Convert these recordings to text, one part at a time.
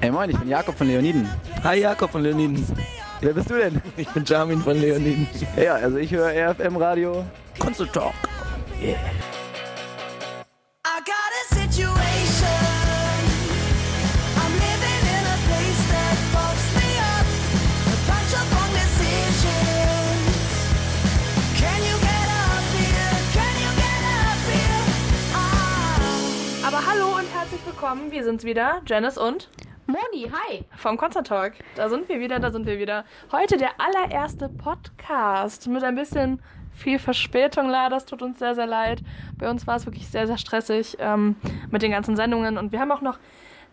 Hey moin, ich bin Jakob von Leoniden. Hi Jakob von Leoniden. Wer bist du denn? Ich bin Jamin von Leoniden. Ja, also ich höre RFM Radio. Console Talk. Yeah. Willkommen. Wir sind's wieder, Janice und Moni, hi. vom Concert Talk. Da sind wir wieder, da sind wir wieder. Heute der allererste Podcast mit ein bisschen viel Verspätung leider. Das tut uns sehr, sehr leid. Bei uns war es wirklich sehr, sehr stressig ähm, mit den ganzen Sendungen und wir haben auch noch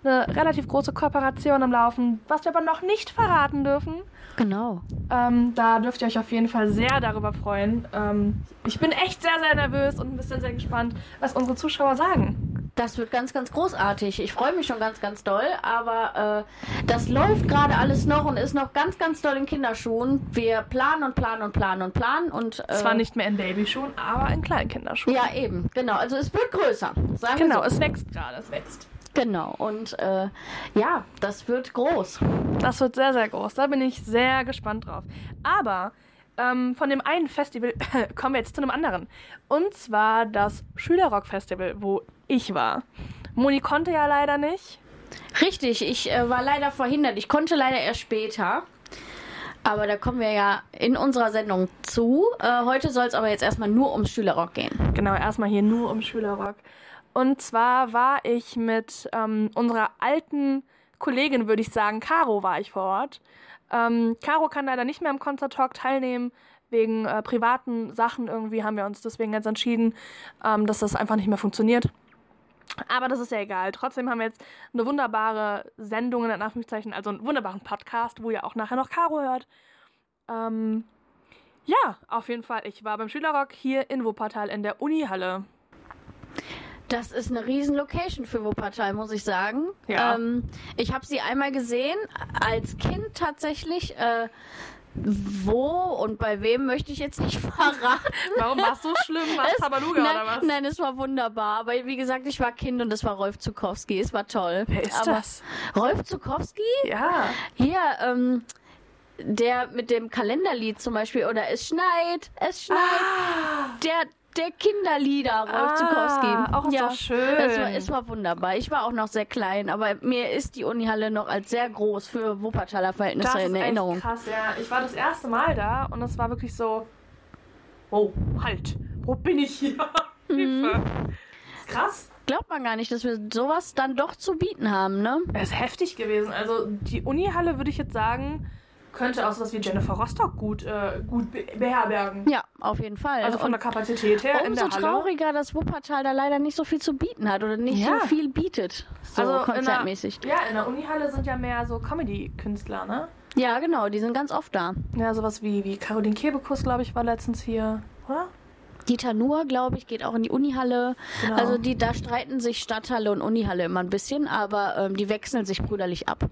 eine relativ große Kooperation am Laufen, was wir aber noch nicht verraten dürfen. Genau. Ähm, da dürft ihr euch auf jeden Fall sehr darüber freuen. Ähm, ich bin echt sehr, sehr nervös und ein bisschen sehr gespannt, was unsere Zuschauer sagen. Das wird ganz, ganz großartig. Ich freue mich schon ganz, ganz doll. Aber äh, das läuft gerade alles noch und ist noch ganz, ganz doll in Kinderschuhen. Wir planen und planen und planen und planen und. Äh, Zwar nicht mehr in Babyschuhen, aber in Kleinkinderschuhen. Ja, eben. Genau. Also es wird größer. Sagen Genau, so. es wächst gerade, es wächst. Genau. Und äh, ja, das wird groß. Das wird sehr, sehr groß. Da bin ich sehr gespannt drauf. Aber ähm, von dem einen Festival kommen wir jetzt zu einem anderen. Und zwar das Schülerrock-Festival, wo ich war. Moni konnte ja leider nicht. Richtig. Ich äh, war leider verhindert. Ich konnte leider erst später. Aber da kommen wir ja in unserer Sendung zu. Äh, heute soll es aber jetzt erstmal nur ums Schülerrock gehen. Genau, erstmal hier nur um Schülerrock. Und zwar war ich mit ähm, unserer alten Kollegin, würde ich sagen, Caro war ich vor Ort. Ähm, Caro kann leider nicht mehr am Concert Talk teilnehmen. Wegen äh, privaten Sachen irgendwie haben wir uns deswegen jetzt entschieden, ähm, dass das einfach nicht mehr funktioniert. Aber das ist ja egal. Trotzdem haben wir jetzt eine wunderbare Sendung in Anführungszeichen, also einen wunderbaren Podcast, wo ihr auch nachher noch Caro hört. Ähm, ja, auf jeden Fall. Ich war beim Schülerrock hier in Wuppertal in der Unihalle. Das ist eine riesen Location für Wuppertal, muss ich sagen. Ja. Ähm, ich habe sie einmal gesehen, als Kind tatsächlich. Äh, wo und bei wem möchte ich jetzt nicht verraten. Warum war es so schlimm? War es Tabaluga nein, oder was? Nein, es war wunderbar. Aber wie gesagt, ich war Kind und es war Rolf Zukowski. Es war toll. Wer ist Aber das? Rolf Zukowski? Ja. Hier, ähm, der mit dem Kalenderlied zum Beispiel. Oder es schneit, es schneit. Der, der Kinderlieder, Rolf Ah, Zukowski. auch so schön. Es war, es war wunderbar. Ich war auch noch sehr klein, aber mir ist die Unihalle noch als sehr groß für Wuppertaler Verhältnisse Das in Erinnerung. krass, ja. Ich war das erste Mal da und es war wirklich so, oh, halt, wo bin ich hier? Mhm. Hilfe. Das krass. Glaubt man gar nicht, dass wir sowas dann doch zu bieten haben, ne? Es ist heftig gewesen. Also die Unihalle würde ich jetzt sagen, könnte auch sowas wie Jennifer Rostock gut, äh, gut be beherbergen. Ja, auf jeden Fall. Also von der Kapazität her in umso der Halle. trauriger, dass Wuppertal da leider nicht so viel zu bieten hat oder nicht Ja. so viel bietet. So Also in konzertmäßig. Der, ja, in der Unihalle sind ja mehr so Comedy-Künstler, ne? Ja, genau, die sind ganz oft da. Ja, sowas wie, wie Caroline Kebekus, glaube ich, war letztens hier, oder? Dieter Nuhr, glaube ich, geht auch in die Unihalle. Genau. Also die, da streiten sich Stadthalle und Unihalle immer ein bisschen, aber ähm, die wechseln sich brüderlich ab.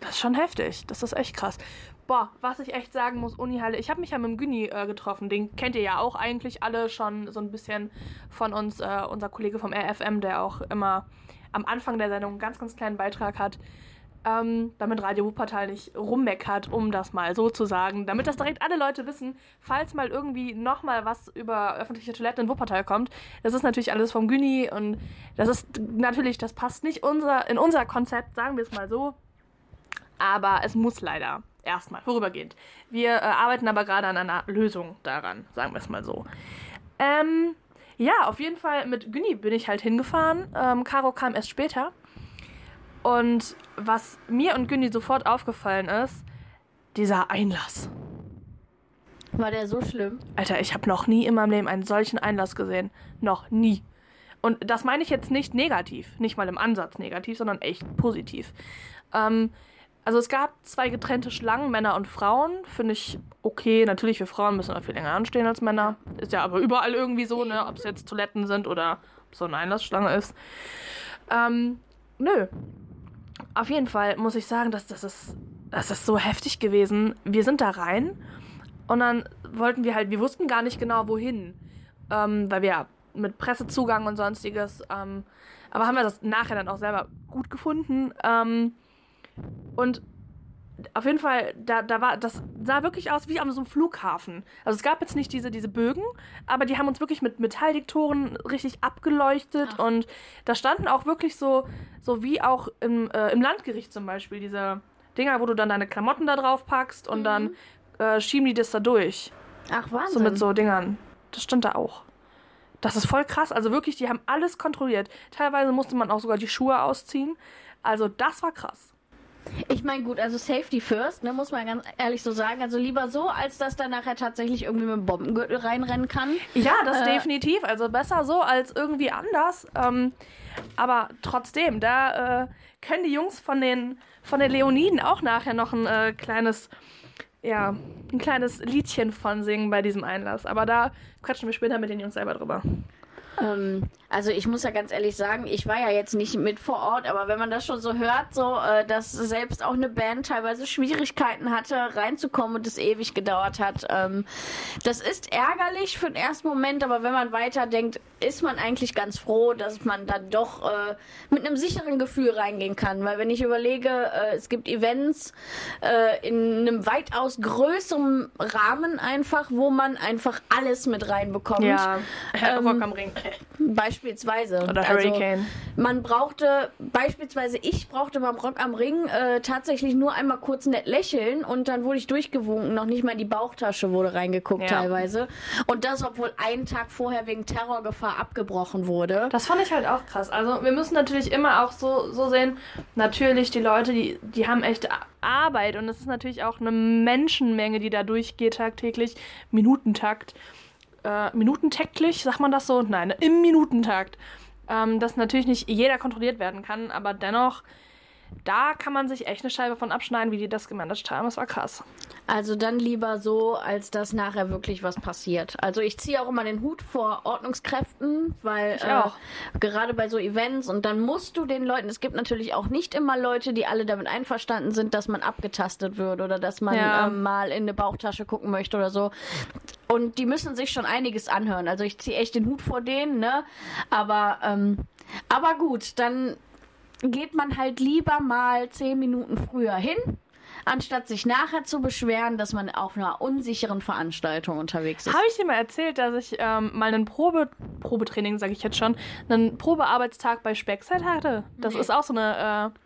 Das ist schon heftig. Das ist echt krass. Boah, was ich echt sagen muss, Unihalle. Ich habe mich ja mit dem Günni äh, getroffen. Den kennt ihr ja auch eigentlich alle schon so ein bisschen von uns. Äh, unser Kollege vom RFM, der auch immer am Anfang der Sendung einen ganz, ganz kleinen Beitrag hat. Ähm, damit Radio Wuppertal nicht rummeckert, um das mal so zu sagen. Damit das direkt alle Leute wissen, falls mal irgendwie nochmal was über öffentliche Toiletten in Wuppertal kommt. Das ist natürlich alles vom Günni und das ist natürlich, das passt nicht unser, in unser Konzept, sagen wir es mal so aber es muss leider erstmal vorübergehend. Wir äh, arbeiten aber gerade an einer Lösung daran, sagen wir es mal so. Ähm, ja, auf jeden Fall mit Günni bin ich halt hingefahren. Ähm, Caro kam erst später. Und was mir und Günni sofort aufgefallen ist, dieser Einlass. War der so schlimm? Alter, ich habe noch nie in meinem Leben einen solchen Einlass gesehen. Noch nie. Und das meine ich jetzt nicht negativ, nicht mal im Ansatz negativ, sondern echt positiv. Ähm, also es gab zwei getrennte Schlangen, Männer und Frauen. Finde ich okay. Natürlich, wir Frauen müssen da viel länger anstehen als Männer. Ist ja aber überall irgendwie so, ne? Ob es jetzt Toiletten sind oder ob so eine Einlassschlange ist. Ähm, nö. Auf jeden Fall muss ich sagen, dass das ist, das ist so heftig gewesen. Wir sind da rein und dann wollten wir halt, wir wussten gar nicht genau wohin, ähm, weil wir mit Pressezugang und sonstiges ähm, Aber haben wir das nachher dann auch selber gut gefunden. Ähm, und auf jeden Fall, da, da war, das sah wirklich aus wie an so einem Flughafen. Also es gab jetzt nicht diese, diese Bögen, aber die haben uns wirklich mit Metalldiktoren richtig abgeleuchtet Ach. und da standen auch wirklich so, so wie auch im, äh, im Landgericht zum Beispiel, diese Dinger, wo du dann deine Klamotten da drauf packst und dann äh, schieben die das da durch. Ach, Wahnsinn. So mit so Dingern. Das stand da auch. Das ist voll krass. Also wirklich, die haben alles kontrolliert. Teilweise musste man auch sogar die Schuhe ausziehen. Also das war krass. Ich meine, gut, also Safety first, ne, muss man ganz ehrlich so sagen. Also lieber so, als dass da nachher tatsächlich irgendwie mit dem Bombengürtel reinrennen kann. Ja, das Äh, definitiv. Also besser so als irgendwie anders. Ähm, aber trotzdem, da äh, können die Jungs von den, von den Leoniden auch nachher noch ein äh, kleines, ja, ein kleines Liedchen von singen bei diesem Einlass. Aber da quatschen wir später mit den Jungs selber drüber. Ähm, also ich muss ja ganz ehrlich sagen, ich war ja jetzt nicht mit vor Ort, aber wenn man das schon so hört, so, äh, dass selbst auch eine Band teilweise Schwierigkeiten hatte, reinzukommen und es ewig gedauert hat, ähm, das ist ärgerlich für den ersten Moment, aber wenn man weiterdenkt, ist man eigentlich ganz froh, dass man dann doch äh, mit einem sicheren Gefühl reingehen kann. Weil wenn ich überlege, äh, es gibt Events äh, in einem weitaus größeren Rahmen einfach, wo man einfach alles mit reinbekommt. Ähm, Rock am Ring. Beispielsweise. Oder Also, Hurricane. man brauchte, beispielsweise ich brauchte beim Rock am Ring äh, tatsächlich nur einmal kurz nett lächeln und dann wurde ich durchgewunken. Noch nicht mal in die Bauchtasche wurde reingeguckt Ja. teilweise. Und das, obwohl einen Tag vorher wegen Terrorgefahr abgebrochen wurde. Das fand ich halt auch krass. Also wir müssen natürlich immer auch so, so sehen, natürlich die Leute, die, die haben echt Arbeit und es ist natürlich auch eine Menschenmenge, die da durchgeht tagtäglich, Minutentakt. Äh, minutentäglich, sagt man das so? Nein, im Minutentakt. Ähm, dass natürlich nicht jeder kontrolliert werden kann, aber dennoch, da kann man sich echt eine Scheibe von abschneiden, wie die das gemanagt haben. Das war krass. Also dann lieber so, als dass nachher wirklich was passiert. Also ich ziehe auch immer den Hut vor Ordnungskräften, weil äh, gerade bei so Events und dann musst du den Leuten, es gibt natürlich auch nicht immer Leute, die alle damit einverstanden sind, dass man abgetastet wird oder dass man Ja. ähm, mal in eine Bauchtasche gucken möchte oder so. Und die müssen sich schon einiges anhören. Also ich ziehe echt den Hut vor denen, ne? Aber, ähm, aber gut, dann geht man halt lieber mal zehn Minuten früher hin, anstatt sich nachher zu beschweren, dass man auf einer unsicheren Veranstaltung unterwegs ist. Habe ich dir mal erzählt, dass ich ähm, mal einen Probe, Probetraining, sage ich jetzt schon, einen Probearbeitstag bei Speckside hatte? Das Nee. ist auch so eine, äh,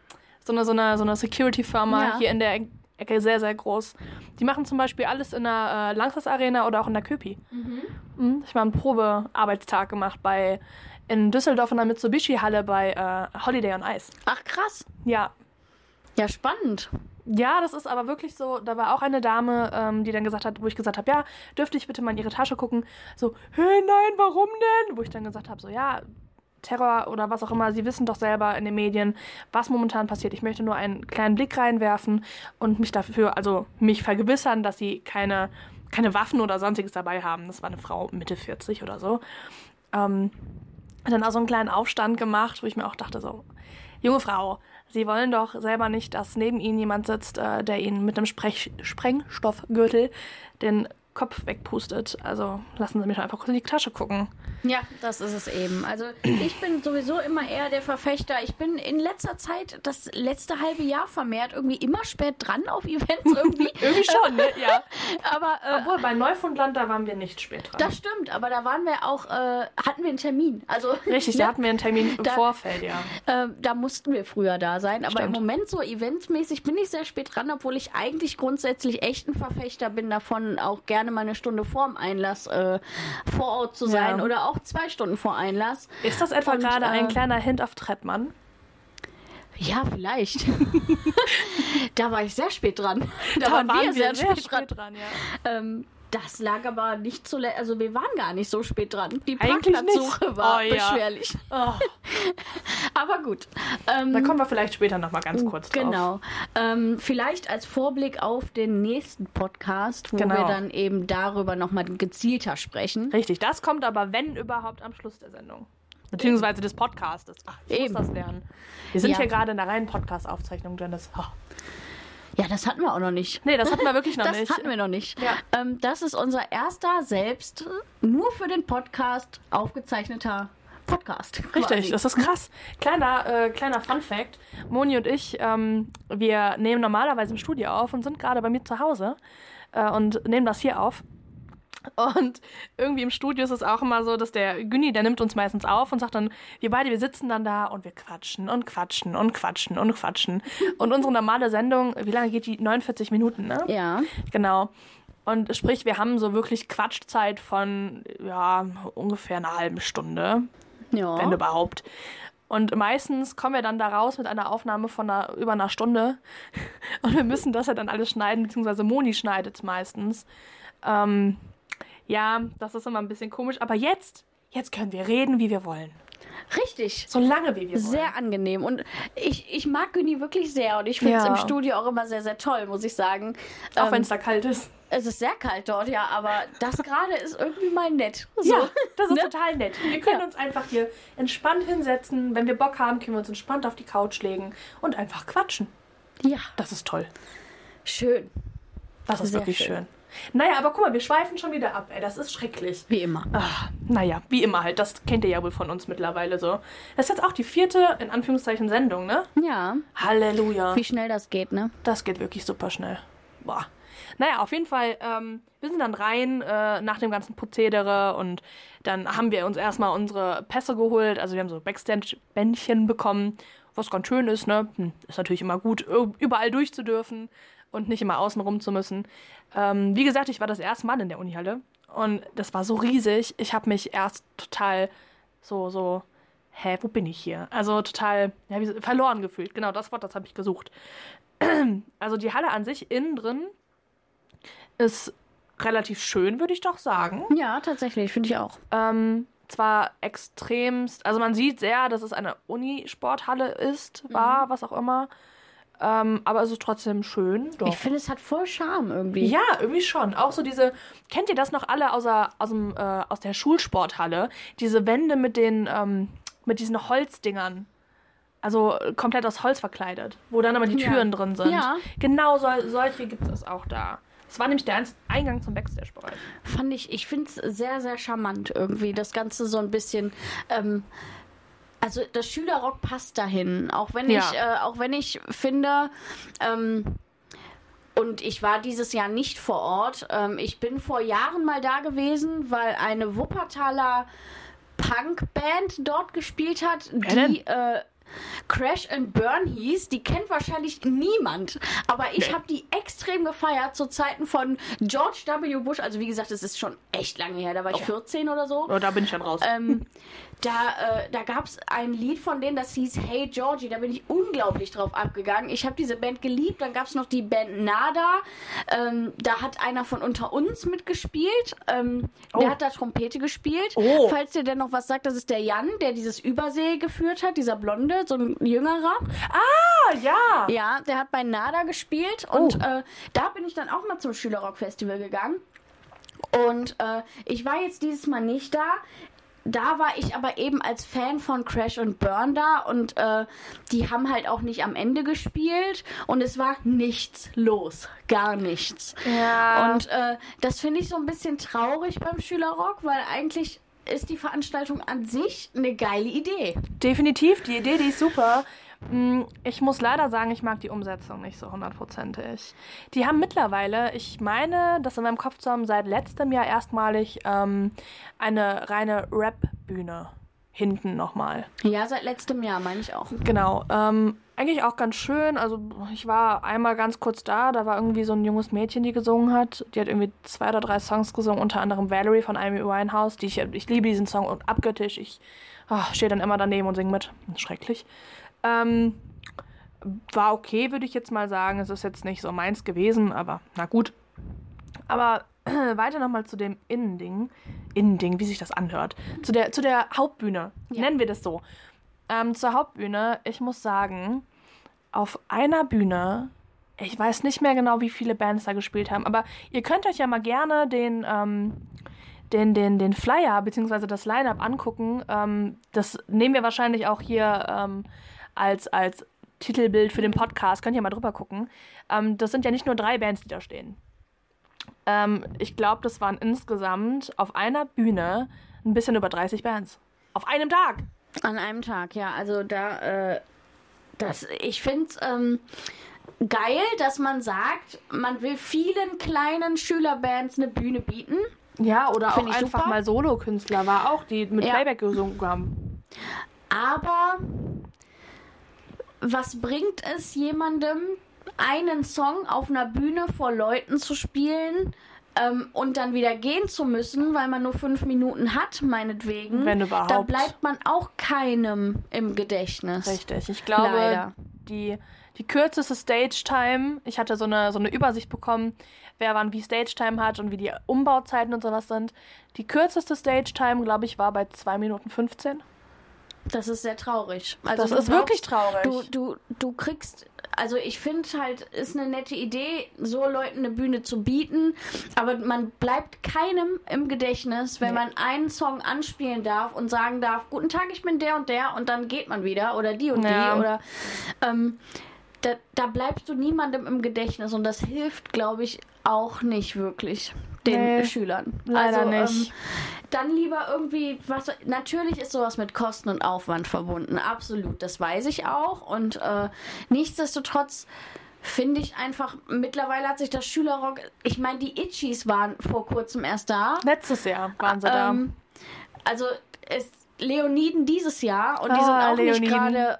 so eine, so eine, so eine Security-Firma Ja. hier in der Ecke, sehr, sehr groß. Die machen zum Beispiel alles in der äh, Langsas Arena oder auch in der Köpi. Mhm. Ich habe einen Probearbeitstag gemacht bei in Düsseldorf in der Mitsubishi-Halle bei äh, Holiday on Ice. Ach krass. Ja, Ja, spannend. ja, das ist aber wirklich so. Da war auch eine Dame, ähm, die dann gesagt hat, wo ich gesagt habe, ja, dürfte ich bitte mal in ihre Tasche gucken? So, hey, nein, warum denn? Wo ich dann gesagt habe, so, ja, Terror oder was auch immer, Sie wissen doch selber in den Medien, was momentan passiert. Ich möchte nur einen kleinen Blick reinwerfen und mich dafür, also mich vergewissern, dass Sie keine, keine Waffen oder sonstiges dabei haben. Das war eine Frau Mitte 40 oder so. Ähm, hat dann auch so einen kleinen Aufstand gemacht, wo ich mir auch dachte, so, junge Frau, Sie wollen doch selber nicht, dass neben Ihnen jemand sitzt, äh, der Ihnen mit einem Sprech Sprengstoffgürtel den Kopf wegpustet. Also lassen Sie mich einfach kurz in die Tasche gucken. Ja, das ist es eben. Also ich bin sowieso immer eher der Verfechter. Ich bin in letzter Zeit, das letzte halbe Jahr vermehrt, irgendwie immer spät dran auf Events irgendwie. Irgendwie schon, ne? Ja. Aber äh, Obwohl, bei Neufundland, da waren wir nicht spät dran. das stimmt, aber da waren wir auch, äh, hatten wir einen Termin. Also Richtig, ne? da hatten wir einen Termin im Da- Vorfeld, ja. Ähm, da mussten wir früher da sein. Aber Stimmt. im Moment so eventsmäßig bin ich sehr spät dran, obwohl ich eigentlich grundsätzlich echt ein Verfechter bin davon, auch gerne mal eine Stunde vorm Einlass äh, vor Ort zu sein Ja. oder auch zwei Stunden vor Einlass. Ist das etwa Und, gerade ein äh, kleiner Hint auf Trettmann? Ja, vielleicht. da war ich sehr spät dran. Da, waren, wir sehr, spät, dran. ja. Ähm, das lag aber nicht zuletzt, also wir waren gar nicht so spät dran. Die Eigentlich Parkplatzsuche nicht. war Oh, ja. beschwerlich. Oh, Aber gut. Ähm, da kommen wir vielleicht später nochmal ganz kurz drauf. Genau. Ähm, vielleicht als Vorblick auf den nächsten Podcast, wo Genau. wir dann eben darüber nochmal gezielter sprechen. Richtig, das kommt aber, wenn überhaupt, am Schluss der Sendung. Beziehungsweise des Podcastes. Ach, ich Eben. muss das lernen. Wir sind Ja. hier gerade in der reinen Podcast-Aufzeichnung, Janice. Oh. Ja, das hatten wir auch noch nicht. Nee, das hatten wir wirklich noch das nicht. hatten wir noch nicht. Ja. Ähm, das ist unser erster selbst nur für den Podcast aufgezeichneter Podcast. Richtig, quasi. das ist krass. Kleiner, äh, kleiner Fun Fact. Moni und ich, ähm, wir nehmen normalerweise im Studio auf und sind gerade bei mir zu Hause äh, und nehmen das hier auf. Und irgendwie im Studio ist es auch immer so, dass der Günni, der nimmt uns meistens auf und sagt dann, wir beide, wir sitzen dann da und wir quatschen und quatschen und quatschen und quatschen. Und unsere normale Sendung, wie lange geht die? 49 Minuten, ne? Ja. Genau. Und sprich, wir haben so wirklich Quatschzeit von, ja, ungefähr einer halben Stunde Ja. wenn überhaupt. Und meistens kommen wir dann da raus mit einer Aufnahme von einer, über einer Stunde. Und wir müssen das ja dann alles schneiden, beziehungsweise Moni schneidet es meistens. Ähm, ja, das ist immer ein bisschen komisch. Aber jetzt, jetzt können wir reden, wie wir wollen. Richtig. So lange, wie wir wollen. Sehr angenehm. Und ich, ich mag Günni wirklich sehr. Und ich finde es Ja. im Studio auch immer sehr, sehr toll, muss ich sagen. Auch Ähm, wenn es da kalt ist. es ist sehr kalt dort, ja, aber das gerade ist irgendwie mal nett. So. Ja, das ist Ne? total nett. Wir können Ja. uns einfach hier entspannt hinsetzen. Wenn wir Bock haben, können wir uns entspannt auf die Couch legen und einfach quatschen. ja. Das ist toll. Schön. Das ist Sehr wirklich schön. schön. Naja, aber guck mal, wir schweifen schon wieder ab, ey. Das ist schrecklich. Wie immer. Ah, naja, wie immer halt. Das kennt ihr ja wohl von uns mittlerweile so. Das ist jetzt auch die vierte, in Anführungszeichen, Sendung, ne? Ja. Halleluja. Wie schnell das geht, ne? Das geht wirklich super schnell. Boah. Naja, auf jeden Fall, ähm, wir sind dann rein äh, nach dem ganzen Prozedere und dann haben wir uns erstmal unsere Pässe geholt. Also wir haben so Backstage-Bändchen bekommen, was ganz schön ist, ne? Hm, Ist natürlich immer gut, überall durch zu dürfen und nicht immer außen rum zu müssen. Ähm, wie gesagt, ich war das erste Mal in der Unihalle und das war so riesig. Ich habe mich erst total so, so, hä, wo bin ich hier? Also total ja, wie, verloren gefühlt. Genau, das Wort, das habe ich gesucht. Also die Halle an sich innen drin ist relativ schön, würde ich doch sagen. Ja, tatsächlich, finde ich auch. Ähm, zwar extremst, also man sieht sehr, dass es eine Unisporthalle ist, war, was auch immer. Ähm, aber es ist trotzdem schön. Doch. Ich finde, es hat voll Charme irgendwie. Ja, irgendwie schon. Auch so diese, kennt ihr das noch alle außer, aus, dem, äh, aus der Schulsporthalle? Diese Wände mit den, ähm, mit diesen Holzdingern. Also äh, komplett aus Holz verkleidet, wo dann aber die Ja. Türen drin sind. Ja. Genau so, solche gibt es auch da. Das war nämlich der Eingang zum Backstage-Bereich. Fand ich, ich finde es sehr, sehr charmant irgendwie. Das Ganze so ein bisschen. Ähm, also das Schülerrock passt dahin. Auch wenn Ja. ich, äh, auch wenn ich finde, ähm, und ich war dieses Jahr nicht vor Ort. Ähm, ich bin vor Jahren mal da gewesen, weil eine Wuppertaler Punkband dort gespielt hat, die äh, Crash and Burn hieß. Die kennt wahrscheinlich niemand. Aber ich Nee. habe die extrem gefeiert zu Zeiten von George W. Bush. Also wie gesagt, es ist schon echt lange her. Da war ich 14 oder so. Oh, da bin ich dann raus. Ähm, da äh, da gab es ein Lied von denen, das hieß Hey Georgie. Da bin ich unglaublich drauf abgegangen. Ich habe diese Band geliebt. Dann gab es noch die Band Nada. Ähm, da hat einer von unter uns mitgespielt. Ähm, Der Oh. hat da Trompete gespielt. Oh. Falls dir denn noch was sagt, das ist der Jan, der dieses Übersee geführt hat. Dieser Blonde, so ein jüngerer. ah, ja. Ja, der hat bei Nada gespielt Oh. und äh, da bin ich dann auch mal zum Schülerrock-Festival gegangen. Und äh, ich war jetzt dieses Mal nicht da. Da war ich aber eben als Fan von Crash und Burn da und äh, die haben halt auch nicht am Ende gespielt und es war nichts los. Gar nichts. Ja. Und äh, das finde ich so ein bisschen traurig beim Schülerrock, weil eigentlich ist die Veranstaltung an sich eine geile Idee. Definitiv, die Idee, die ist super. Mm, Ich muss leider sagen, ich mag die Umsetzung nicht so hundertprozentig. Die haben mittlerweile, ich meine, das in meinem Kopf zu haben, seit letztem Jahr erstmalig ähm, eine reine Rap-Bühne hinten nochmal. Ja, seit letztem Jahr meine ich auch. Genau. Ähm, eigentlich auch ganz schön. Also ich war einmal ganz kurz da, da war irgendwie so ein junges Mädchen, die gesungen hat. Die hat irgendwie zwei oder drei Songs gesungen, unter anderem Valerie von Amy Winehouse. Die ich, ich liebe diesen Song und abgöttisch. Ich ah, stehe dann immer daneben und singe mit. Schrecklich. Ähm, war okay, würde ich jetzt mal sagen. Es ist jetzt nicht so meins gewesen, aber na gut. Aber weiter nochmal zu dem Innending. Innending, wie sich das anhört. Zu der, zu der Hauptbühne. Ja. Nennen wir das so. Ähm, zur Hauptbühne, ich muss sagen, auf einer Bühne, ich weiß nicht mehr genau, wie viele Bands da gespielt haben, aber ihr könnt euch ja mal gerne den, ähm, den, den, den Flyer bzw. das Line-Up angucken. Ähm, das nehmen wir wahrscheinlich auch hier ähm, als, als Titelbild für den Podcast. Könnt ihr mal drüber gucken. Ähm, das sind ja nicht nur drei Bands, die da stehen. Ähm, ich glaube, das waren insgesamt auf einer Bühne ein bisschen über 30 Bands. Auf einem Tag. An einem Tag, ja. Also da, äh, das, ich finde es ähm, geil, dass man sagt, man will vielen kleinen Schülerbands eine Bühne bieten. Ja, oder auch Find ich einfach super. mal Solokünstler war auch, die mit Ja. Playback gesungen haben. Aber was bringt es jemandem, einen Song auf einer Bühne vor Leuten zu spielen ähm, und dann wieder gehen zu müssen, weil man nur fünf Minuten hat, meinetwegen? Wenn überhaupt. Da bleibt man auch keinem im Gedächtnis. Richtig. Ich glaube, Leider. die, die kürzeste Stage-Time, ich hatte so eine, so eine Übersicht bekommen, wer wann wie Stage-Time hat und wie die Umbauzeiten und sowas sind. Die kürzeste Stage-Time, glaube ich, war bei 2 Minuten 15. Das ist sehr traurig. Also Das ist wirklich traurig. Du, du, du kriegst, also ich finde halt, ist eine nette Idee, so Leuten eine Bühne zu bieten, aber man bleibt keinem im Gedächtnis, wenn man einen Song anspielen darf und sagen darf, guten Tag, ich bin der und der und dann geht man wieder oder die und Ja. die oder ähm, da, da bleibst du niemandem im Gedächtnis und das hilft, glaube ich, auch nicht wirklich den Nee, Schülern. leider also, nicht. Ähm, dann lieber irgendwie was. Natürlich ist sowas mit Kosten und Aufwand verbunden. Absolut, das weiß ich auch. Und äh, nichtsdestotrotz finde ich einfach, mittlerweile hat sich das Schülerrock. Ich meine, die Itchies waren vor kurzem erst da. Letztes Jahr waren sie da. Ähm, also es, Leoniden dieses Jahr und die Ah, sind auch nicht Leoniden. gerade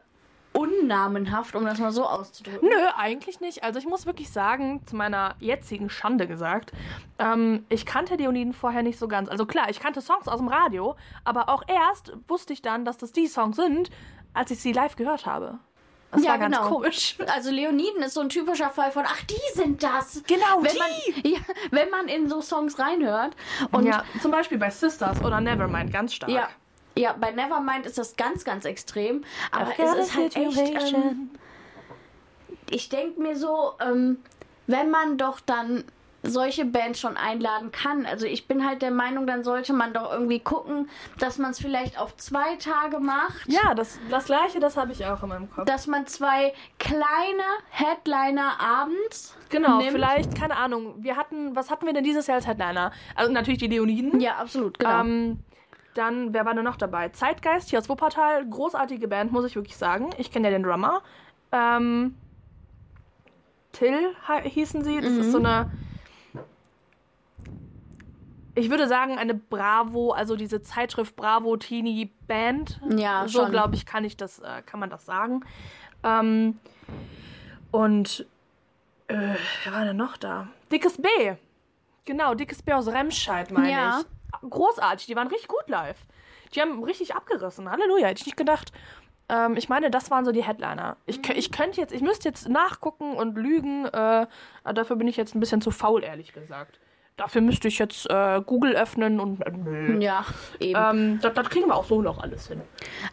unnamenhaft, um das mal so auszudrücken. Nö, eigentlich nicht. Also ich muss wirklich sagen, zu meiner jetzigen Schande gesagt, ähm, ich kannte Leoniden vorher nicht so ganz. Also klar, ich kannte Songs aus dem Radio, aber auch erst wusste ich dann, dass das die Songs sind, als ich sie live gehört habe. Das Ja, war ganz genau. komisch. Also Leoniden ist so ein typischer Fall von, ach, die sind das. Genau, wenn die. Man, ja, wenn man in so Songs reinhört. Und ja, zum Beispiel bei Sisters oder Nevermind, ganz stark. Ja. Ja, bei Nevermind ist das ganz, ganz extrem. Aber es ist halt echt. Ähm, ich denke mir so, ähm, wenn man doch dann solche Bands schon einladen kann. Also ich bin halt der Meinung, dann sollte man doch irgendwie gucken, dass man es vielleicht auf zwei Tage macht. ja, das, das gleiche, das habe ich auch in meinem Kopf. Dass man zwei kleine Headliner abends genau, nimmt. vielleicht, keine Ahnung. Wir hatten, was hatten wir denn dieses Jahr als Headliner? Also natürlich die Leoniden. Ja, absolut, genau. Ähm, dann, wer war denn noch dabei? Zeitgeist hier aus Wuppertal, großartige Band, muss ich wirklich sagen. Ich kenne ja den Drummer. Ähm, Till hießen sie. Das ist so Mhm. eine. Ich würde sagen, eine Bravo, also diese Zeitschrift Bravo Teenie Band. Ja, so glaube ich, kann ich das, äh, kann man das sagen. Ähm, und äh, wer war denn noch da? Dickes B. Genau, Dickes B aus Remscheid, meine Ja. ich. Großartig, die waren richtig gut live. Die haben richtig abgerissen. Halleluja, hätte ich nicht gedacht. Ähm, ich meine, das waren so die Headliner. Ich, ich könnte jetzt, ich müsste jetzt nachgucken und lügen. Äh, dafür bin ich jetzt ein bisschen zu faul, ehrlich gesagt. Dafür müsste ich jetzt äh, Google öffnen und äh, nö. ja, eben. Ähm, das, das kriegen wir auch so noch alles hin.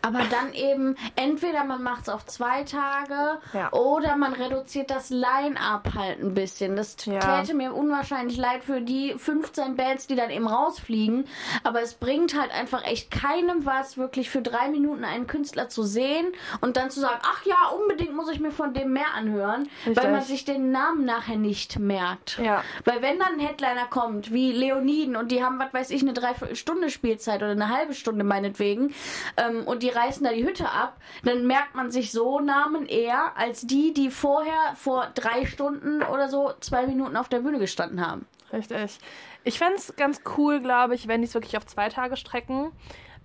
Aber dann eben, entweder man macht es auf zwei Tage Ja. oder man reduziert das Line-Up halt ein bisschen. Das Ja. täte mir unwahrscheinlich leid für die 15 Bands, die dann eben rausfliegen. Aber es bringt halt einfach echt keinem was, wirklich für drei Minuten einen Künstler zu sehen und dann zu sagen, ach ja, unbedingt muss ich mir von dem mehr anhören, Richtig. weil man sich den Namen nachher nicht merkt. Ja. Weil wenn dann ein Headliner kommt, wie Leoniden, und die haben, was weiß ich, eine Dreiviertelstunde Spielzeit oder eine halbe Stunde meinetwegen, ähm, und die reißen da die Hütte ab, dann merkt man sich so Namen eher als die, die vorher vor drei Stunden oder so zwei Minuten auf der Bühne gestanden haben. Richtig. Ich fände es ganz cool, glaube ich, wenn die es wirklich auf zwei Tage strecken.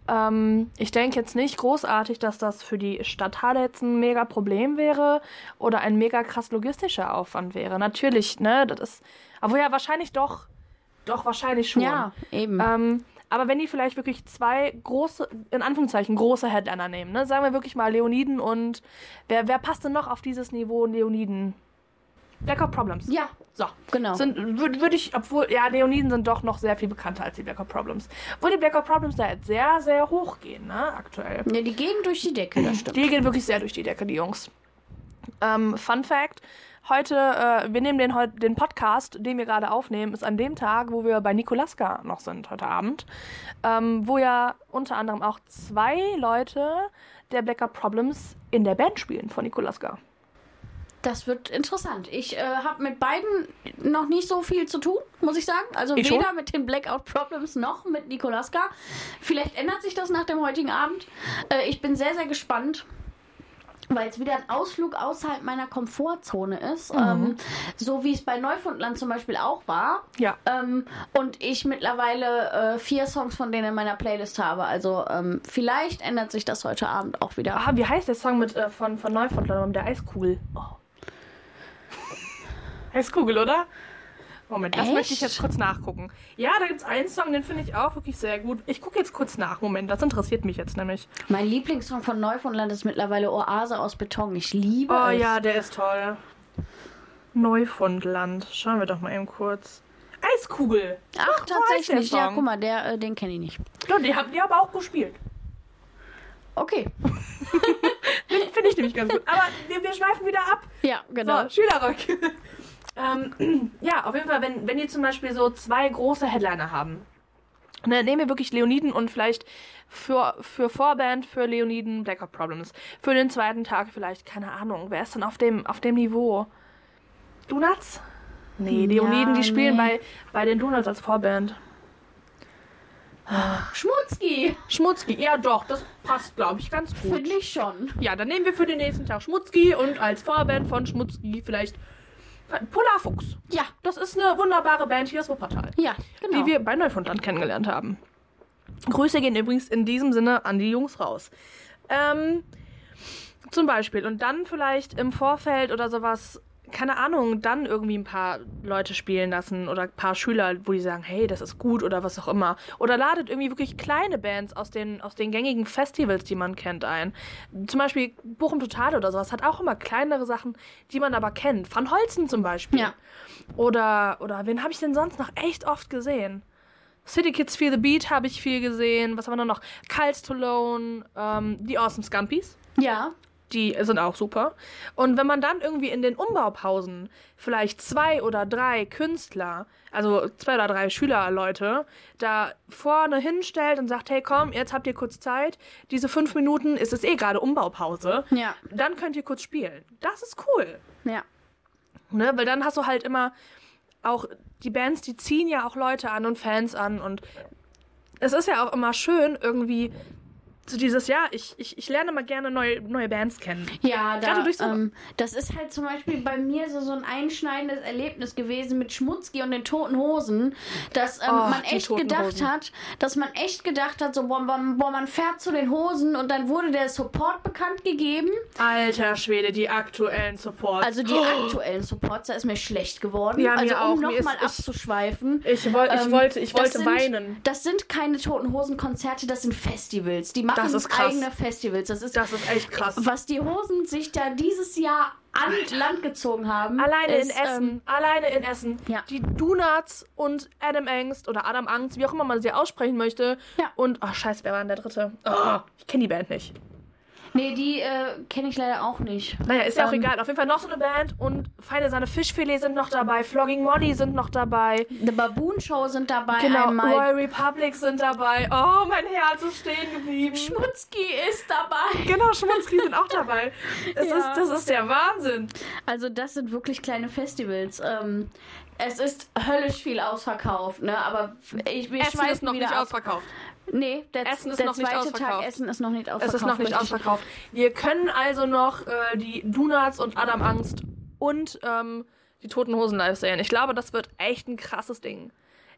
Ähm, ich denke jetzt nicht großartig, dass das für die Stadthalle jetzt ein mega Problem wäre oder ein mega krass logistischer Aufwand wäre. Natürlich, ne, das ist. Aber ja, wahrscheinlich doch. Doch, wahrscheinlich schon. Ja, eben. Ähm, aber wenn die vielleicht wirklich zwei große, in Anführungszeichen, große Headliner nehmen, ne? Sagen wir wirklich mal Leoniden und wer, wer passt denn noch auf dieses Niveau Leoniden? Black Hawk Problems. ja, So. genau. Sind, würde würd ich, obwohl, ja, Leoniden sind doch noch sehr viel bekannter als die Black Hawk Problems. Obwohl die Black Hawk Problems da jetzt sehr, sehr hoch gehen, ne, aktuell. ja, die gehen durch die Decke, das stimmt. Die gehen wirklich sehr durch die Decke, die Jungs. Ähm, Fun Fact: Heute, äh, wir nehmen den, den Podcast, den wir gerade aufnehmen, ist an dem Tag, wo wir bei Nikolaska noch sind, heute Abend. Ähm, wo ja unter anderem auch zwei Leute der Black Hawk Problems in der Band spielen von Nikolaska. Das wird interessant. Ich äh, habe mit beiden noch nicht so viel zu tun, muss ich sagen. Also Ich weder schon. mit den Blackout Problems noch mit Nikolaska. Vielleicht ändert sich das nach dem heutigen Abend. Äh, ich bin sehr, sehr gespannt. Weil es wieder ein Ausflug außerhalb meiner Komfortzone ist. Mhm. Ähm, so wie es bei Neufundland zum Beispiel auch war. Ja. Ähm, und ich mittlerweile äh, vier Songs von denen in meiner Playlist habe. Also ähm, vielleicht ändert sich das heute Abend auch wieder. Ah, wie heißt der Song mit, äh, von, von Neufundland, der Eiskugel? Oh. Eiskugel, oder? Moment, das Echt? möchte ich jetzt kurz nachgucken. Ja, da gibt es einen Song, den finde ich auch wirklich sehr gut. Ich gucke jetzt kurz nach. Moment, das interessiert mich jetzt nämlich. Mein Lieblingssong von Neufundland ist mittlerweile Oase aus Beton. Ich liebe Oh es. ja, der ist toll. Neufundland. Schauen wir doch mal eben kurz. Eiskugel. Ach, der tatsächlich. Ja, guck mal, der, äh, den kenne ich nicht. Ja, die haben die aber auch gespielt. Okay. Finde ich nämlich ganz gut. Aber wir, wir schweifen wieder ab. Ja, genau. So, Schülerrock. ähm, ja, auf jeden Fall, wenn, wenn die zum Beispiel so zwei große Headliner haben, ne, nehmen wir wirklich Leoniden und vielleicht für, für Vorband, für Leoniden Blackout Problems. Für den zweiten Tag vielleicht, keine Ahnung, wer ist denn auf dem, auf dem Niveau? Donuts? Nee, Leoniden, die spielen nee. bei, bei den Donuts als Vorband. Schmutzki. Schmutzki, ja doch, das passt, glaube ich, ganz gut. Finde ich schon. Ja, dann nehmen wir für den nächsten Tag Schmutzki und als Vorband von Schmutzki vielleicht Polarfuchs. Ja, Das ist eine wunderbare Band hier aus Wuppertal, ja, genau. die wir bei Neufundland kennengelernt haben. Grüße gehen übrigens in diesem Sinne an die Jungs raus. Ähm, zum Beispiel. Und dann vielleicht im Vorfeld oder sowas, keine Ahnung, dann irgendwie ein paar Leute spielen lassen oder ein paar Schüler, wo die sagen, hey, das ist gut oder was auch immer. Oder ladet irgendwie wirklich kleine Bands aus den, aus den gängigen Festivals, die man kennt, ein. Zum Beispiel Bochum Total oder sowas hat auch immer kleinere Sachen, die man aber kennt. Van Holzen zum Beispiel. Ja. Oder, oder wen habe ich denn sonst noch echt oft gesehen? City Kids Feel the Beat habe ich viel gesehen. Was haben wir noch? Kyle's Stallone, ähm, die Awesome Scumpies. Ja, Die sind auch super. Und wenn man dann irgendwie in den Umbaupausen vielleicht zwei oder drei Künstler, also zwei oder drei Schülerleute, da vorne hinstellt und sagt, hey komm, jetzt habt ihr kurz Zeit, diese fünf Minuten ist es eh gerade Umbaupause, ja, dann könnt ihr kurz spielen. Das ist cool. ja. Ne? Weil dann hast du halt immer auch die Bands, die ziehen ja auch Leute an und Fans an und es ist ja auch immer schön irgendwie so dieses, ja, ich, ich, ich lerne mal gerne neue, neue Bands kennen. Ja, da, so- ähm, das ist halt zum Beispiel bei mir so, so ein einschneidendes Erlebnis gewesen mit Schmutzki und den Toten Hosen, dass ähm, Oh, man echt gedacht Hosen. hat, dass man echt gedacht hat, so, boah, man, boah, man fährt zu den Hosen und dann wurde der Support bekannt gegeben. Alter Schwede, die aktuellen Supports. Also die aktuellen Supports, da ist mir schlecht geworden. Ja, also auch. um nochmal ist- ich- abzuschweifen. ich, woll, ich ähm, wollte, ich wollte sind, weinen. Das sind keine Toten Hosen Konzerte, das sind Festivals. Die machen Das ist krass. eigene Festivals. Das ist Das ist echt krass. was die Hosen sich da dieses Jahr an Land gezogen haben. Alleine ist, in Essen, Ähm, alleine in Essen. ja. Die Donuts und Adam Angst oder Adam Angst, wie auch immer man sie aussprechen möchte. Ja. Und, ach scheiße, wer war denn der dritte? Oh, ich kenne die Band nicht. Nee, die äh, kenne ich leider auch nicht. Naja, ist ja auch Ähm, egal. Auf jeden Fall noch so eine Band und Feine Sahne Fischfilet sind noch dabei, Flogging Molly sind noch dabei. The Baboon Show sind dabei Genau, einmal. Royal Republic sind dabei. Oh, mein Herz ist stehen geblieben. Schmutzki ist dabei. genau, Schmutzki sind auch dabei. Das, Ja. ist, das ist der Wahnsinn. Also das sind wirklich kleine Festivals. Ähm, es ist höllisch viel ausverkauft, ne? Aber ich, Essen schweifen ist noch wieder nicht ausverkauft. Nee, der, Essen ist der noch nicht zweite ausverkauft. Tag Essen ist noch nicht Es ausverkauft. ist noch nicht ausverkauft. Wir können also noch äh, die Donuts und Adam Angst und ähm, die Toten Hosen live sehen. Ich glaube, das wird echt ein krasses Ding.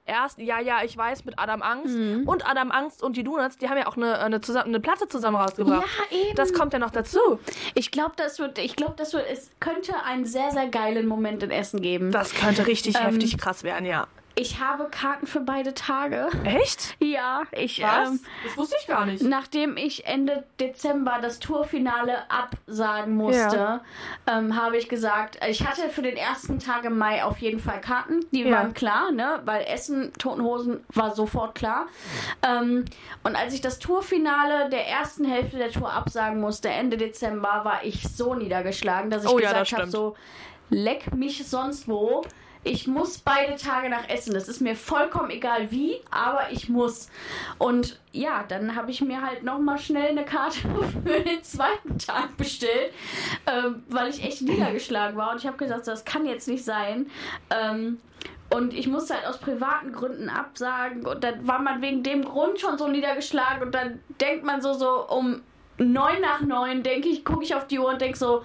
Erst, ja, ja, ich weiß, mit Adam Angst Mhm. und Adam Angst und die Donuts, die haben ja auch eine, eine, zusammen, eine Platte zusammen rausgebracht. Ja, eben. Das kommt ja noch dazu. Ich glaube, das wird, ich glaube, das wird, es könnte einen sehr, sehr geilen Moment in Essen geben. Das könnte richtig Ähm, heftig krass werden, ja. Ich habe Karten für beide Tage. Echt? Ja, ich, Was? ähm, das wusste ich gar nicht. nachdem ich Ende Dezember das Tourfinale absagen musste, ähm, habe ich gesagt, ich hatte für den ersten Tag im Mai auf jeden Fall Karten. Die Ja. waren klar, ne? Weil Essen, Totenhosen war sofort klar. Ähm, und als ich das Tourfinale der ersten Hälfte der Tour absagen musste, Ende Dezember, war ich so niedergeschlagen, dass ich Oh ja, das gesagt habe, so, leck mich sonst wo. Ich muss beide Tage nach Essen. Das ist mir vollkommen egal wie, aber ich muss. Und ja, dann habe ich mir halt nochmal schnell eine Karte für den zweiten Tag bestellt. Äh, ähm, weil ich echt niedergeschlagen war und ich habe gesagt, das kann jetzt nicht sein. Ähm, und ich musste halt aus privaten Gründen absagen und dann war man wegen dem Grund schon so niedergeschlagen und dann denkt man so, so um neun nach neun, denke ich, gucke ich auf die Uhr und denke so,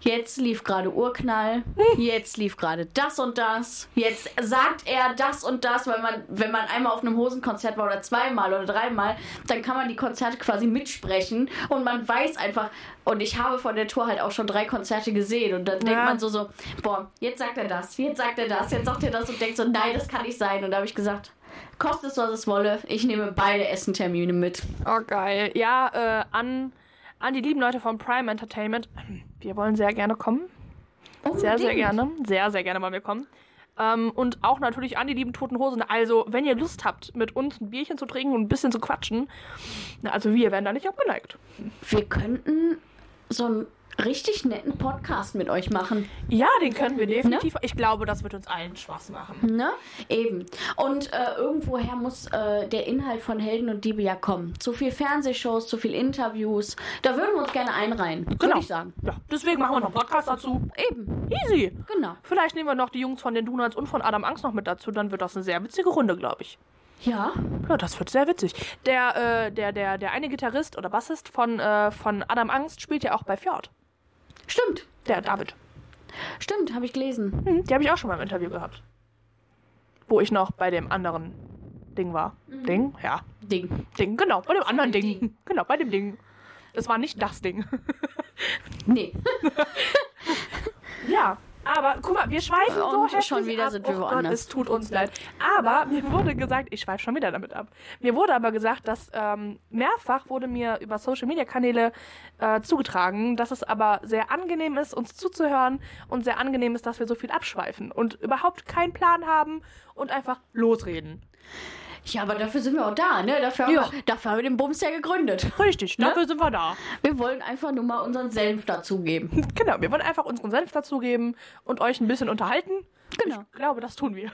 Jetzt lief gerade Urknall, jetzt lief gerade das und das, jetzt sagt er das und das, weil man, wenn man einmal auf einem Hosenkonzert war oder zweimal oder dreimal, dann kann man die Konzerte quasi mitsprechen und man weiß einfach, und ich habe von der Tour halt auch schon drei Konzerte gesehen und dann denkt Ja. man so, so, boah, jetzt sagt er das, jetzt sagt er das, jetzt sagt er das und denkt so, nein, das kann nicht sein. Und da habe ich gesagt, kostet es, was es wolle, ich nehme beide Essentermine mit. Oh, geil. Ja, äh, an, an die lieben Leute von Prime Entertainment. Wir wollen sehr gerne kommen. Sehr, sehr Unbedingt. gerne. Sehr, sehr gerne wollen wir kommen. Ähm, und auch natürlich an die lieben Toten Hosen. Also, wenn ihr Lust habt, mit uns ein Bierchen zu trinken und ein bisschen zu quatschen, na, also wir werden da nicht abgeneigt. Wir könnten so einen richtig netten Podcast mit euch machen. Ja, den können wir definitiv. Ich glaube, das wird uns allen Spaß machen. Ne? Eben. Und äh, irgendwoher muss äh, der Inhalt von Helden und Diebe ja kommen. Zu viel Fernsehshows, zu viel Interviews. Da würden wir uns gerne einreihen. Würde Genau. ich sagen. Ja, deswegen machen wir noch einen Podcast dazu. Eben. Easy. Genau. Vielleicht nehmen wir noch die Jungs von den Donuts und von Adam Angst noch mit dazu. Dann wird das eine sehr witzige Runde, glaube ich. Ja. Ja, das wird sehr witzig. Der, äh, der, der, der eine Gitarrist oder Bassist von, äh, von Adam Angst spielt ja auch bei Fjord. Stimmt. Der David. Stimmt, habe ich gelesen. Hm, die habe ich auch schon mal im Interview gehabt. Wo ich noch bei dem anderen Ding war. Ding? Ja. Ding. Ding, genau. Bei dem anderen Ding. Ding. Genau, bei dem Ding. Es war nicht das Ding. Nee. Ja, aber guck mal, wir schweifen so Und heftig schon wieder ab. sind wir oh Gott, woanders. es tut uns leid. Aber mir wurde gesagt, ich schweife schon wieder damit ab. Mir wurde aber gesagt, dass ähm, mehrfach wurde mir über Social Media Kanäle äh, zugetragen, dass es aber sehr angenehm ist, uns zuzuhören und sehr angenehm ist, dass wir so viel abschweifen und überhaupt keinen Plan haben und einfach losreden. Ja, aber dafür sind wir auch da, ne? Dafür, haben, Ja. wir, dafür haben wir den Bums ja gegründet. Richtig, Ne? dafür sind wir da. Wir wollen einfach nur mal unseren Senf dazugeben. Genau, wir wollen einfach unseren Senf dazugeben und euch ein bisschen unterhalten. Genau. Ich glaube, das tun wir.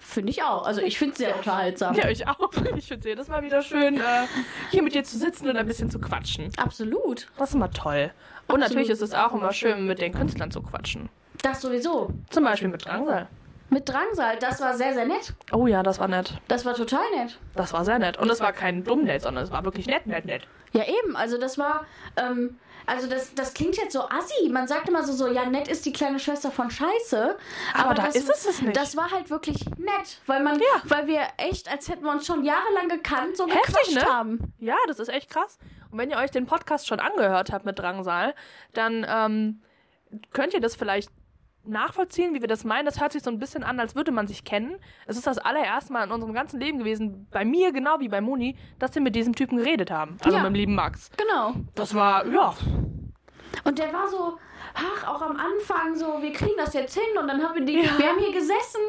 Finde ich auch. Also ich finde es sehr unterhaltsam. Ja, ich auch. Ich finde es jedes Mal wieder schön, äh, hier mit dir zu sitzen und ein bisschen zu quatschen. Absolut. Das ist immer toll. Und natürlich ist es auch immer schön, mit den Künstlern zu quatschen. Das sowieso. Zum Beispiel mit Drangsal. Mit Drangsal, das war sehr, sehr nett. Oh ja, das war nett. Das war total nett. Das war sehr nett. Und es war kein dumm nett, sondern es war wirklich nett, nett, nett. Ja, eben. Also das war, ähm, also das, das klingt jetzt so assi. Man sagt immer so, so, ja, nett ist die kleine Schwester von Scheiße. Aber da das, ist es es nicht. Das war halt wirklich nett, weil man, Ja. weil wir echt, als hätten wir uns schon jahrelang gekannt, so Heftig, gequatscht ne? haben. Ja, das ist echt krass. Und wenn ihr euch den Podcast schon angehört habt mit Drangsal, dann ähm, könnt ihr das vielleicht nachvollziehen, wie wir das meinen. Das hört sich so ein bisschen an, als würde man sich kennen. Es ist das allererste Mal in unserem ganzen Leben gewesen, bei mir genau wie bei Moni, dass wir mit diesem Typen geredet haben. Also Ja. mit dem lieben Max. Genau. Das war, ja, Und der war so, ach, auch am Anfang so, wir kriegen das jetzt hin. Und dann haben wir die, wir haben hier gesessen,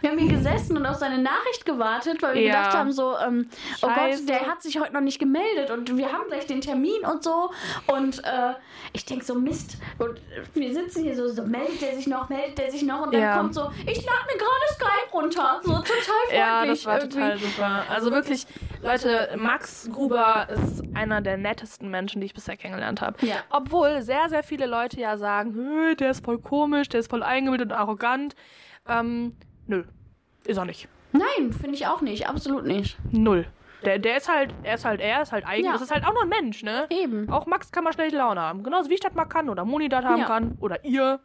wir haben hier gesessen und auf seine Nachricht gewartet, weil wir Ja. gedacht haben so, ähm, oh. Gott, der hat sich heute noch nicht gemeldet und wir haben gleich den Termin und so. Und äh, ich denk so, Mist. Und wir sitzen hier so, so, meldet der sich noch, meldet der sich noch. Und dann Ja. kommt so, ich lade mir gerade Skype runter. So total freundlich ja, das war irgendwie. total super. Also wirklich, Leute, Max Gruber ist einer der nettesten Menschen, die ich bisher kennengelernt habe. Ja. Obwohl sehr, sehr viele Leute ja sagen, "Hö, der ist voll komisch, der ist voll eingebildet und arrogant. Ähm, nö, ist er nicht. Nein, finde ich auch nicht, absolut nicht. Null. Der, der ist halt, er ist halt er, ist halt eigen. Ja. Das ist halt auch nur ein Mensch, ne? Eben. Auch Max kann mal schlechte Laune haben. Genauso wie ich das mal kann oder Moni das haben Ja. kann oder ihr.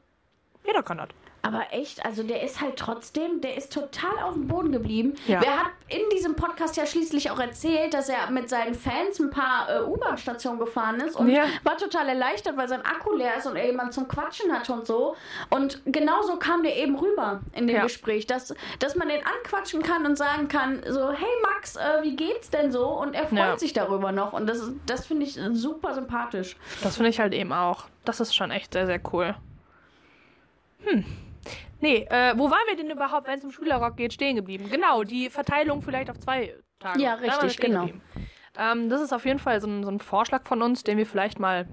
Jeder kann das. Aber echt, also der ist halt trotzdem, der ist total auf dem Boden geblieben. Ja. Er hat in diesem Podcast ja schließlich auch erzählt, dass er mit seinen Fans ein paar äh, U-Bahn-Stationen gefahren ist und Ja. war total erleichtert, weil sein Akku leer ist und er jemanden zum Quatschen hatte und so. Und genauso kam der eben rüber in dem Ja. Gespräch, dass, dass man den anquatschen kann und sagen kann, so, hey Max, äh, wie geht's denn so? Und er freut sich darüber noch. Und das, das finde ich super sympathisch. Das finde ich halt eben auch. Das ist schon echt sehr, sehr cool. Hm. Nee, äh, wo waren wir denn überhaupt, wenn es um Schülerrock geht, stehen geblieben? Genau, die Verteilung vielleicht auf zwei Tage. Ja, richtig, genau. Ähm, das ist auf jeden Fall so ein, so ein Vorschlag von uns, den wir vielleicht mal,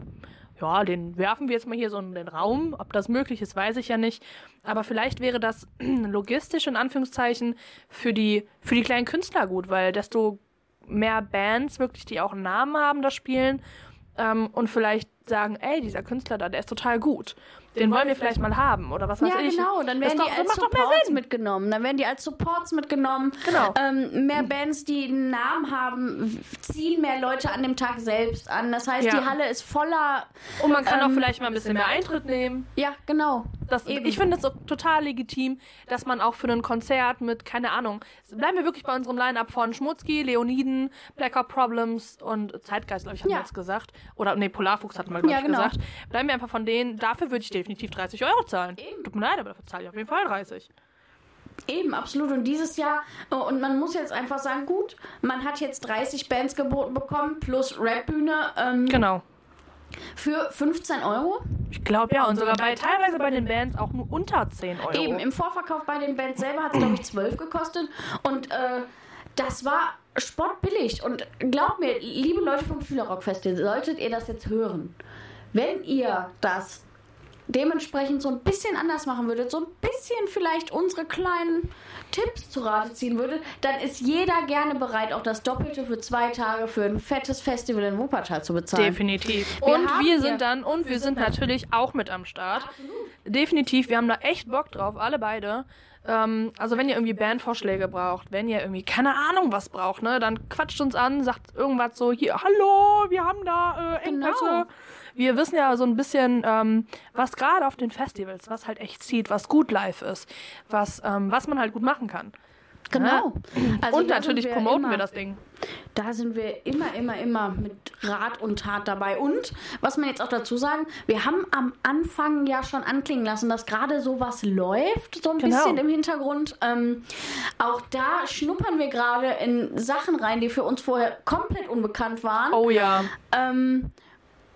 ja, den werfen wir jetzt mal hier so in den Raum. Ob das möglich ist, weiß ich ja nicht. Aber vielleicht wäre das logistisch in Anführungszeichen für die, für die kleinen Künstler gut, weil desto mehr Bands wirklich, die auch einen Namen haben, das spielen, ähm, und vielleicht sagen, ey, dieser Künstler da, der ist total gut. Den wollen wir vielleicht mal haben oder was weiß Ja, ich. genau. Dann werden die das als macht doch mehr Supports mitgenommen. Dann werden die als Supports mitgenommen. Genau. Ähm, mehr Bands, die einen Namen haben, ziehen mehr Leute an dem Tag selbst an. Das heißt, Ja. die Halle ist voller. Und man kann auch ähm, vielleicht mal ein bisschen mehr Eintritt nehmen. Ja, genau. Das, ich finde es total legitim, dass man auch für ein Konzert mit, keine Ahnung, bleiben wir wirklich bei unserem Line-Up von Schmutzki, Leoniden, Blackout Problems und Zeitgeist, glaube ich, haben Ja. wir jetzt gesagt. Oder, nee, Polarfuchs hatten wir, glaube Ja, ich, genau. gesagt. Bleiben wir einfach von denen. Dafür würde ich definitiv 30 Euro zahlen. Tut mir leid, aber dafür zahle ich auf jeden Fall 30. Eben, absolut. Und dieses Jahr, oh, und man muss jetzt einfach sagen, gut, man hat jetzt 30 Bands geboten bekommen, plus Rapbühne ähm, Genau. für 15 Euro. Ich glaube ja, und sogar bei teilweise bei den Bands auch nur unter 10 Euro. Eben, im Vorverkauf bei den Bands selber hat es, glaube ich, 12 gekostet. Und äh, das war spottbillig. Und glaubt mir, liebe Leute vom Schülerrockfestival, solltet ihr das jetzt hören, wenn ihr das dementsprechend so ein bisschen anders machen würdet, so ein bisschen vielleicht unsere kleinen Tipps zu Rate ziehen würdet, dann ist jeder gerne bereit, auch das Doppelte für zwei Tage für ein fettes Festival in Wuppertal zu bezahlen. Definitiv. Wir und wir sind dann, und wir sind natürlich auch mit am Start. Definitiv, wir haben da echt Bock drauf, alle beide. Ähm, also wenn ihr irgendwie Bandvorschläge braucht, wenn ihr irgendwie keine Ahnung was braucht, ne, dann quatscht uns an, sagt irgendwas so, hier, hallo, wir haben da äh, Engpässe. Genau. Wir wissen ja so ein bisschen, ähm, was gerade auf den Festivals, was halt echt zieht, was gut live ist, was, ähm, was man halt gut machen kann. Genau. Also und natürlich sind promoten immer- wir das Ding. Da sind wir immer, immer, immer mit Rat und Tat dabei. Und was man jetzt auch dazu sagen, wir haben am Anfang ja schon anklingen lassen, dass gerade sowas läuft, so ein Genau. bisschen im Hintergrund. Ähm, auch da schnuppern wir gerade in Sachen rein, die für uns vorher komplett unbekannt waren. Oh ja. Ähm,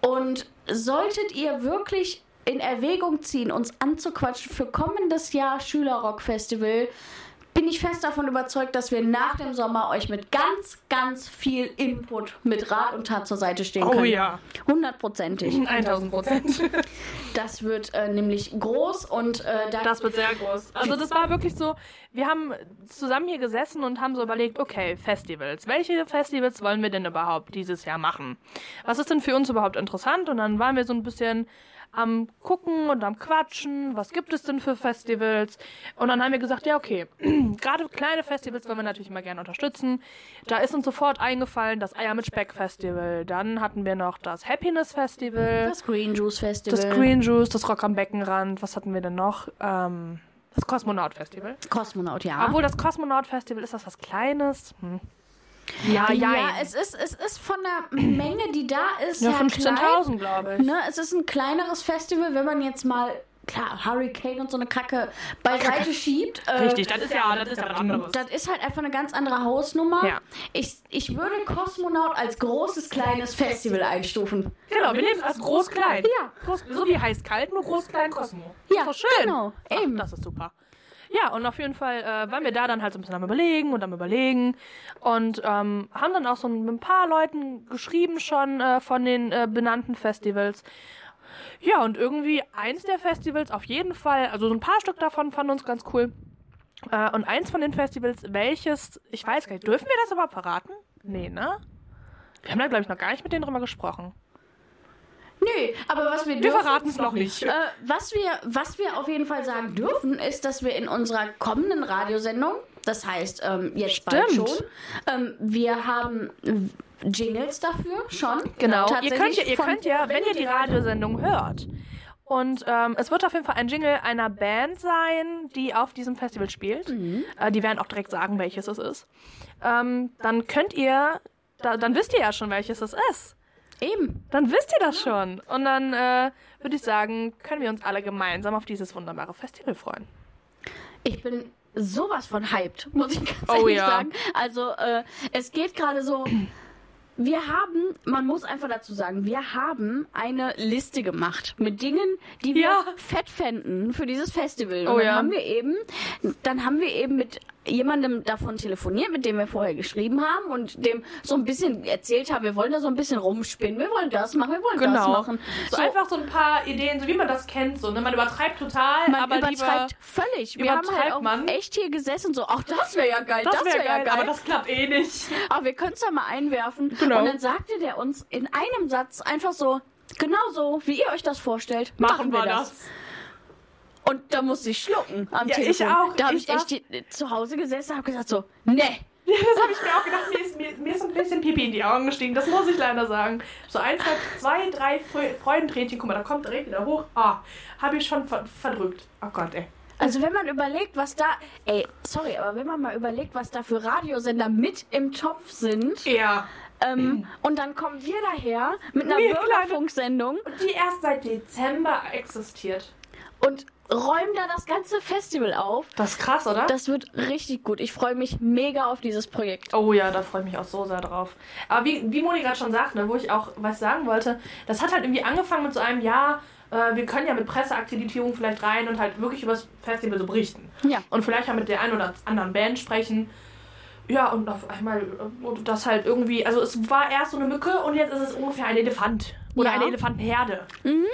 und solltet ihr wirklich in Erwägung ziehen, uns anzuquatschen für kommendes Jahr Schülerrock-Festival, bin ich fest davon überzeugt, dass wir nach dem Sommer euch mit ganz, ganz viel Input mit Rat und Tat zur Seite stehen Oh können. ja. Hundertprozentig. 1000 Prozent. Das wird äh, nämlich groß und äh, da Das wird sehr groß. Also das war wirklich so, wir haben zusammen hier gesessen und haben so überlegt, okay, Festivals. Welche Festivals wollen wir denn überhaupt dieses Jahr machen? Was ist denn für uns überhaupt interessant? Und dann waren wir so ein bisschen am gucken und am quatschen, was gibt es denn für Festivals? Und dann haben wir gesagt, ja, okay, gerade kleine Festivals wollen wir natürlich immer gerne unterstützen. Da ist uns sofort eingefallen das Eier mit Speck Festival. Dann hatten wir noch das Happiness Festival. das Green Juice Festival. Das Green Juice, das Rock am Beckenrand, was hatten wir denn noch? Ähm, das Kosmonaut Festival. Kosmonaut, ja. Obwohl das Kosmonaut Festival ist das was Kleines? Hm. Ja, ja, ja, es ist, es ist von der Menge, die da ist, ja her klein. 15.000, glaube ich. Ne, es ist ein kleineres Festival, wenn man jetzt mal, klar, Hurricane und so eine Kacke beiseite schiebt. Äh, Richtig, das ist ja, das ist ja was anderes. Das ist halt einfach eine ganz andere Hausnummer. Ja. Ich, ich würde Kosmonaut als großes, kleines Festival einstufen. Genau, wir nehmen es als groß-klein. Ja. Groß, so wie heiß-kalt, nur groß-klein Kosmo. Ja, ist doch schön. genau, Ach, eben. das ist super. Ja, und auf jeden Fall äh, waren wir da dann halt so ein bisschen am Überlegen und am Überlegen und ähm, haben dann auch so mit ein paar Leuten geschrieben schon äh, von den äh, benannten Festivals. Ja, und irgendwie eins der Festivals auf jeden Fall, also so ein paar Stück davon fanden uns ganz cool. Äh, und eins von den Festivals, welches, ich weiß gar nicht, dürfen wir das überhaupt verraten? Nee, ne? Wir haben da, glaube ich, noch gar nicht mit denen drüber gesprochen. Nö, aber was wir Wir dürfen... verraten es noch nicht. Äh, was, wir, was wir auf jeden Fall sagen dürfen, ist, dass wir in unserer kommenden Radiosendung, das heißt ähm, jetzt bald Stimmt. schon, ähm, wir haben Jingles dafür schon. Genau. Ihr könnt, ihr könnt ja, wenn ihr die Radiosendung hört, und ähm, es wird auf jeden Fall ein Jingle einer Band sein, die auf diesem Festival spielt. Äh, die werden auch direkt sagen, welches es ist. Ähm, dann könnt ihr, da, dann wisst ihr ja schon, welches es ist. Eben. Dann wisst ihr das schon. Und dann äh, würde ich sagen, können wir uns alle gemeinsam auf dieses wunderbare Festival freuen. Ich bin sowas von hyped, muss ich ganz Oh ehrlich ja. sagen. Also, äh, es geht gerade so. Wir haben, man muss einfach dazu sagen, wir haben eine Liste gemacht mit Dingen, die wir Ja. fett fänden für dieses Festival. Und Oh dann ja. haben wir eben, dann haben wir eben mit jemandem davon telefoniert, mit dem wir vorher geschrieben haben und dem so ein bisschen erzählt haben, wir wollen da so ein bisschen rumspinnen, wir wollen das machen, wir wollen das Genau. machen. So, einfach so ein paar Ideen, so wie man das kennt. So, ne? Man übertreibt total, man aber übertreibt völlig. Wir haben halt übertreibt auch man. echt hier gesessen so, ach, das wäre ja geil, das das, wäre wäre ja geil, aber das klappt eh nicht. Aber wir können es ja mal einwerfen. Genau. Und dann sagte der uns in einem Satz einfach so, genau so, wie ihr euch das vorstellt, Machen wir das. Und da musste ich schlucken am Ja, ich Telefon. auch. Da habe Ich ich, echt die, zu Hause gesessen und habe gesagt so, nee. Das habe ich mir auch gedacht, mir ist, mir, mir ist ein bisschen Pipi in die Augen gestiegen, das muss ich leider sagen. So ein, zwei, drei Fre- Freudentränchen, guck mal, da kommt direkt wieder hoch. Ah, habe ich schon ver verdrückt. Oh Gott, ey. Also wenn man überlegt, was da, ey, sorry, aber wenn man mal überlegt, was da für Radiosender mit im Topf sind, Ja. ähm, und dann kommen wir daher mit einer Wir Bürgerfunksendung Die erst seit Dezember existiert. Und räumen da das ganze Festival auf. Das ist krass, oder? Das wird richtig gut. Ich freue mich mega auf dieses Projekt. Oh ja, da freue ich mich auch so sehr drauf. Aber wie, wie Moni gerade schon sagt, ne, wo ich auch was sagen wollte, das hat halt irgendwie angefangen mit so einem Ja, äh, wir können ja mit Presseakkreditierung vielleicht rein und halt wirklich über das Festival so berichten. Ja. Und vielleicht ja mit der einen oder anderen Band sprechen. Ja, und auf einmal äh, und das halt irgendwie, also es war erst so eine Mücke und jetzt ist es ungefähr ein Elefant. Oder Ja. eine Elefantenherde.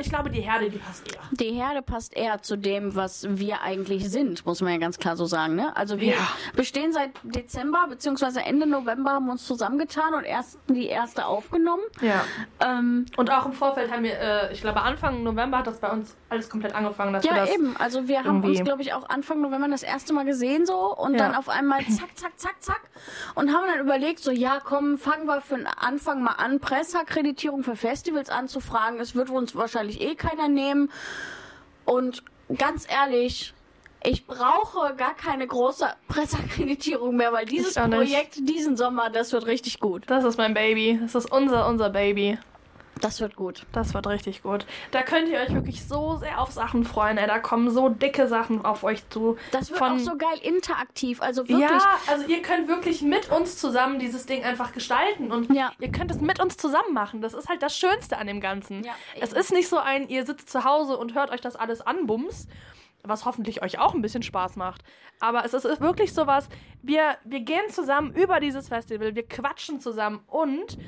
Ich glaube, die Herde, die passt eher. Die Herde passt eher zu dem, was wir eigentlich sind, muss man ja ganz klar so sagen. Ne? Also wir Ja. bestehen seit Dezember bzw. Ende November haben wir uns zusammengetan und erst die erste aufgenommen. Ja. Ähm, Und auch im Vorfeld haben wir, äh, ich glaube Anfang November hat das bei uns alles komplett angefangen, dass wir ja, das eben. Also wir haben uns, glaube ich, auch Anfang November das erste Mal gesehen so und Ja. dann auf einmal zack, zack, zack, zack und haben dann überlegt, so ja, komm, fangen wir für den Anfang mal an, Presseakkreditierung für Festivals anzufragen. Es wird uns wahrscheinlich eh keiner nehmen. Und ganz ehrlich, ich brauche gar keine große Presseakkreditierung mehr, weil dieses. Projekt diesen Sommer, das wird richtig gut. Das ist mein Baby. Das ist unser, unser Baby. Das wird gut. Das wird richtig gut. Da könnt ihr euch wirklich so sehr auf Sachen freuen. Ey. Da kommen so dicke Sachen auf euch zu. Das wird Von- auch so geil interaktiv. Also wirklich. Ja, also ihr könnt wirklich mit uns zusammen dieses Ding einfach gestalten und Ja. ihr könnt es mit uns zusammen machen. Das ist halt das Schönste an dem Ganzen. Ja, es ist nicht so ein, ihr sitzt zu Hause und hört euch das alles an, Bums, was hoffentlich euch auch ein bisschen Spaß macht. Aber es ist wirklich sowas, wir, wir gehen zusammen über dieses Festival, wir quatschen zusammen und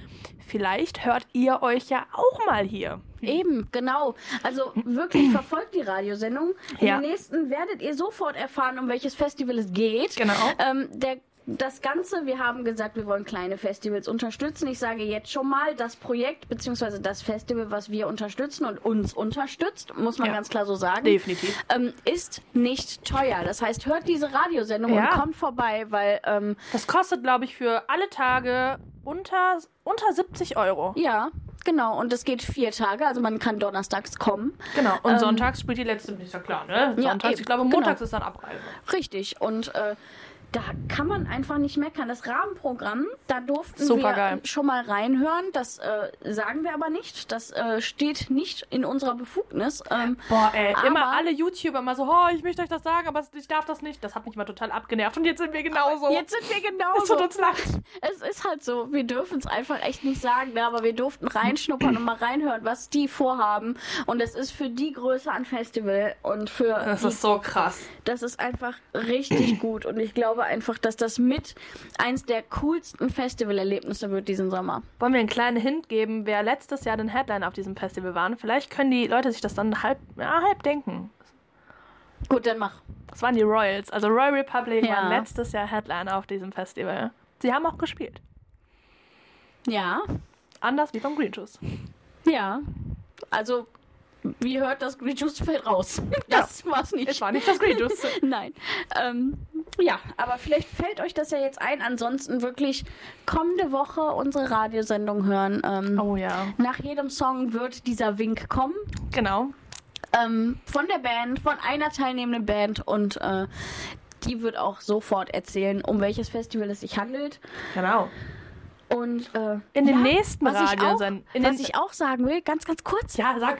vielleicht hört ihr euch ja auch mal hier. Eben, genau. Also wirklich verfolgt die Radiosendung. Ja. den nächsten werdet ihr sofort erfahren, um welches Festival es geht. Genau. Ähm, der, das Ganze, wir haben gesagt, wir wollen kleine Festivals unterstützen. Ich sage jetzt schon mal, das Projekt bzw. das Festival, was wir unterstützen und uns unterstützt, muss man Ja. ganz klar so sagen, Definitiv. ähm, ist nicht teuer. Das heißt, hört diese Radiosendung Ja. und kommt vorbei, weil ähm, Das kostet, glaube ich, für alle Tage unter, unter 70 Euro. ja, genau. Und es geht vier Tage, also man kann donnerstags kommen. Genau. Und Ähm, sonntags spielt die letzte, ist ja klar, ne? Ja, Sonntags, eben, ich glaube, genau. montags ist dann Abreise. Richtig. Und äh, da kann man einfach nicht meckern. Das Rahmenprogramm, da durften Super wir schon mal reinhören. Das äh, sagen wir aber nicht. Das äh, steht nicht in unserer Befugnis. Ähm, Boah, ey, immer alle YouTuber mal so, oh, ich möchte euch das sagen, aber ich darf das nicht. Das hat mich mal total abgenervt. Und jetzt sind wir genauso. Jetzt sind wir es tut genauso. uns leid. Es ist halt so, wir dürfen es einfach echt nicht sagen, ne? aber wir durften reinschnuppern und mal reinhören, was die vorhaben. Und es ist für die Größe an Festival und für Das die ist so krass. Das ist einfach richtig gut und ich glaube einfach, dass das mit eins der coolsten Festivalerlebnisse wird diesen Sommer. Wollen wir einen kleinen Hint geben, wer letztes Jahr den Headliner auf diesem Festival waren? Vielleicht können die Leute sich das dann halb, ja, halb denken. Gut, dann mach. Das waren die Royals. Also Royal Republic Ja. waren letztes Jahr Headliner auf diesem Festival. Sie haben auch gespielt. Ja, Anders wie vom Green Juice. ja. Also, wie hört das Green Juice fällt raus? Das war's nicht. Es war nicht das Green Juice. Nein. Ähm, ja, aber vielleicht fällt euch das ja jetzt ein. Ansonsten wirklich kommende Woche unsere Radiosendung hören. Ähm, Oh ja. Nach jedem Song wird dieser Wink kommen. Genau. ähm, von der Band, von einer teilnehmenden Band und äh, die wird auch sofort erzählen, um welches Festival es sich handelt. Genau. Und äh, In den ja, nächsten was ich auch, Radiosendungen- in was den- ich auch sagen will, ganz, ganz kurz, Ja, sag.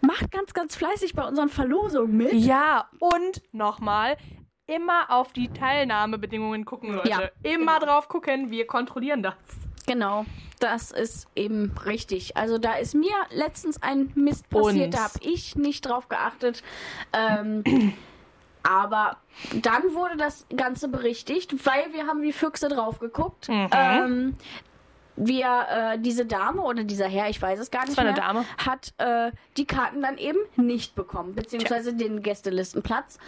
Macht ganz, ganz fleißig bei unseren Verlosungen mit. Ja, und nochmal, immer auf die Teilnahmebedingungen gucken, Leute. Ja, immer genau. drauf gucken, wir kontrollieren das. Genau, das ist eben richtig. Also da ist mir letztens ein Mist passiert, Uns. da habe ich nicht drauf geachtet. Ähm, Aber dann wurde das Ganze berichtigt, weil wir haben wie Füchse drauf geguckt. Mhm. Ähm, wir, äh, diese Dame oder dieser Herr, ich weiß es gar nicht war eine mehr, Dame. hat äh, die Karten dann eben nicht bekommen, beziehungsweise den Gästelistenplatz.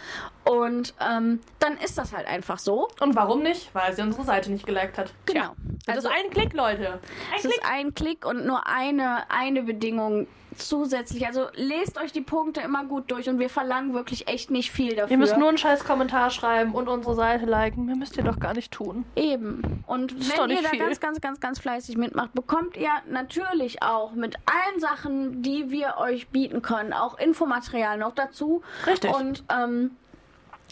Und ähm, dann ist das halt einfach so. Und warum nicht? Weil sie unsere Seite nicht geliked hat. Genau. Tja, das ist ein Klick, Leute. Ein Es Klick. ist ein Klick und nur eine, eine Bedingung zusätzlich. Also lest euch die Punkte immer gut durch und wir verlangen wirklich echt nicht viel dafür. Ihr müsst nur einen scheiß Kommentar schreiben und unsere Seite liken. Mehr müsst ihr doch gar nicht tun. Eben. Und wenn ihr da viel. ganz, ganz, ganz, ganz fleißig mitmacht, bekommt ihr natürlich auch mit allen Sachen, die wir euch bieten können, auch Infomaterial noch dazu. Richtig. Und ähm,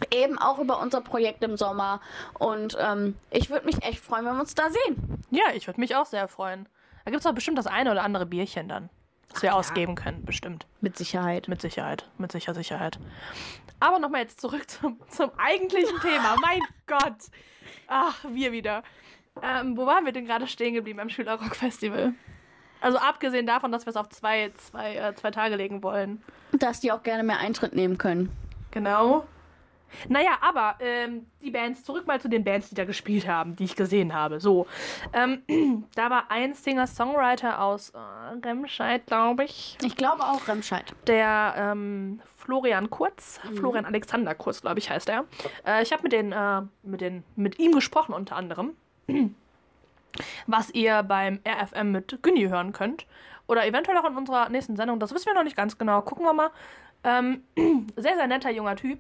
eben auch über unser Projekt im Sommer. Und ähm, ich würde mich echt freuen, wenn wir uns da sehen. Ja, ich würde mich auch sehr freuen. Da gibt es doch bestimmt das eine oder andere Bierchen dann. Das wir ausgeben können, bestimmt. Mit Sicherheit. Mit Sicherheit. Mit sicher Sicherheit. Aber nochmal jetzt zurück zum, zum eigentlichen Thema. Mein Gott. Ach, wir wieder. Ähm, wo waren wir denn gerade stehen geblieben beim Schülerrock-Festival? Also abgesehen davon, dass wir es auf zwei, zwei, äh, zwei Tage legen wollen. Dass die auch gerne mehr Eintritt nehmen können. Genau. Naja, aber ähm, die Bands, zurück mal zu den Bands, die da gespielt haben, die ich gesehen habe. So, ähm, da war ein Singer-Songwriter aus äh, Remscheid, glaube ich, Ich glaube auch Remscheid. der ähm, Florian Kurz, Florian Alexander Kurz, glaube ich, heißt er. Äh, ich habe mit, den, äh, mit, den, mit ihm gesprochen unter anderem, was ihr beim RFM mit Günni hören könnt. Oder eventuell auch in unserer nächsten Sendung, das wissen wir noch nicht ganz genau. Gucken wir mal. Ähm, sehr, sehr netter junger Typ.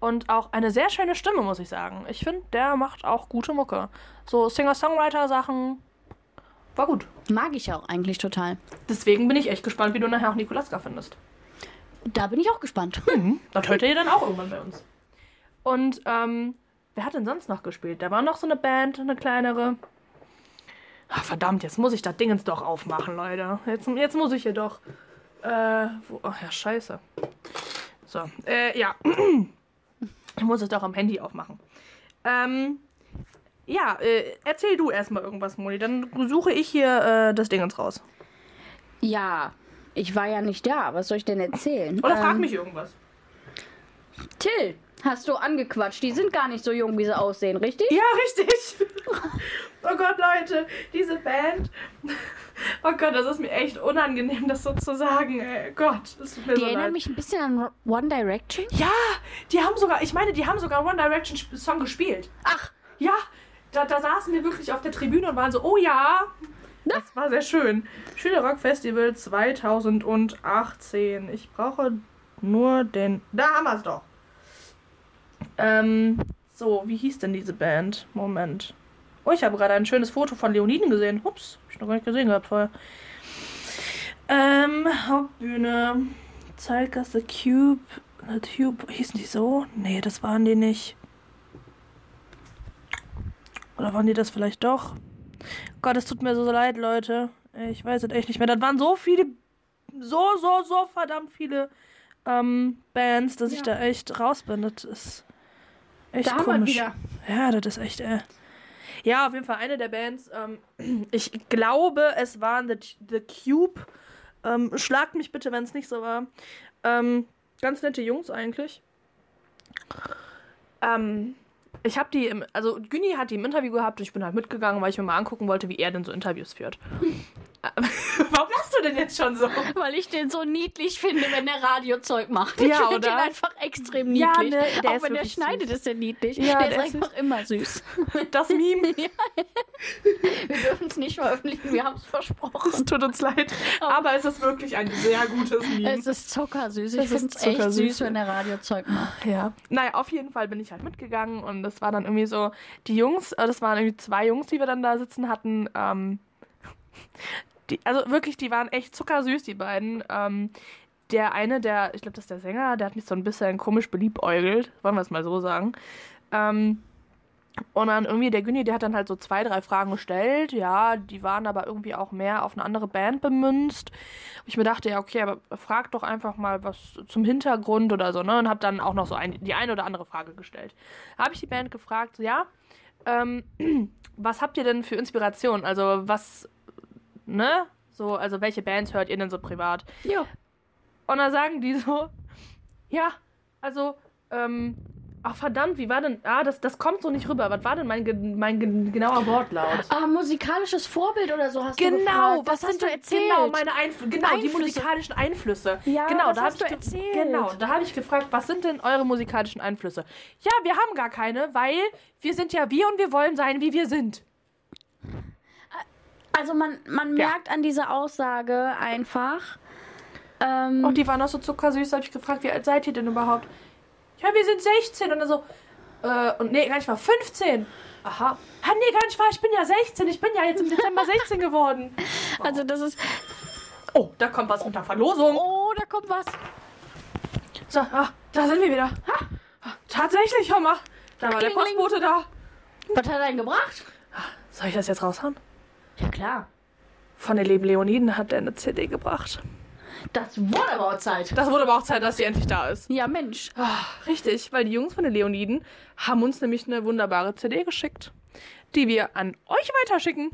Und auch eine sehr schöne Stimme, muss ich sagen. Ich finde, der macht auch gute Mucke. So Singer-Songwriter-Sachen. War gut. Mag ich auch eigentlich total. Deswegen bin ich echt gespannt, wie du nachher auch Nikolaska findest. Da bin ich auch gespannt. Das hört ihr dann auch irgendwann bei uns. Und ähm, wer hat denn sonst noch gespielt? Da war noch so eine Band, eine kleinere. Ach, verdammt, jetzt muss ich das Dingens doch aufmachen, Leute. Jetzt, jetzt muss ich hier doch. Äh, wo, ach ja, scheiße. So, äh, ja. Ich muss es doch am Handy aufmachen. Ähm, ja, äh, erzähl du erstmal irgendwas, Moni. Dann suche ich hier äh, das Dingens raus. Ja, ich war ja nicht da. Was soll ich denn erzählen? Oder frag Ähm, mich irgendwas. Till, hast du angequatscht. Die sind gar nicht so jung, wie sie aussehen, richtig? Ja, richtig. Oh Gott, Leute, diese Band. Oh Gott, das ist mir echt unangenehm, das so zu sagen. Ey, Gott, das tut mir Die so erinnern leid. mich ein bisschen an One Direction. Ja, die haben sogar, ich meine, die haben sogar One Direction Song gespielt. Ach, Ja, da, da saßen wir wirklich auf der Tribüne und waren so, oh ja. Das war sehr schön. Schülerrock Festival 2018. Ich brauche nur den. Da haben wir es doch. Ähm, so, wie hieß denn diese Band? Moment. Oh, ich habe gerade ein schönes Foto von Leoniden gesehen. Ups, hab ich noch gar nicht gesehen gehabt vorher. Ähm, Hauptbühne. Zeitgasse Cube. The Tube. Hießen die so? Nee, das waren die nicht. Oder waren die das vielleicht doch? Gott, es tut mir so leid, Leute. Ich weiß es echt nicht mehr. Das waren so viele, so, so, so verdammt viele ähm, Bands, dass ich Ja. da echt raus bin. Das ist echt Da komisch. wieder. Ja, das ist echt, äh. Ja, auf jeden Fall eine der Bands. Ähm, ich glaube, es waren The, The Cube. Ähm, schlagt mich bitte, wenn es nicht so war. Ähm, ganz nette Jungs eigentlich. Ähm, ich habe die, im, also Günni hat die im Interview gehabt und ich bin halt mitgegangen, weil ich mir mal angucken wollte, wie er denn so Interviews führt. Warum lachst du denn jetzt schon so? weil ich den so niedlich finde, wenn der Radiozeug macht. Ja, ich finde oder? den einfach extrem Ja, niedlich. ne, der Auch wenn der schneidet, süß. ist er niedlich. Ja, der, der ist einfach immer süß. Das Meme. Wir dürfen es nicht veröffentlichen, wir haben es Es versprochen. tut uns leid. Aber es ist wirklich ein sehr gutes Meme. Es ist zuckersüß. Es Ich finde es echt süß, wenn der Radiozeug macht. Ja. Naja, auf jeden Fall bin ich halt mitgegangen und das war dann irgendwie so, die Jungs, äh, das waren irgendwie zwei Jungs, die wir dann da sitzen hatten, ähm, die, also wirklich, die waren echt zuckersüß, die beiden. Ähm, der eine, der, ich glaube, das ist der Sänger, der hat mich so ein bisschen komisch beliebäugelt, wollen wir es mal so sagen. Ähm, und dann irgendwie der Günni, der hat dann halt so zwei, drei Fragen gestellt. Ja, die waren aber irgendwie auch mehr auf eine andere Band bemünzt. Ich mir dachte, ja, okay, aber frag doch einfach mal was zum Hintergrund oder so, ne? Und hab dann auch noch so ein, die eine oder andere Frage gestellt. Habe ich die Band gefragt, so, ja, ähm, was habt ihr denn für Inspiration? Also, was, ne? So, also, welche Bands hört ihr denn so privat? Ja. Und dann sagen die so, ja, also, ähm, Ach verdammt, wie war denn. Ah, das, das kommt so nicht rüber. Was war denn mein, mein ge- genauer Wortlaut? Ah, musikalisches Vorbild oder so hast du Genau, was hast du erzählt? Genau, meine Einflüsse. Genau, die musikalischen Einflüsse. Ja, genau, da hast du erzählt. Genau, da habe ich gefragt, was sind denn eure musikalischen Einflüsse? Ja, wir haben gar keine, weil wir sind ja wir und wir wollen sein, wie wir sind. Also man, man Ja. merkt an dieser Aussage einfach. Ähm, Und die waren auch so zuckersüß, da habe ich gefragt, wie alt seid ihr denn überhaupt? Ja, wir sind 16 und dann so, äh, und nee, gar nicht mal 15. Aha. Ah, nee, gar nicht wahr, ich bin ja 16, ich bin ja jetzt im Dezember 16 geworden. also das ist. Oh, da kommt was mit der Verlosung. Oh, da kommt was. So, ah, da sind wir wieder. Ah, tatsächlich, mal. Da war der. Postbote da. Was hat er denn gebracht? Soll ich das jetzt raushauen? Ja klar. Von der lieben Leoniden hat er eine CD gebracht. Das wurde aber auch Zeit. Das wurde aber auch Zeit, dass sie endlich da ist. Ja, Mensch. Ah, richtig, weil die Jungs von den Leoniden haben uns nämlich eine wunderbare CD geschickt, die wir an euch weiterschicken.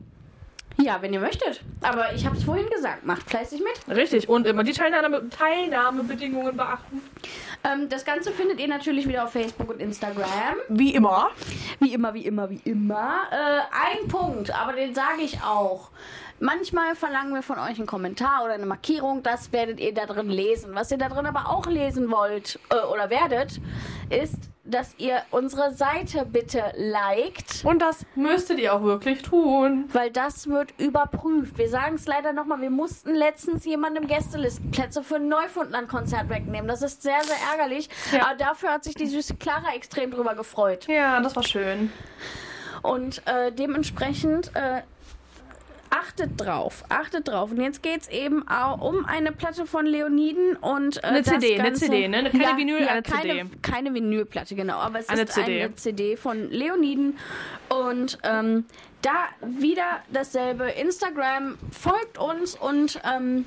Ja, wenn ihr möchtet. Aber ich habe es vorhin gesagt. Macht fleißig mit. Richtig, und immer die Teilnahme Teilnahmebedingungen beachten. Ähm, das Ganze findet ihr natürlich wieder auf Facebook und Instagram. Wie immer. Wie immer, wie immer, wie immer. Äh, ein Punkt, aber den sage ich auch. Manchmal verlangen wir von euch einen Kommentar oder eine Markierung. Das werdet ihr da drin lesen. Was ihr da drin aber auch lesen wollt äh, oder werdet, ist, dass ihr unsere Seite bitte liked. Und das müsstet ihr auch wirklich tun. Weil das wird überprüft. Wir sagen es leider nochmal, wir mussten letztens jemandem Gästelistenplätze für ein Neufundland-Konzert wegnehmen. Das ist sehr, sehr ärgerlich. Ja. Aber dafür hat sich die süße Clara extrem drüber gefreut. Ja, das war schön. Und äh, dementsprechend äh, achtet drauf, achtet drauf. Und jetzt geht es eben auch um eine Platte von Leoniden und äh, Eine CD, eine Ganze- CD, ne? Keine Vinyl, eine keine, CD. Keine Vinylplatte, genau. Aber es Eine ist CD. eine CD von Leoniden. Und ähm, da wieder dasselbe. Instagram folgt uns und ähm,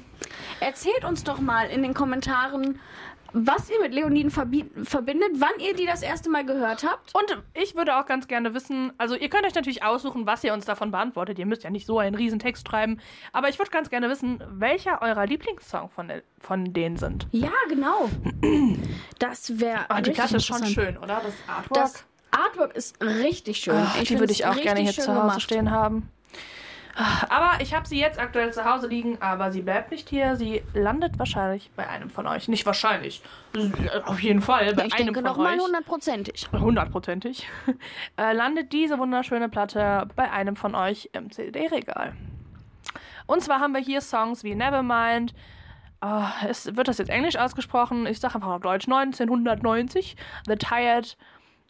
erzählt uns doch mal in den Kommentaren, was ihr mit Leoniden verbi- verbindet, wann ihr die das erste Mal gehört habt. Und ich würde auch ganz gerne wissen, also ihr könnt euch natürlich aussuchen, was ihr uns davon beantwortet. Ihr müsst ja nicht so einen riesen Text schreiben. Aber ich würde ganz gerne wissen, welcher eurer Lieblingssong von, von denen sind. Ja, genau. Das wäre. Ah, die Platte ist schon schön, oder? Das Artwork. Das Artwork ist richtig schön. Ach, die würde ich auch gerne hier zu Hause gemacht. stehen haben. Aber ich habe sie jetzt aktuell zu Hause liegen, aber sie bleibt nicht hier. Sie landet wahrscheinlich bei einem von euch. Nicht wahrscheinlich. Auf jeden Fall bei Ich einem denke von doch mal euch. hundertprozentig. Hundertprozentig. äh, landet diese wunderschöne Platte bei einem von euch im CD-Regal. Und zwar haben wir hier Songs wie Nevermind. Oh, es, wird das jetzt Englisch ausgesprochen? Ich sage einfach auf Deutsch 1990. The Tired,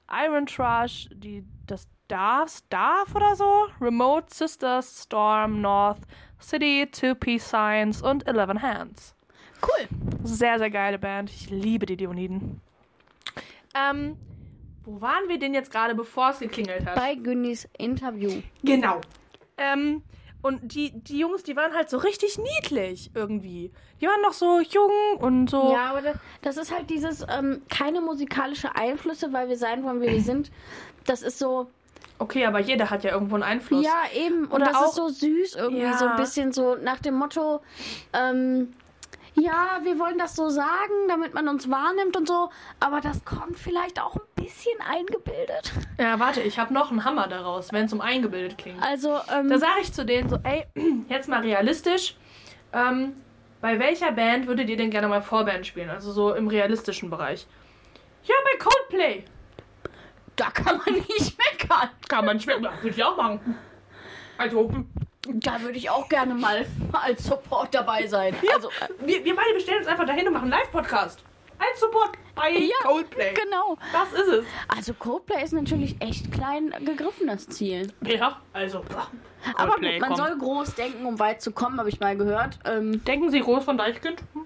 Iron Trash, die, das Darf, Starf oder so? Remote Sisters, Storm, North, City, Two Piece Signs und Eleven Hands. Cool. Sehr, sehr geile Band. Ich liebe die Leoniden. Ähm, wo waren wir denn jetzt gerade, bevor es geklingelt hat? Bei Günnis Interview. Genau. Ähm, und die, die Jungs, die waren halt so richtig niedlich irgendwie. Die waren noch so jung und so. Ja, aber da- das ist halt dieses, ähm, keine musikalische Einflüsse, weil wir sein wollen, wie wir sind. Das ist so, Okay, aber jeder hat ja irgendwo einen Einfluss. ja, eben. Und Oder das auch- ist so süß irgendwie, Ja. so ein bisschen so nach dem Motto, ähm, ja, wir wollen das so sagen, damit man uns wahrnimmt und so, aber das kommt vielleicht auch ein bisschen eingebildet. Ja, warte, ich habe noch einen Hammer daraus, wenn es um eingebildet klingt. Also, ähm, Da sage ich zu denen so, ey, jetzt mal realistisch. Ähm, bei welcher Band würdet ihr denn gerne mal Vorband spielen? Also so im realistischen Bereich. Ja, bei Coldplay. Da kann man nicht meckern. Kann man schwer. Ja, würde ich auch machen. Also, Da würde ich auch gerne mal als Support dabei sein. Also, äh, wir, wir beide bestellen uns einfach dahin und machen einen Live-Podcast. Als Support bei Ja, Coldplay. genau. Das ist es. Also Coldplay ist natürlich echt klein gegriffen, das Ziel. Ja, also. boah. Aber Coldplay gut, man kommt. soll groß denken, um weit zu kommen, habe ich mal gehört. Ähm, Denken Sie Rose von Deichkind? Hm?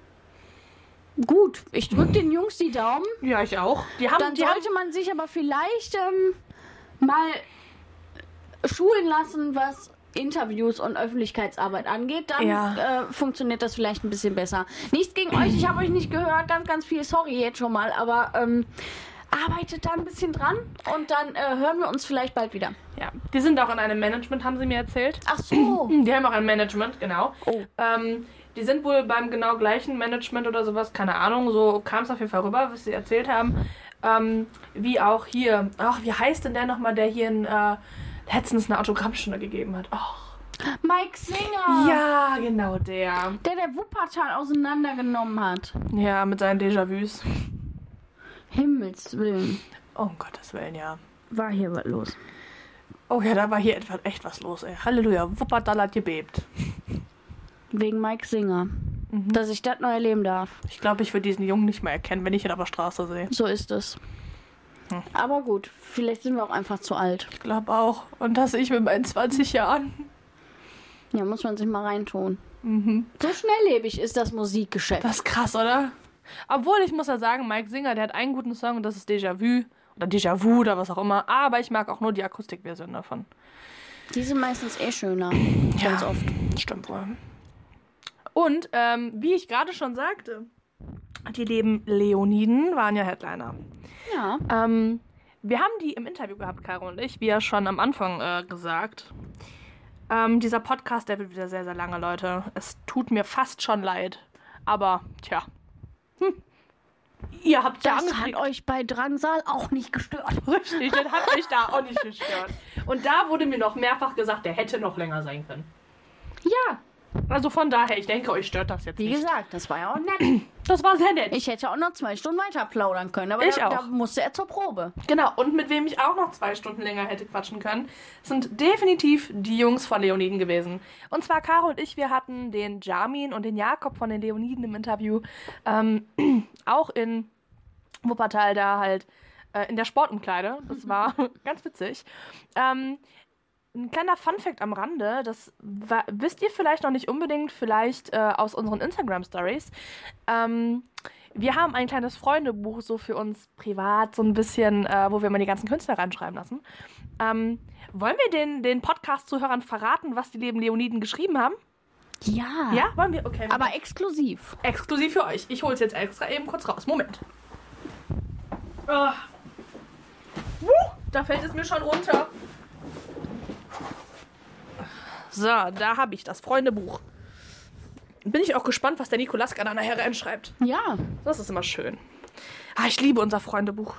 Gut, ich drücke den Jungs die Daumen. Ja, ich auch. Die haben, Dann die haben sollte man sich aber vielleicht ähm, mal schulen lassen, was Interviews und Öffentlichkeitsarbeit angeht. Dann Ja. äh, funktioniert das vielleicht ein bisschen besser. Nichts gegen euch, ich habe euch nicht gehört. Ganz, ganz viel sorry jetzt schon mal. Aber ähm, arbeitet da ein bisschen dran und dann äh, hören wir uns vielleicht bald wieder. ja, die sind auch in einem Management, haben sie mir erzählt. Ach so. Die haben auch ein Management, genau. Oh. Ähm, die sind wohl beim genau gleichen Management oder sowas, keine Ahnung. So kam es auf jeden Fall rüber, was sie erzählt haben. Ähm, wie auch hier. Ach, wie heißt denn der nochmal, der hier in, äh, letztens eine Autogrammstunde gegeben hat? Ach. Mike Singer. Ja, genau der. Der der Wuppertal auseinandergenommen hat. Ja, mit seinen Déjà-vus. Himmels Willen. Oh, um Gottes Willen, ja. War hier was los. Oh ja, da war hier etwas, echt was los, ey. Halleluja, Wuppertal hat gebebt. Wegen Mike Singer. Mhm. Dass ich das neu erleben darf. Ich glaube, ich würde diesen Jungen nicht mehr erkennen, wenn ich ihn auf der Straße sehe. So ist es. Hm. Aber gut, vielleicht sind wir auch einfach zu alt. Ich glaube auch. Und das ich mit meinen 20 Jahren. Ja, muss man sich mal reintun. Mhm. So schnelllebig ist das Musikgeschäft. Das ist krass, oder? Obwohl, ich muss ja sagen, Mike Singer, der hat einen guten Song und das ist Déjà-vu. Oder Déjà-vu oder was auch immer. Aber ich mag auch nur die Akustikversion davon. Die sind meistens eh schöner. Ganz oft. Stimmt wohl. Und, ähm, wie ich gerade schon sagte, die lieben Leoniden waren ja Headliner. Ja. Ähm, wir haben die im Interview gehabt, Caro und ich, wie ja schon am Anfang äh, gesagt. Ähm, dieser Podcast, der wird wieder sehr, sehr lange, Leute. Es tut mir fast schon leid. Aber, tja. Hm. Ihr habt Das hat angeklickt. euch bei Drangsal auch nicht gestört. Richtig, das hat mich da auch nicht gestört. Und da wurde mir noch mehrfach gesagt, der hätte noch länger sein können. Ja, Also von daher, ich denke, euch stört das jetzt wie nicht. gesagt, das war ja auch nett. Das war sehr nett. Ich hätte auch noch zwei Stunden weiter plaudern können, aber Ich da, auch. da musste er zur Probe. Genau, und mit wem ich auch noch zwei Stunden länger hätte quatschen können, sind definitiv die Jungs von Leoniden gewesen. Und zwar Caro und ich, wir hatten den Jamin und den Jakob von den Leoniden im Interview. Ähm, auch in Wuppertal da halt äh, in der Sportumkleide. Das war ganz witzig. Ähm, ein kleiner Funfact am Rande, das wisst ihr vielleicht noch nicht unbedingt, vielleicht äh, aus unseren Instagram-Stories. Ähm, wir haben ein kleines Freundebuch so für uns privat, so ein bisschen, äh, wo wir mal die ganzen Künstler reinschreiben lassen. Ähm, wollen wir den, den Podcast-Zuhörern verraten, was die lieben Leoniden geschrieben haben? Ja. Ja, wollen wir? Okay. Aber exklusiv. Exklusiv für euch. Ich hole es jetzt extra eben kurz raus. Moment. Ah. Wuh, da fällt es mir schon runter. So, da habe ich das Freundebuch. Bin ich auch gespannt, was der Nikolaska da nachher reinschreibt. Ja. Das ist immer schön. Ah, ich liebe unser Freundebuch.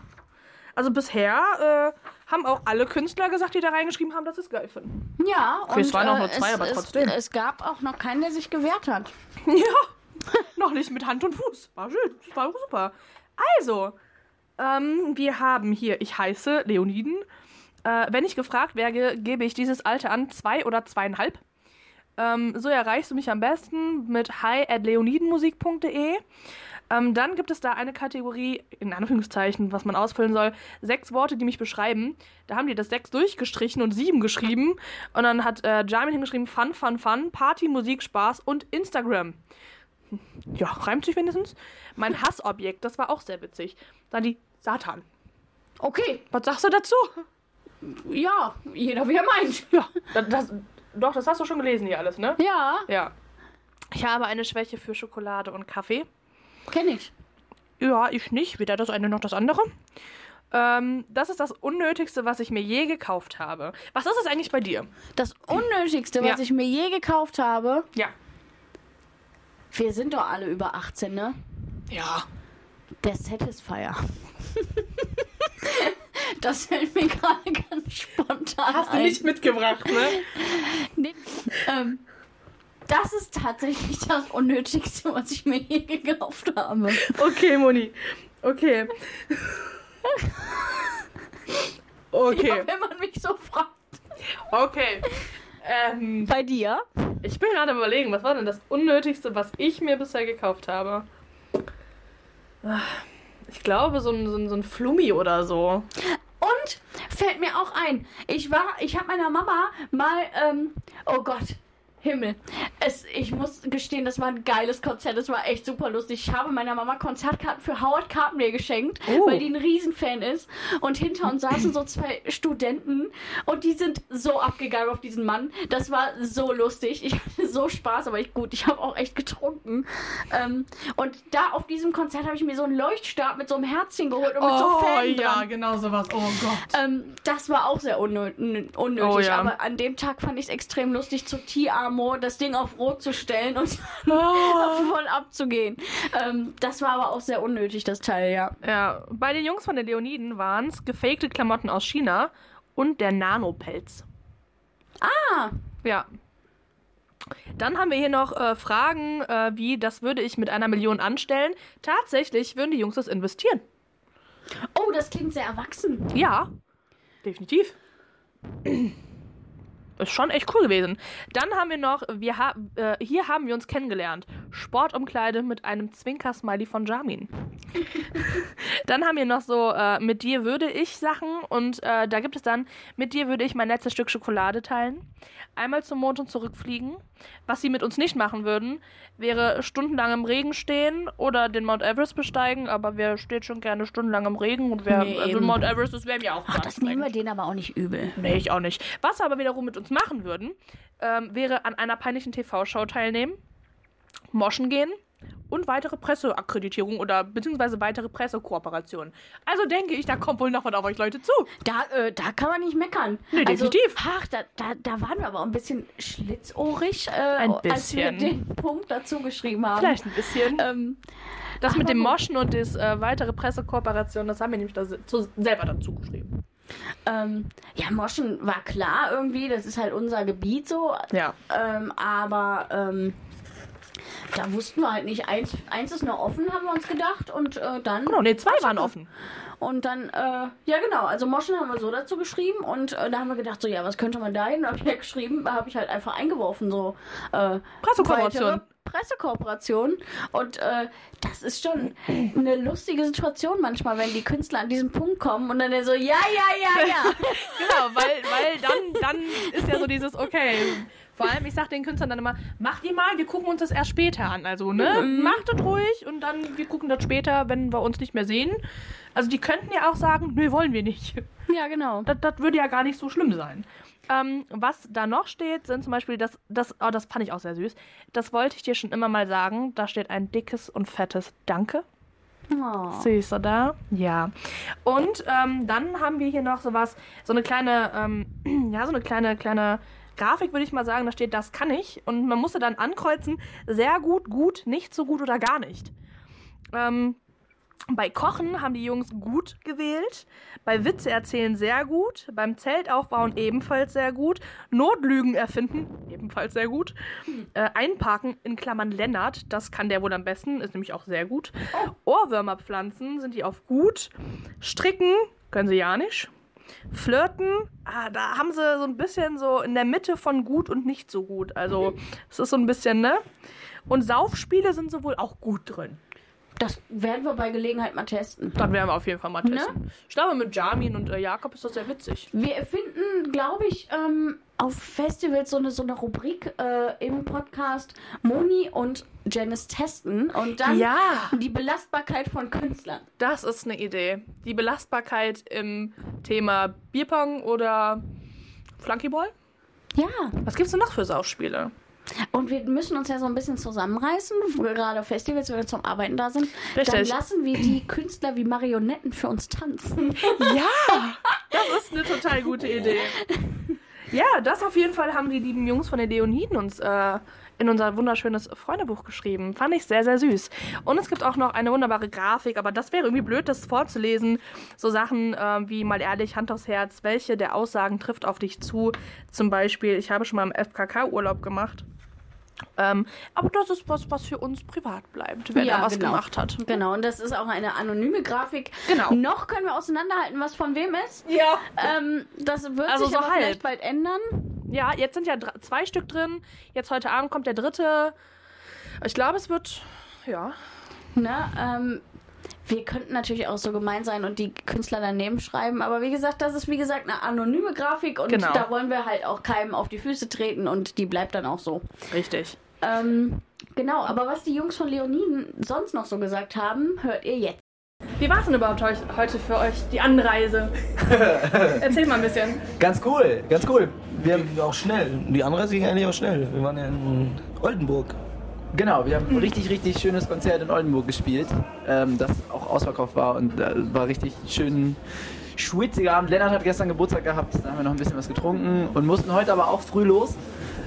Also bisher äh, haben auch alle Künstler gesagt, die da reingeschrieben haben, dass sie es geil finden. Ja, Okay, es waren auch nur äh, zwei, es, aber es, trotzdem. Es gab auch noch keinen, der sich gewehrt hat. Ja, noch nicht mit Hand und Fuß. War schön, war super. Also, ähm, wir haben hier, ich heiße Leoniden. Äh, wenn ich gefragt werde, gebe ich dieses Alter an, zwei oder zweieinhalb. Ähm, so erreichst du mich am besten mit hi at leonidenmusik.de. Ähm, dann gibt es da eine Kategorie, in Anführungszeichen, was man ausfüllen soll, sechs Worte, die mich beschreiben. Da haben die das sechs durchgestrichen und sieben geschrieben. Und dann hat äh, Jamin hingeschrieben, Fun, Fun, Fun, Party, Musik, Spaß und Instagram. Ja, reimt sich wenigstens. Mein Hassobjekt, das war auch sehr witzig. Dann die Satan. Okay, Was sagst du dazu? Ja, jeder wie er meint. Ja, das, das, doch, das hast du schon gelesen hier alles, ne? Ja, Ja. Ich habe eine Schwäche für Schokolade und Kaffee. kenn ich. Ja, ich nicht. Weder das eine noch das andere. Ähm, das ist das Unnötigste, was ich mir je gekauft habe. Was ist es eigentlich bei dir? Das Unnötigste, was Ja. ich mir je gekauft habe, Ja. wir sind doch alle über 18, ne? Ja. Der Satisfier. das fällt mir gerade ganz spontan Hast du ein. nicht mitgebracht, ne? Nee, ähm, das ist tatsächlich das Unnötigste, was ich mir je gekauft habe. Okay, Moni. Okay. Okay. Ja, wenn man mich so fragt. Okay. Ähm, Bei dir? ich bin gerade überlegen, was war denn das Unnötigste, was ich mir bisher gekauft habe? Ich glaube, so ein, so ein, so ein Flummi oder so. Fällt mir auch ein, ich war, ich habe meiner Mama mal, ähm, oh Gott, Himmel. Es, ich muss gestehen, das war ein geiles Konzert. Das war echt super lustig. Ich habe meiner Mama Konzertkarten für Howard Carpenter geschenkt, Oh. weil die ein Riesenfan ist. Und hinter uns saßen so zwei Studenten und die sind so abgegangen auf diesen Mann. Das war so lustig. Ich hatte so Spaß, aber ich gut. Ich habe auch echt getrunken. Ähm, und da auf diesem Konzert habe ich mir so einen Leuchtstab mit so einem Herzchen geholt und mit so Fan dran. genau sowas. Oh Gott. Ähm, das war auch sehr unnö unnötig, Oh ja. aber an dem Tag fand ich es extrem lustig zu Ti Amo, das Ding auf Rot zu stellen und Oh. voll abzugehen. Ähm, das war aber auch sehr unnötig, das Teil, ja. Ja, bei den Jungs von den Leoniden waren es gefakte Klamotten aus China und der Nanopelz. Ah, Ja. Dann haben wir hier noch äh, Fragen äh, wie, das würde ich mit einer Million anstellen. Tatsächlich würden die Jungs das investieren. oh, das klingt sehr erwachsen. Ja, definitiv. Ist schon echt cool gewesen. Dann haben wir noch, wir ha äh, hier haben wir uns kennengelernt. Sportumkleide mit einem Zwinker-Smiley von Jamin. dann haben wir noch so, äh, mit dir würde ich Sachen und äh, da gibt es dann, mit dir würde ich mein letztes Stück Schokolade teilen. Einmal zum Mond und zurückfliegen. Was sie mit uns nicht machen würden, wäre stundenlang im Regen stehen oder den Mount Everest besteigen, aber wer steht schon gerne stundenlang im Regen und wer, Nee, also eben. Mount Everest, das wäre mir auch Ach, das nehmen wir denen aber auch nicht übel. Nee, ich auch nicht. Was aber wiederum mit uns machen würden, ähm, wäre an einer peinlichen TV-Show teilnehmen, moschen gehen und weitere Presseakkreditierung oder beziehungsweise weitere Pressekooperationen. Also denke ich, da kommt wohl noch was auf euch Leute zu. Da, äh, da kann man nicht meckern. Nee, also, definitiv. Ach, da, da, da waren wir aber auch ein bisschen schlitzohrig, äh, Ein als wir bisschen. den Punkt dazu geschrieben haben. Vielleicht ein bisschen. Ähm, Das mit dem. Moschen und das äh, weitere Pressekooperation, das haben wir nämlich da zu, selber dazu geschrieben. ähm, ja, Moschen war klar irgendwie, das ist halt unser Gebiet so. Ja. Ähm, aber ähm, da wussten wir halt nicht. Eins, eins ist noch offen, haben wir uns gedacht. Und äh, dann. Genau, nee, zwei waren offen. Und dann, äh, ja genau, also Moschen haben wir so dazu geschrieben und äh, da haben wir gedacht, so ja, was könnte man da hin? Habe ich ja geschrieben, habe ich halt einfach eingeworfen, so äh, Pressekooperation. Pressekooperation. Und äh, das ist schon eine lustige Situation manchmal, wenn die Künstler an diesen Punkt kommen und dann der so, ja, ja, ja, ja. Genau, weil, weil dann, dann ist ja so dieses, okay. Vor allem, ich sag den Künstlern dann immer, macht ihr mal, wir gucken uns das erst später an. Also, ne? Macht das ruhig und dann, wir gucken das später, wenn wir uns nicht mehr sehen. Also, die könnten ja auch sagen, nö, wollen wir nicht. ja, genau. Das, das würde ja gar nicht so schlimm sein. Ähm, was da noch steht, sind zum Beispiel, das, das, oh, das fand ich auch sehr süß. Das wollte ich dir schon immer mal sagen. Da steht ein dickes und fettes Danke. Oh. Süß, oder? Ja. Und ähm, dann haben wir hier noch sowas, so eine kleine, ähm, ja, so eine kleine, kleine Grafik, würde ich mal sagen. Da steht, das kann ich. Und man musste dann ankreuzen, sehr gut, gut, nicht so gut oder gar nicht. Ähm, bei Kochen haben die Jungs gut gewählt. Bei Witze erzählen sehr gut. Beim Zelt aufbauen ebenfalls sehr gut. Notlügen erfinden ebenfalls sehr gut. Äh, einparken in Klammern Lennart, das kann der wohl am besten, ist nämlich auch sehr gut. Ohrwürmer pflanzen sind die auf gut. Stricken können sie ja nicht. Flirten, ah, da haben sie so ein bisschen so in der Mitte von gut und nicht so gut. Also es ist so ein bisschen, ne? Und Saufspiele sind sie wohl auch gut drin. Das werden wir bei Gelegenheit mal testen. Das werden wir auf jeden Fall mal testen. Ich glaube, mit Jamin und äh, Jakob ist das sehr witzig. Wir finden, glaube ich, ähm, auf Festivals so eine, so eine Rubrik äh, im Podcast Moni und Janice testen und dann Ja. die Belastbarkeit von Künstlern. Das ist eine Idee. Die Belastbarkeit im Thema Bierpong oder Flunkyball? Ja, Was gibt's denn noch für Saufspiele? und wir müssen uns ja so ein bisschen zusammenreißen, gerade auf Festivals, wenn wir zum Arbeiten da sind. Dann Richtig. lassen wir die Künstler wie Marionetten für uns tanzen. Ja, das ist eine total gute Idee. Ja, das auf jeden Fall haben die lieben Jungs von den Leoniden uns äh, in unser wunderschönes Freundebuch geschrieben. Fand ich sehr, sehr süß. Und es gibt auch noch eine wunderbare Grafik, aber das wäre irgendwie blöd, das vorzulesen. So Sachen äh, wie mal ehrlich, Hand aufs Herz, welche der Aussagen trifft auf dich zu? Zum Beispiel, ich habe schon mal im FKK-Urlaub gemacht. Ähm, aber das ist was, was für uns privat bleibt, wer Ja, da was genau. gemacht hat. Genau, und das ist auch eine anonyme Grafik. Genau. Noch können wir auseinanderhalten, was von wem ist. Ja. Ähm, das wird Also sich so aber halb. vielleicht bald ändern. Ja, jetzt sind ja zwei Stück drin. Jetzt heute Abend kommt der dritte. Ich glaube, es wird. Ja. Ne? Ähm, wir könnten natürlich auch so gemein sein und die Künstler daneben schreiben, aber wie gesagt, das ist wie gesagt eine anonyme Grafik und Genau. da wollen wir halt auch keinem auf die Füße treten und die bleibt dann auch so. Richtig. Ähm, genau, aber was die Jungs von Leoniden sonst noch so gesagt haben, hört ihr jetzt. Wie war es denn überhaupt heu heute für euch, die Anreise? Erzähl mal ein bisschen. Ganz cool, ganz cool. Wir, Ging auch schnell. Die Anreise ging eigentlich auch schnell. Wir waren ja in Oldenburg. Genau, wir haben ein richtig, richtig schönes Konzert in Oldenburg gespielt, ähm, das auch ausverkauft war und äh, war richtig schön schwitziger Abend. Lennart hat gestern Geburtstag gehabt, da haben wir noch ein bisschen was getrunken und mussten heute aber auch früh los.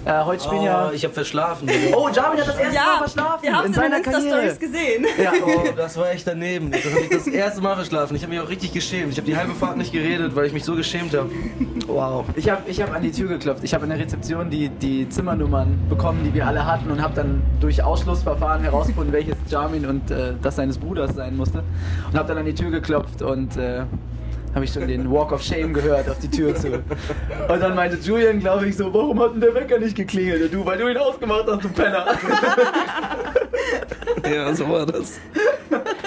Äh, heute spielen Oh, ja. ich habe verschlafen. Oh, Jamin hat das erste Mal Ja, verschlafen wir haben in seiner Karriere. Gesehen. Ja, Oh, das war echt daneben. Das habe ich das erste Mal verschlafen. Ich habe mich auch richtig geschämt. Ich habe die halbe Fahrt nicht geredet, weil ich mich so geschämt habe. Wow. Ich habe ich hab an die Tür geklopft. Ich habe in der Rezeption die, die Zimmernummern bekommen, die wir alle hatten und habe dann durch Ausschlussverfahren herausgefunden, welches Jamin und äh, das seines Bruders sein musste. Und habe dann an die Tür geklopft und äh, habe ich schon den Walk of Shame gehört auf die Tür zu. Und dann meinte Julian, glaube ich, so, warum hat denn der Wecker nicht geklingelt? Und du, weil du ihn ausgemacht hast, du Penner. Ja, so war das.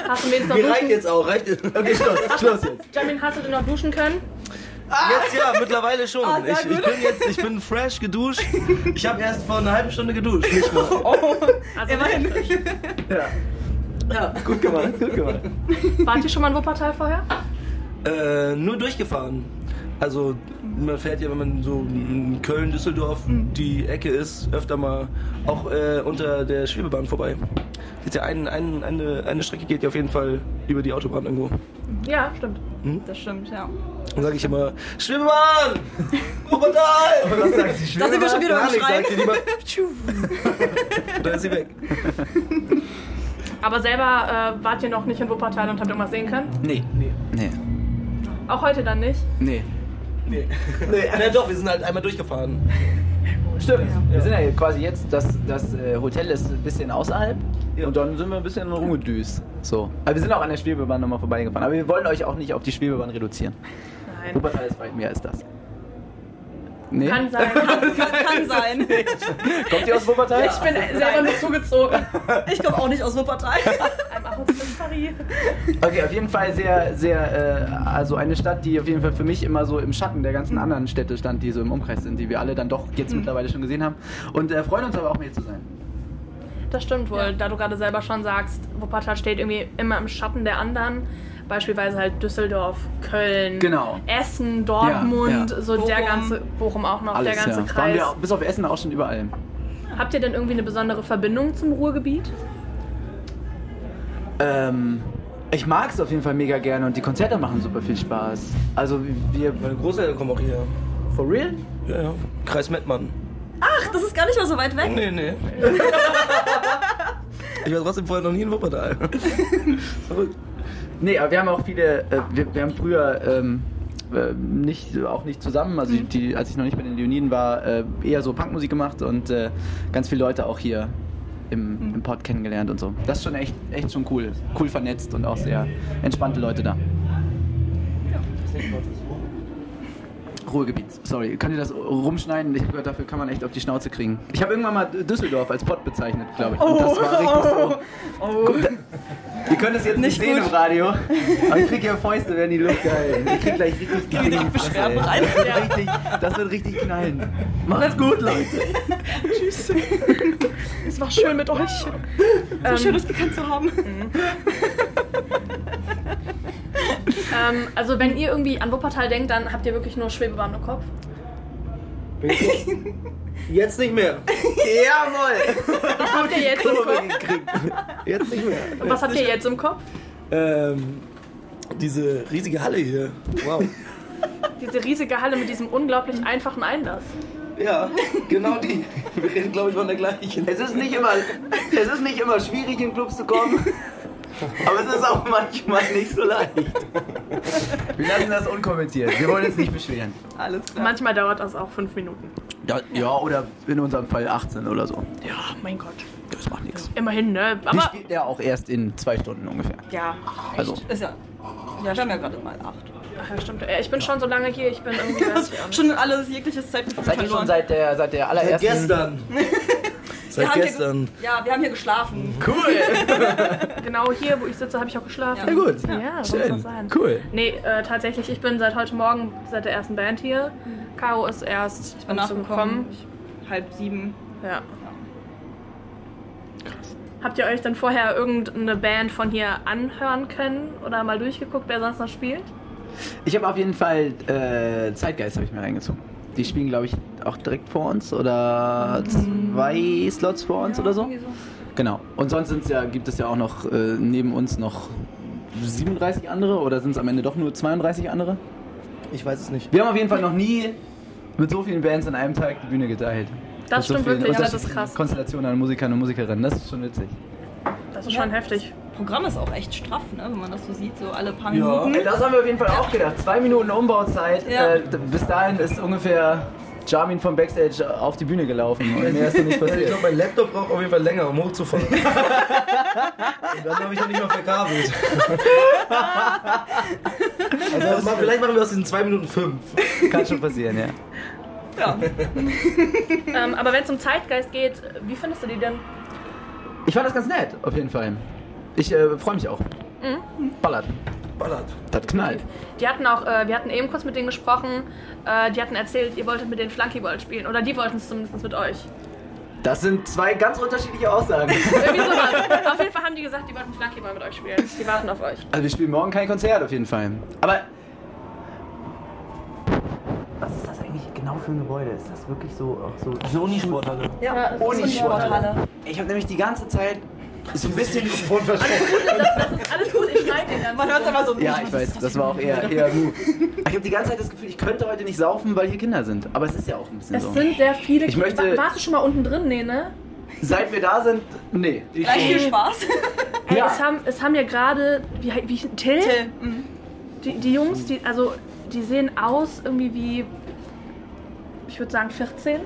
Hast du wenigstens noch Wie reicht duschen? jetzt auch? Reicht jetzt? Okay, Schluss, Schluss jetzt. Jamin, hast du denn noch duschen können? Jetzt ja, mittlerweile schon. Ah, ich, ich bin jetzt, ich bin fresh geduscht. Ich habe erst vor einer halben Stunde geduscht. Nicht mal. Also, Immerhin. Ja. ja, gut gemacht, gut gemacht. wart ihr schon mal in Wuppertal vorher? Äh, nur durchgefahren. Also man fährt ja, wenn man so in Köln, Düsseldorf die Ecke ist, öfter mal auch äh, unter der Schwebebahn vorbei. Jetzt ja ein, ein, eine, eine Strecke geht ja auf jeden Fall über die Autobahn irgendwo. Ja, stimmt. Das stimmt, ja. Dann sage ich immer, Schwebebahn! Wuppertal! Was sagt die Da sind wir schon wieder Gar am Schreien. da ist sie weg. Aber selber äh, wart ihr noch nicht in Wuppertal und habt irgendwas sehen können? Nee, nee, nee, Auch heute dann nicht? nee. Nee. nee. Na doch, wir sind halt einmal durchgefahren. Stimmt. Wir sind ja quasi jetzt, das, das äh, Hotel ist ein bisschen außerhalb und dann sind wir ein bisschen rumgedüst. So. Aber wir sind auch an der Schwebebahn nochmal vorbeigefahren. Aber wir wollen euch auch nicht auf die Schwebebahn reduzieren. Nein. Wuppertal ist weit mehr als das. Nee? Kann sein. Kann sein. Kommt ihr aus Wuppertal? Ich bin selber nur zugezogen. Ich komme auch nicht aus Wuppertal. Einmal aus dem Paris. Okay, auf jeden Fall sehr, sehr, äh, also eine Stadt, die auf jeden Fall für mich immer so im Schatten der ganzen anderen Städte stand, die so im Umkreis sind, die wir alle dann doch jetzt mittlerweile schon gesehen haben. Und äh, freuen uns aber auch, hier zu sein. Das stimmt wohl, da du gerade selber schon sagst, Wuppertal steht irgendwie immer im Schatten der anderen. Beispielsweise halt Düsseldorf, Köln, Genau. Essen, Dortmund, Ja, so der Bochum. ganze, Bochum auch noch, Alles, der ganze ja. Waren Kreis. wir bis auf Essen auch schon überall. Habt ihr denn irgendwie eine besondere Verbindung zum Ruhrgebiet? Ähm, ich mag es auf jeden Fall mega gerne und die Konzerte machen super viel Spaß. Also wir... Meine Großeltern kommen auch hier. For real? Ja, ja. Kreis Mettmann. Ach, das ist gar nicht mal so weit weg. Nee, nee. ich war trotzdem vorher noch nie in Wuppertal. Verrückt. Nee, aber wir haben auch viele, äh, wir, wir haben früher ähm, äh, nicht, auch nicht zusammen, also die, als ich noch nicht bei den Leoniden war, äh, eher so Punkmusik gemacht und äh, ganz viele Leute auch hier im, im Pod kennengelernt und so. Das ist schon echt, echt schon cool. Cool vernetzt und auch sehr entspannte Leute da. Ruhrgebiet, sorry. Könnt ihr das rumschneiden? Ich habe gehört, dafür kann man echt auf die Schnauze kriegen. Ich habe irgendwann mal Düsseldorf als Pott bezeichnet, glaube ich. Und das war richtig so. Gut, da- ihr könnt es jetzt nicht, Nicht sehen gut. im Radio, aber ich krieg hier Fäuste, werden die Luft gehalten. Ich krieg gleich richtig rein. Das wird, richtig, das wird richtig knallen. Macht's gut, Leute. Tschüss. Es war schön mit euch. So schön, das gekannt zu haben. Ähm, also wenn ihr irgendwie an Wuppertal denkt, dann habt ihr wirklich nur Schwebebahn im Kopf. Jetzt nicht mehr. Jawohl. Was habt ihr jetzt im Kopf? gekriegt. Jetzt nicht mehr. Und was habt ihr jetzt im Kopf? Ähm, diese riesige Halle hier. Wow. Diese riesige Halle mit diesem unglaublich einfachen Einlass. Ja, genau die. Wir reden, glaube ich, von der gleichen. Es ist nicht immer, es ist nicht immer schwierig, in Clubs zu kommen. Aber es ist auch manchmal nicht so leicht. Wir lassen das unkommentiert. Wir wollen uns nicht beschweren. Alles klar. Manchmal dauert das auch fünf Minuten. Ja, ja, oder in unserem Fall 18 oder so. Ja, mein Gott. Das macht nichts. Immerhin, ne? Aber spielen ja auch erst in zwei Stunden ungefähr. Ja, Also, ist ja. Ja, wir haben ja gerade mal acht. Ach, ja, stimmt. Äh, Ich bin schon so lange hier, ich bin irgendwie. weiß ich auch nicht. Schon alles jegliches Zeitgefühl seid ihr schon verloren. seit der, seit der Seit allerersten... gestern. Seit gestern. Ja, wir haben hier geschlafen. Cool. Genau hier, wo ich sitze, habe ich auch geschlafen. Ja, gut. Ja, so muss Schön. das sein. Cool. Nee, äh, tatsächlich, ich bin seit heute Morgen, seit der ersten Band hier. Caro ist erst Ich bin nachgekommen. Ich, halb sieben. Ja. Habt ihr euch dann vorher irgendeine Band von hier anhören können oder mal durchgeguckt, wer sonst noch spielt? Ich habe auf jeden Fall äh, Zeitgeist habe ich mir reingezogen. Die spielen, glaube ich, auch direkt vor uns oder zwei Slots vor uns oder so. So. Genau. Und sonst sind's ja, gibt es ja auch noch äh, neben uns noch 37 andere oder sind es am Ende doch nur 32 andere? Ich weiß es nicht. Wir haben auf jeden Fall noch nie mit so vielen Bands an einem Tag die Bühne geteilt. Mit so stimmt vielen wirklich, ja, das ist krass. Konstellationen an Musikern und Musikerinnen. Das ist schon witzig. Das ist schon heftig. Programm ist auch echt straff, ne? wenn man das so sieht, so alle paar Ja. Minuten. Das haben wir auf jeden Fall auch gedacht. Zwei Minuten Umbauzeit. Ja. Äh, bis dahin ist ungefähr Jarmin vom Backstage auf die Bühne gelaufen. Und mehr ist nicht Ich passiert. glaube, mein Laptop braucht auf jeden Fall länger, um hochzufahren. Und dann habe ich noch nicht mal verkabelt. also mal, vielleicht machen wir aus diesen 2 Minuten 5. Kann schon passieren, ja. Ähm, aber wenn es um Zeitgeist geht, wie findest du die denn? Ich fand das ganz nett, auf jeden Fall. Ich äh, freue mich auch. Ballert. Ballert. Das knallt. Die hatten auch, äh, wir hatten eben kurz mit denen gesprochen, äh, die hatten erzählt, ihr wolltet mit den Flunkyball spielen. Oder die wollten es zumindest mit euch. Das sind zwei ganz unterschiedliche Aussagen. Irgendwie sowas. auf jeden Fall haben die gesagt, die wollten Flunkyball mit euch spielen. Die warten auf euch. Also wir spielen morgen kein Konzert auf jeden Fall. Aber was ist das eigentlich genau für ein Gebäude? Ist das wirklich so auch so Sony-Sporthalle. Ja, Ohne so eine Sporthalle. Ich habe nämlich die ganze Zeit so ein bisschen Mikrofon versteckt. Das ist alles gut, ich schneide den ganzen. Man hört es immer so. Ja, ich weiß, das war auch eher eher. Ich habe die ganze Zeit das Gefühl, ich könnte heute nicht saufen, weil hier Kinder sind, aber es ist ja auch ein bisschen Es so. sind sehr viele Ich möchte- Warst du schon mal unten drin? Nee, ne? Seit wir da sind, nee. Ich Gleich viel Spaß. Ey, Ja. es, haben, es haben ja gerade, wie, wie Till? Till, mhm. Die, die Jungs, die, also, die sehen aus irgendwie wie, ich würde sagen 14.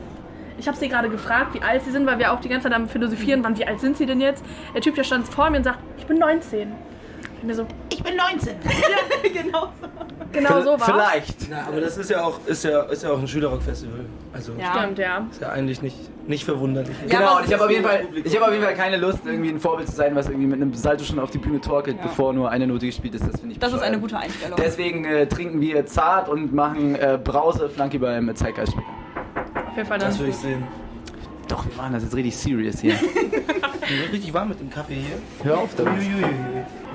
Ich habe sie gerade gefragt, wie alt sie sind, weil wir auch die ganze Zeit am Philosophieren waren, wie alt sind sie denn jetzt? Der Typ, der stand vor mir und sagt, ich bin 19. Und mir so, Ich bin 19. genau so. genau so war Vielleicht. Na, aber das ist ja auch, ist ja, ist ja auch ein Schülerrock-Festival. Also Ja. Stimmt, ja. ist ja eigentlich nicht, nicht verwunderlich. Ja, genau, und ich habe auf jeden so Fall, Publikum. ich habe auf jeden Fall keine Lust, irgendwie ein Vorbild zu sein, was irgendwie mit einem Salto schon auf die Bühne torkelt, bevor nur eine Note gespielt ist. Das finde ich Das ist bescheuert. eine gute Einstellung. Deswegen äh, trinken wir zart und machen äh, Brause Flunkyball mit Zeitgeist. Auf jeden Fall dann. Das will ich sehen. Doch, wir machen das jetzt richtig serious hier. Wird richtig warm mit dem Kaffee hier. Hör auf damit.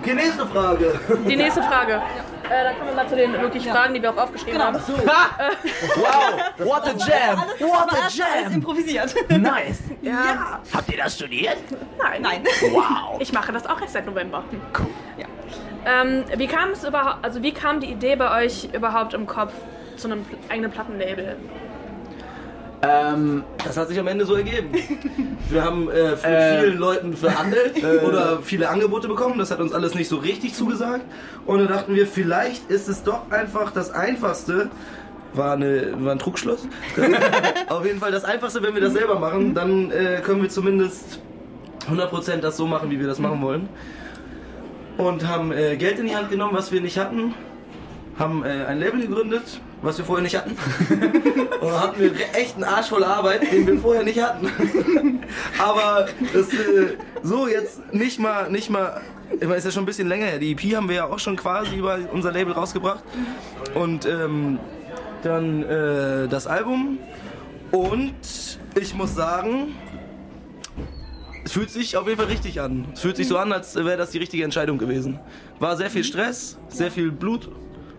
Okay, nächste Frage. Die nächste Frage. Äh, da kommen wir mal zu den wirklich Fragen, die wir auch aufgeschrieben Genau. haben. Wow, what a jam! What a jam! improvisiert. Nice! Ja. Habt ihr das studiert? Nein. Nein. Wow! Ich mache das auch erst seit November. Cool. Ja. Ähm, wie kam es überhaupt, also wie kam die Idee bei euch überhaupt im Kopf zu einem eigenen Plattenlabel? Ähm, Das hat sich am Ende so ergeben. Wir haben äh, mit Äh. vielen Leuten verhandelt oder viele Angebote bekommen. Das hat uns alles nicht so richtig zugesagt. Und dann dachten wir, vielleicht ist es doch einfach das Einfachste. War, eine, war ein Trugschluss. Auf jeden Fall das Einfachste, wenn wir das selber machen, dann äh, können wir zumindest 100% das so machen, wie wir das machen wollen. Und haben äh, Geld in die Hand genommen, was wir nicht hatten. Haben äh, ein Label gegründet, was wir vorher nicht hatten. Und dann hatten wir echt einen Arsch voll Arbeit, den wir vorher nicht hatten. Aber das äh, so jetzt nicht mal, nicht mal, ich meine, ist ja schon ein bisschen länger her. Die EP haben wir ja auch schon quasi über unser Label rausgebracht. Und ähm, dann äh, das Album. Und ich muss sagen, es fühlt sich auf jeden Fall richtig an. Es fühlt sich so an, als wäre das die richtige Entscheidung gewesen. War sehr viel Stress, sehr viel Blut.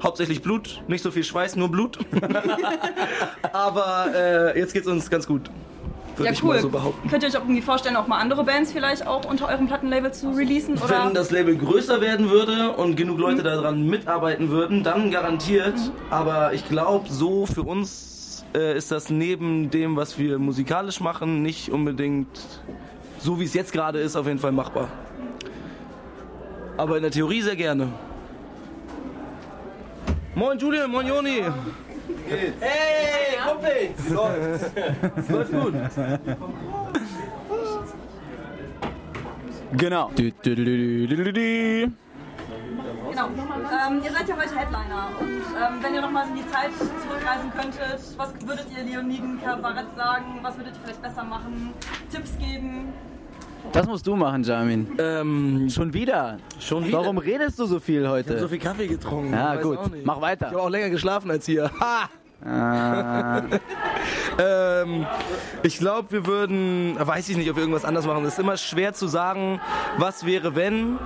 Hauptsächlich Blut, nicht so viel Schweiß, nur Blut. Aber äh, jetzt geht's uns ganz gut. Würde Ja, ich cool. so behaupten. Könnt ihr euch auch irgendwie vorstellen, auch mal andere Bands vielleicht auch unter eurem Plattenlabel zu releasen? Oder? Wenn das Label größer werden würde und genug Leute daran mitarbeiten würden, dann garantiert. Aber ich glaube, so für uns äh, ist das neben dem, was wir musikalisch machen, nicht unbedingt so wie es jetzt gerade ist, auf jeden Fall machbar. Aber in der Theorie sehr gerne. Moin Julian, moin Joni. Hey, Kumpels! Läuft gut. genau. Du, du, du, du, du, du, du. Genau. Ähm, ihr seid ja heute Headliner und ähm, wenn ihr nochmal in die Zeit zurückreisen könntet, was würdet ihr Leoniden Kabarett sagen? Was würdet ihr vielleicht besser machen? Tipps geben? Das musst du machen, Jamin. Ähm, Schon wieder. schon wieder. Warum redest du so viel Ich habe heute? so viel Kaffee getrunken. Ja, gut. Mach Ich weiter. habe auch länger geschlafen als hier. Ha! Ah, Ähm, ich glaube, wir würden, weiß ich nicht, ob wir irgendwas anders machen. Es ist immer schwer zu sagen, was wäre, wenn.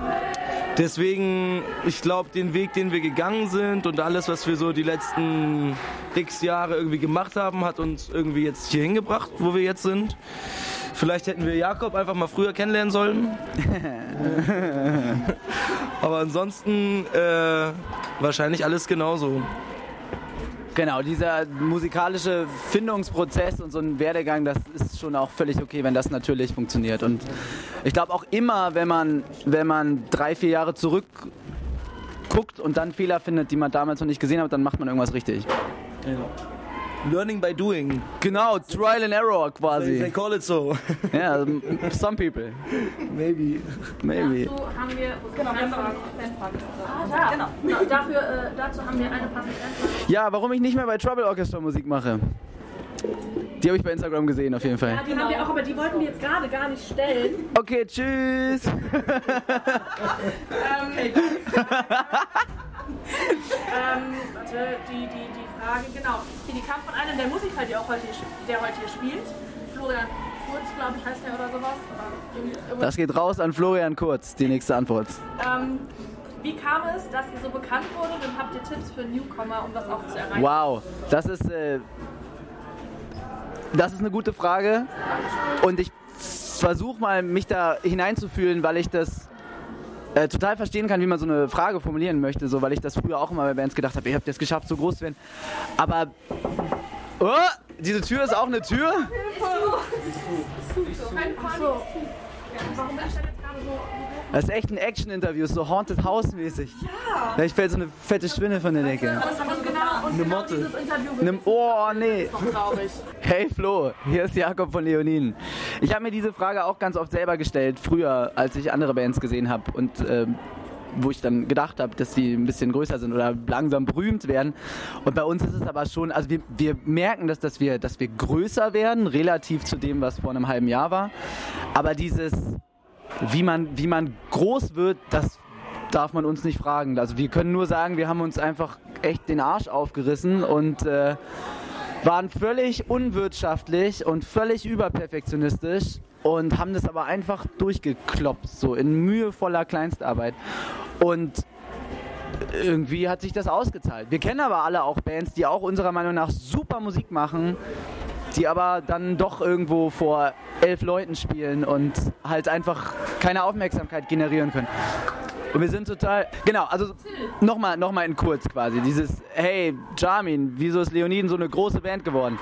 Deswegen, ich glaube, den Weg, den wir gegangen sind und alles, was wir so die letzten x Jahre irgendwie gemacht haben, hat uns irgendwie jetzt hier hingebracht, wo wir jetzt sind. Vielleicht hätten wir Jakob einfach mal früher kennenlernen sollen. Aber ansonsten äh, wahrscheinlich alles genauso. Genau, dieser musikalische Findungsprozess und so ein Werdegang, das ist schon auch völlig okay, wenn das natürlich funktioniert. Und ich glaube auch immer, wenn man, wenn man drei, vier Jahre zurück guckt und dann Fehler findet, die man damals noch nicht gesehen hat, dann macht man irgendwas richtig. Learning by doing. Genau, Trial and Error quasi. they call it so. Ja, also, some people, Maybe. maybe. Dazu haben wir Genau. Ah, da. Genau. Genau, dafür, äh, dazu haben wir eine passende Fanfrage. Ja, warum ich nicht mehr bei Trouble Orchestra Musik mache. Die habe ich bei Instagram gesehen, auf jeden Fall. Ja, die haben wir auch, aber die wollten wir jetzt gerade gar nicht stellen. Okay, tschüss. Ähm, warte, die, die, die Frage, genau. Hier, die kam von einem der Musiker, der auch heute der heute hier spielt. Florian Kurz, glaube ich, heißt der oder sowas. Oder. Das geht raus an Florian Kurz, die nächste Antwort. Ähm, wie kam es, dass ihr so bekannt wurdet und habt ihr Tipps für Newcomer, um das auch zu erreichen? Wow, das ist, äh, das ist eine gute Frage. Und ich versuche mal, mich da hineinzufühlen, weil ich das äh, total verstehen kann, wie man so eine Frage formulieren möchte, so, weil ich das früher auch immer bei Bands gedacht habe, ihr habt es geschafft, so groß zu werden. Aber, oh, diese Tür ist auch eine Tür? So. Warum ist denn jetzt gerade so? Das ist echt ein Action-Interview, so Haunted House-mäßig. Ja. Vielleicht fällt so eine fette Spinne von der Decke. Genau, und genau Motte. Nimm, oh, nee. Hey Flo, hier ist Jakob von Leonin. Ich habe mir diese Frage auch ganz oft selber gestellt, früher, als ich andere Bands gesehen habe und ähm, wo ich dann gedacht habe, dass die ein bisschen größer sind oder langsam berühmt werden. Und bei uns ist es aber schon, also wir, wir merken, dass, dass, wir, dass wir größer werden, relativ zu dem, was vor einem halben Jahr war. Aber dieses, wie man, wie man groß wird, das darf man uns nicht fragen. Also wir können nur sagen, wir haben uns einfach echt den Arsch aufgerissen und äh, waren völlig unwirtschaftlich und völlig überperfektionistisch und haben das aber einfach durchgekloppt, so in mühevoller Kleinstarbeit. Und irgendwie hat sich das ausgezahlt. Wir kennen aber alle auch Bands, die auch unserer Meinung nach super Musik machen, die aber dann doch irgendwo vor elf Leuten spielen und halt einfach keine Aufmerksamkeit generieren können. Und wir sind total. Genau, also nochmal noch mal in kurz quasi. Dieses, hey, Jarmin, wieso ist Leoniden so eine große Band geworden?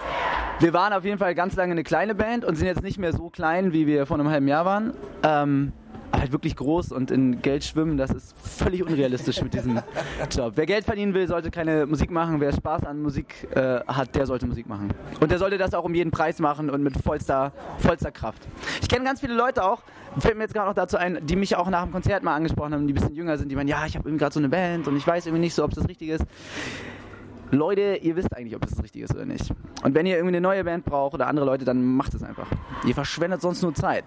Wir waren auf jeden Fall ganz lange eine kleine Band und sind jetzt nicht mehr so klein, wie wir vor einem halben Jahr waren. Ähm, halt wirklich groß und in Geld schwimmen, das ist völlig unrealistisch mit diesem Job. Wer Geld verdienen will, sollte keine Musik machen. Wer Spaß an Musik äh, hat, der sollte Musik machen. Und der sollte das auch um jeden Preis machen und mit vollster, vollster Kraft. Ich kenne ganz viele Leute auch, fällt mir jetzt gerade noch dazu ein, die mich auch nach dem Konzert mal angesprochen haben, die ein bisschen jünger sind, die meinen, ja, ich habe irgendwie gerade so eine Band und ich weiß irgendwie nicht so, ob es das Richtige ist. Leute, ihr wisst eigentlich, ob es das Richtige ist oder nicht. Und wenn ihr irgendwie eine neue Band braucht oder andere Leute, dann macht es einfach. Ihr verschwendet sonst nur Zeit.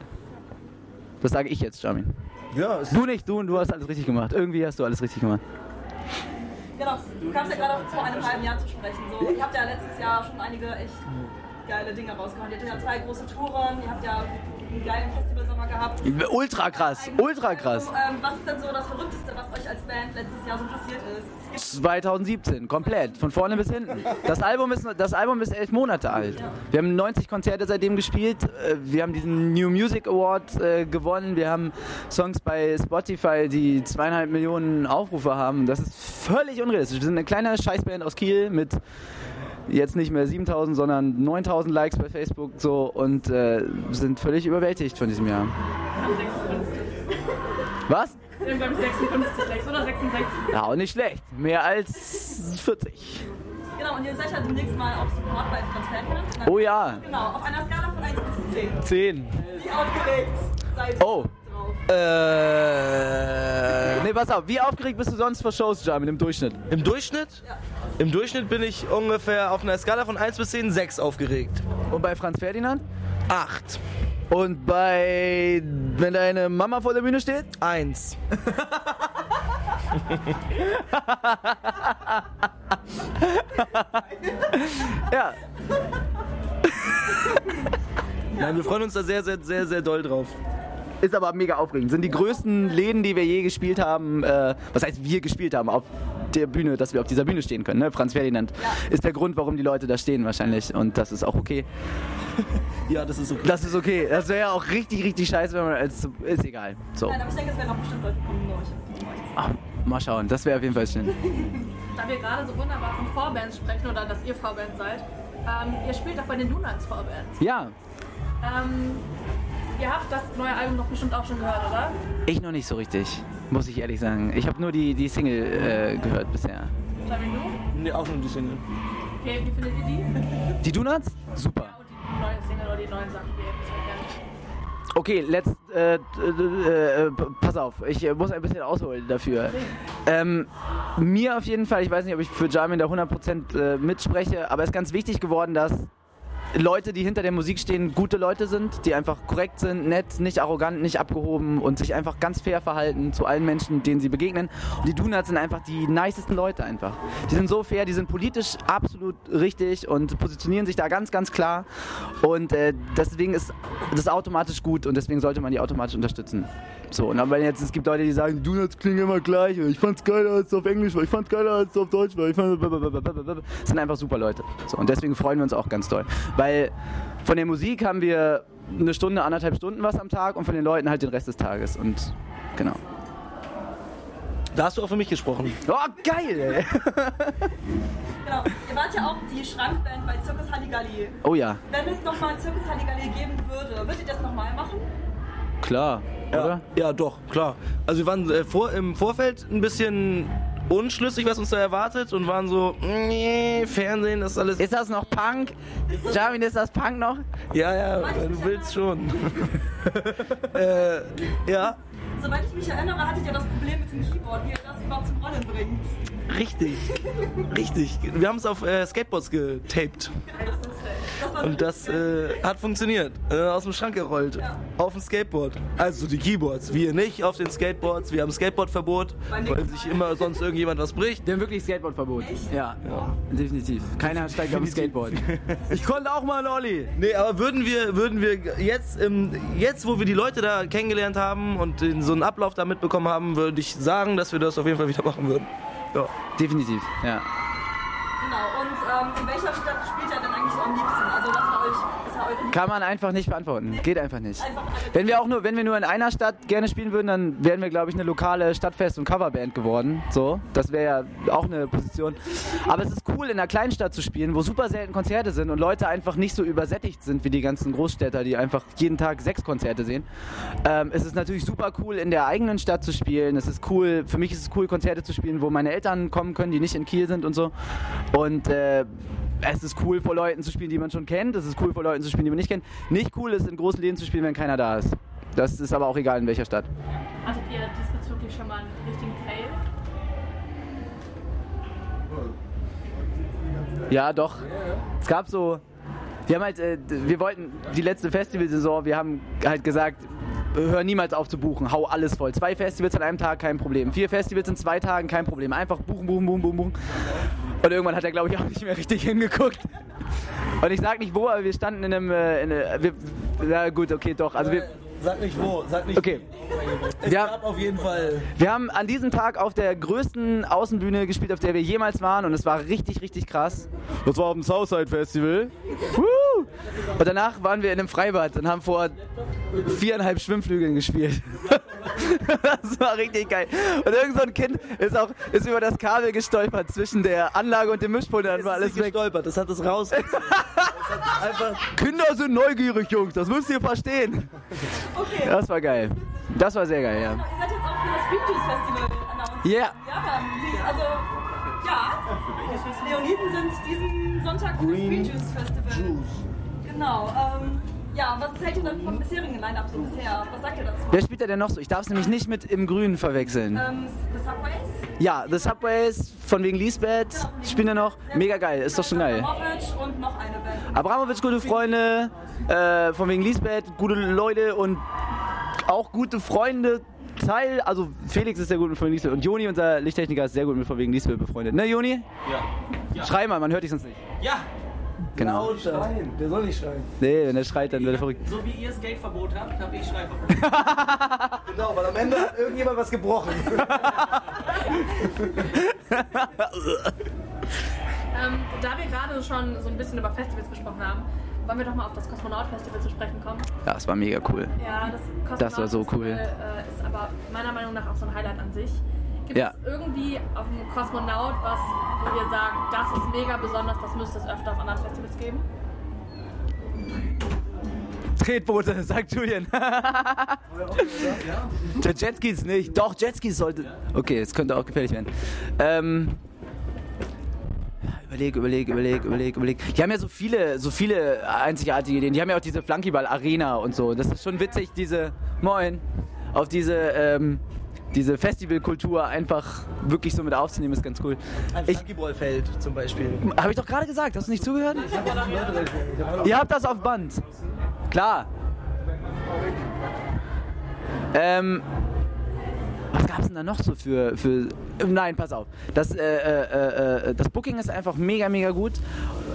Das sage ich jetzt, Jamin. Ja, es Du nicht, du und du hast alles richtig gemacht. Irgendwie hast du alles richtig gemacht. Genau, du kamst ja gerade auch vor einem halben Jahr zu sprechen. So. Ihr habt ja letztes Jahr schon einige echt geile Dinge rausgehauen. Ihr hattet ja zwei große Touren, ihr habt ja einen geilen Festivalsommer gehabt. Ultra krass, ultra krass. Ähm, was ist denn so das Verrückteste, was euch als Band letztes Jahr so passiert ist? 2017, komplett, von vorne bis hinten. Das Album ist, das Album ist elf Monate alt. Wir haben 90 Konzerte seitdem gespielt. Äh, Wir haben diesen New Music Award äh, gewonnen. Wir haben Songs bei Spotify, die zweieinhalb Millionen Aufrufe haben. Das ist völlig unrealistisch. Wir sind eine kleine Scheißband aus Kiel mit jetzt nicht mehr 7000, sondern 9000 Likes bei Facebook so und äh, sind völlig überwältigt von diesem Jahr. Was? Ich, 56 Likes oder 66. Ja, auch nicht schlecht. Mehr als 40. Genau, und ihr seid ja demnächst mal auf Support bei Franz Ferdinand. Oh ja, Genau, auf einer Skala von 1 bis 10. 10. Wie aufgeregt seid ihr Oh. Drauf? Äh. Nee, pass auf, wie aufgeregt bist du sonst vor Shows, Jamin, im Durchschnitt? Im Durchschnitt? Im Durchschnitt bin ich ungefähr auf einer Skala von 1 bis 10 6 aufgeregt. Und bei Franz Ferdinand? 8. Und bei. wenn deine Mama vor der Bühne steht? 1. Ja. Nein, wir freuen uns da sehr, sehr, sehr, sehr doll drauf. Ist aber mega aufregend. Sind die größten Läden, die wir je gespielt haben, äh, was heißt wir gespielt haben, auf der Bühne, dass wir auf dieser Bühne stehen können. Ne? Franz Ferdinand ist der Grund, warum die Leute da stehen wahrscheinlich. Und das ist auch okay. Ja, das ist okay. Das ist okay. Das wäre ja auch richtig, richtig scheiße, wenn man als. Ist egal. So. Nein, aber ich denke, es werden auch bestimmt Leute kommen, die euch- Mal schauen, das wäre auf jeden Fall schön. Da wir gerade so wunderbar von Vorbands sprechen oder dass ihr Vorband seid, ähm, ihr spielt auch bei den Donuts Vorbands. Ja, Ähm, ihr habt das neue Album doch bestimmt auch schon gehört, oder? ich noch nicht so richtig, muss ich ehrlich sagen. Ich habe nur die, die Single äh, gehört bisher. Jamie, du? Nee, auch nur die Single. Okay, wie findet ihr die? Die Donuts? Super. Und die neue Single oder die neuen Sachen, die ihr bisher kennt. Okay, let's, äh, äh, äh, pass auf, ich äh, muss ein bisschen ausholen dafür. Ähm, mir auf jeden Fall, ich weiß nicht, ob ich für Jamin da 100% äh, mitspreche, aber es ist ganz wichtig geworden, dass Leute, die hinter der Musik stehen, gute Leute sind, die einfach korrekt sind, nett, nicht arrogant, nicht abgehoben und sich einfach ganz fair verhalten zu allen Menschen, denen sie begegnen. Und die Donuts sind einfach die nicesten Leute einfach. Die sind so fair, die sind politisch absolut richtig und positionieren sich da ganz, ganz klar. Und äh, deswegen ist das automatisch gut und deswegen sollte man die automatisch unterstützen. So, und aber jetzt, es gibt Leute, die sagen, Donuts klingen immer gleich, ich fand's geiler als auf Englisch, weil ich fand's geiler als auf Deutsch, weil ich fand... Das sind einfach super Leute. So, und deswegen freuen wir uns auch ganz doll. Weil von der Musik haben wir eine Stunde, anderthalb Stunden was am Tag und von den Leuten halt den Rest des Tages. Und genau. Da hast du auch für mich gesprochen. Oh, geil, ey. Genau. Ihr wart ja auch die Schrankband bei Zirkus Halligalli. Oh ja, Wenn es nochmal Zirkus Halligalli geben würde, würdet ihr das nochmal machen? Klar, oder? Ja, doch, klar. Also wir waren äh, vor, im Vorfeld ein bisschen unschlüssig, was uns da erwartet und waren so, nee, Fernsehen, das ist alles... Ist das noch Punk? Jamin, ist das Punk noch? Ja, ja, wenn du willst schon. äh, ja, Soweit ich mich erinnere, hattet ihr das Problem mit dem Keyboard, wie ihr das überhaupt zum Rollen bringt. Richtig. Richtig. Wir haben es auf äh, Skateboards getaped. Und das äh, hat funktioniert. Äh, aus dem Schrank gerollt. Auf dem Skateboard. Also die Keyboards. Wir nicht auf den Skateboards. Wir haben Skateboardverbot, weil sich immer sonst irgendjemand was bricht. Wir haben wirklich Skateboardverbot. Ja, definitiv. Keiner steigt auf dem Skateboard. Ich konnte auch mal einen Olli. Nee, aber würden wir, würden wir jetzt, ähm, jetzt, wo wir die Leute da kennengelernt haben und so einen Ablauf da mitbekommen haben, würde ich sagen, dass wir das auf jeden Fall wieder machen würden. Ja. Definitiv, ja. Genau. Und ähm, in welcher Stadt spielt ihr denn eigentlich so am liebsten? Also was war euch, Kann man einfach nicht beantworten. Geht einfach nicht. Wenn wir auch nur, wenn wir nur in einer Stadt gerne spielen würden, dann wären wir, glaube ich, eine lokale Stadtfest- und Coverband geworden. So, das wäre ja auch eine Position. Aber es ist cool, in einer kleinen Stadt zu spielen, wo super selten Konzerte sind und Leute einfach nicht so übersättigt sind wie die ganzen Großstädter, die einfach jeden Tag sechs Konzerte sehen. Ähm, es ist natürlich super cool, in der eigenen Stadt zu spielen. Es ist cool, für mich ist es cool, Konzerte zu spielen, wo meine Eltern kommen können, die nicht in Kiel sind und so. Und äh, es ist cool, vor Leuten zu spielen, die man schon kennt. Es ist cool, vor Leuten zu spielen, die man nicht kennt. Nicht cool ist, in großen Läden zu spielen, wenn keiner da ist. Das ist aber auch egal, in welcher Stadt. Hattet ihr diesbezüglich schon mal einen richtigen Fail? Ja, doch. Es gab so. Wir haben halt, äh, wir wollten die letzte Festivalsaison, wir haben halt gesagt, hör niemals auf zu buchen, hau alles voll. Zwei Festivals an einem Tag, kein Problem. Vier Festivals in zwei Tagen, kein Problem. Einfach buchen, buchen, buchen, buchen, buchen. Und irgendwann hat er, glaube ich, auch nicht mehr richtig hingeguckt. Und ich sag nicht wo, aber wir standen in einem. Äh, in, äh, wir, na gut, okay, doch. Also wir, Sag nicht wo, sag nicht okay. Es Wir, gab auf jeden Fall. wir haben an diesem Tag auf der größten Außenbühne gespielt, auf der wir jemals waren. Und es war richtig, richtig krass. Das war auf dem Southside Festival. Woo! Und danach waren wir in einem Freibad und haben vor viereinhalb Schwimmflügeln gespielt. das war richtig geil. Und irgend so ein Kind ist auch ist über das Kabel gestolpert zwischen der Anlage und dem Mischpult. Dann war alles weg. gestolpert, das hat es raus. Kinder sind neugierig, Jungs. Das müsst ihr verstehen. Okay. Das war geil. Das war sehr geil, ja. Ihr seid jetzt auch für das Juice Festival announced. Yeah. Ja. Wie- also, ja. Leoniden sind diesen Sonntag für das Juice Festival. Genau. Ähm, ja, was hält ihr denn vom bisherigen Line-Up so bisher? Was sagt ihr dazu? Wer spielt da denn noch so? Ich darf es nämlich nicht mit im Grünen verwechseln. Ähm, The Subways? Ja, The Subways von wegen Lisbeth spielen da noch. Mega geil, ist doch schon geil. Abramovic und noch eine Band. Abramowitsch, gute Freunde, äh, von wegen Lisbeth, gute Leute und auch gute Freunde. Teil, also Felix ist sehr gut mit von wegen Lisbeth und Joni, unser Lichttechniker, ist sehr gut mit von wegen Lisbeth befreundet. Ne, Joni? Ja. Schrei mal, man hört dich sonst nicht. Ja, Genau. Lauter. Der soll nicht schreien. Nee, wenn er schreit, dann wird er verrückt. so wie ihr Skateverbot habt, habe ich Schreibverbot. Genau, weil am Ende hat irgendjemand was gebrochen. Ähm, da wir gerade schon so ein bisschen über Festivals gesprochen haben, wollen wir doch mal auf das Kosmonaut-Festival zu sprechen kommen. Ja, es war mega cool. Ja, das Kosmonaut Das war so cool. Äh, ist aber meiner Meinung nach auch so ein Highlight an sich. Gibt Ja. es irgendwie auf dem Kosmonaut was, wo wir sagen, das ist mega besonders, das müsste es öfter auf anderen Festivals geben? Tretboote, sagt Julian. Der Jetskis nicht. Doch, Jetskis sollte. Okay, es könnte auch gefährlich werden. Ähm. Überleg, überleg, überleg, überleg, überleg. Die haben ja so viele, so viele einzigartige Ideen. Die haben ja auch diese Flunkyball-Arena und so. Das ist schon witzig, diese, moin, auf diese, ähm, diese Festivalkultur einfach wirklich so mit aufzunehmen, ist ganz cool. Ein Flunkyballfeld zum Beispiel. Habe ich doch gerade gesagt, hast du nicht zugehört? Ihr habt das auf Band. Klar. Ähm, was gab es denn da noch so für, für. Nein, pass auf. Das, äh, äh, äh, das Booking ist einfach mega, mega gut.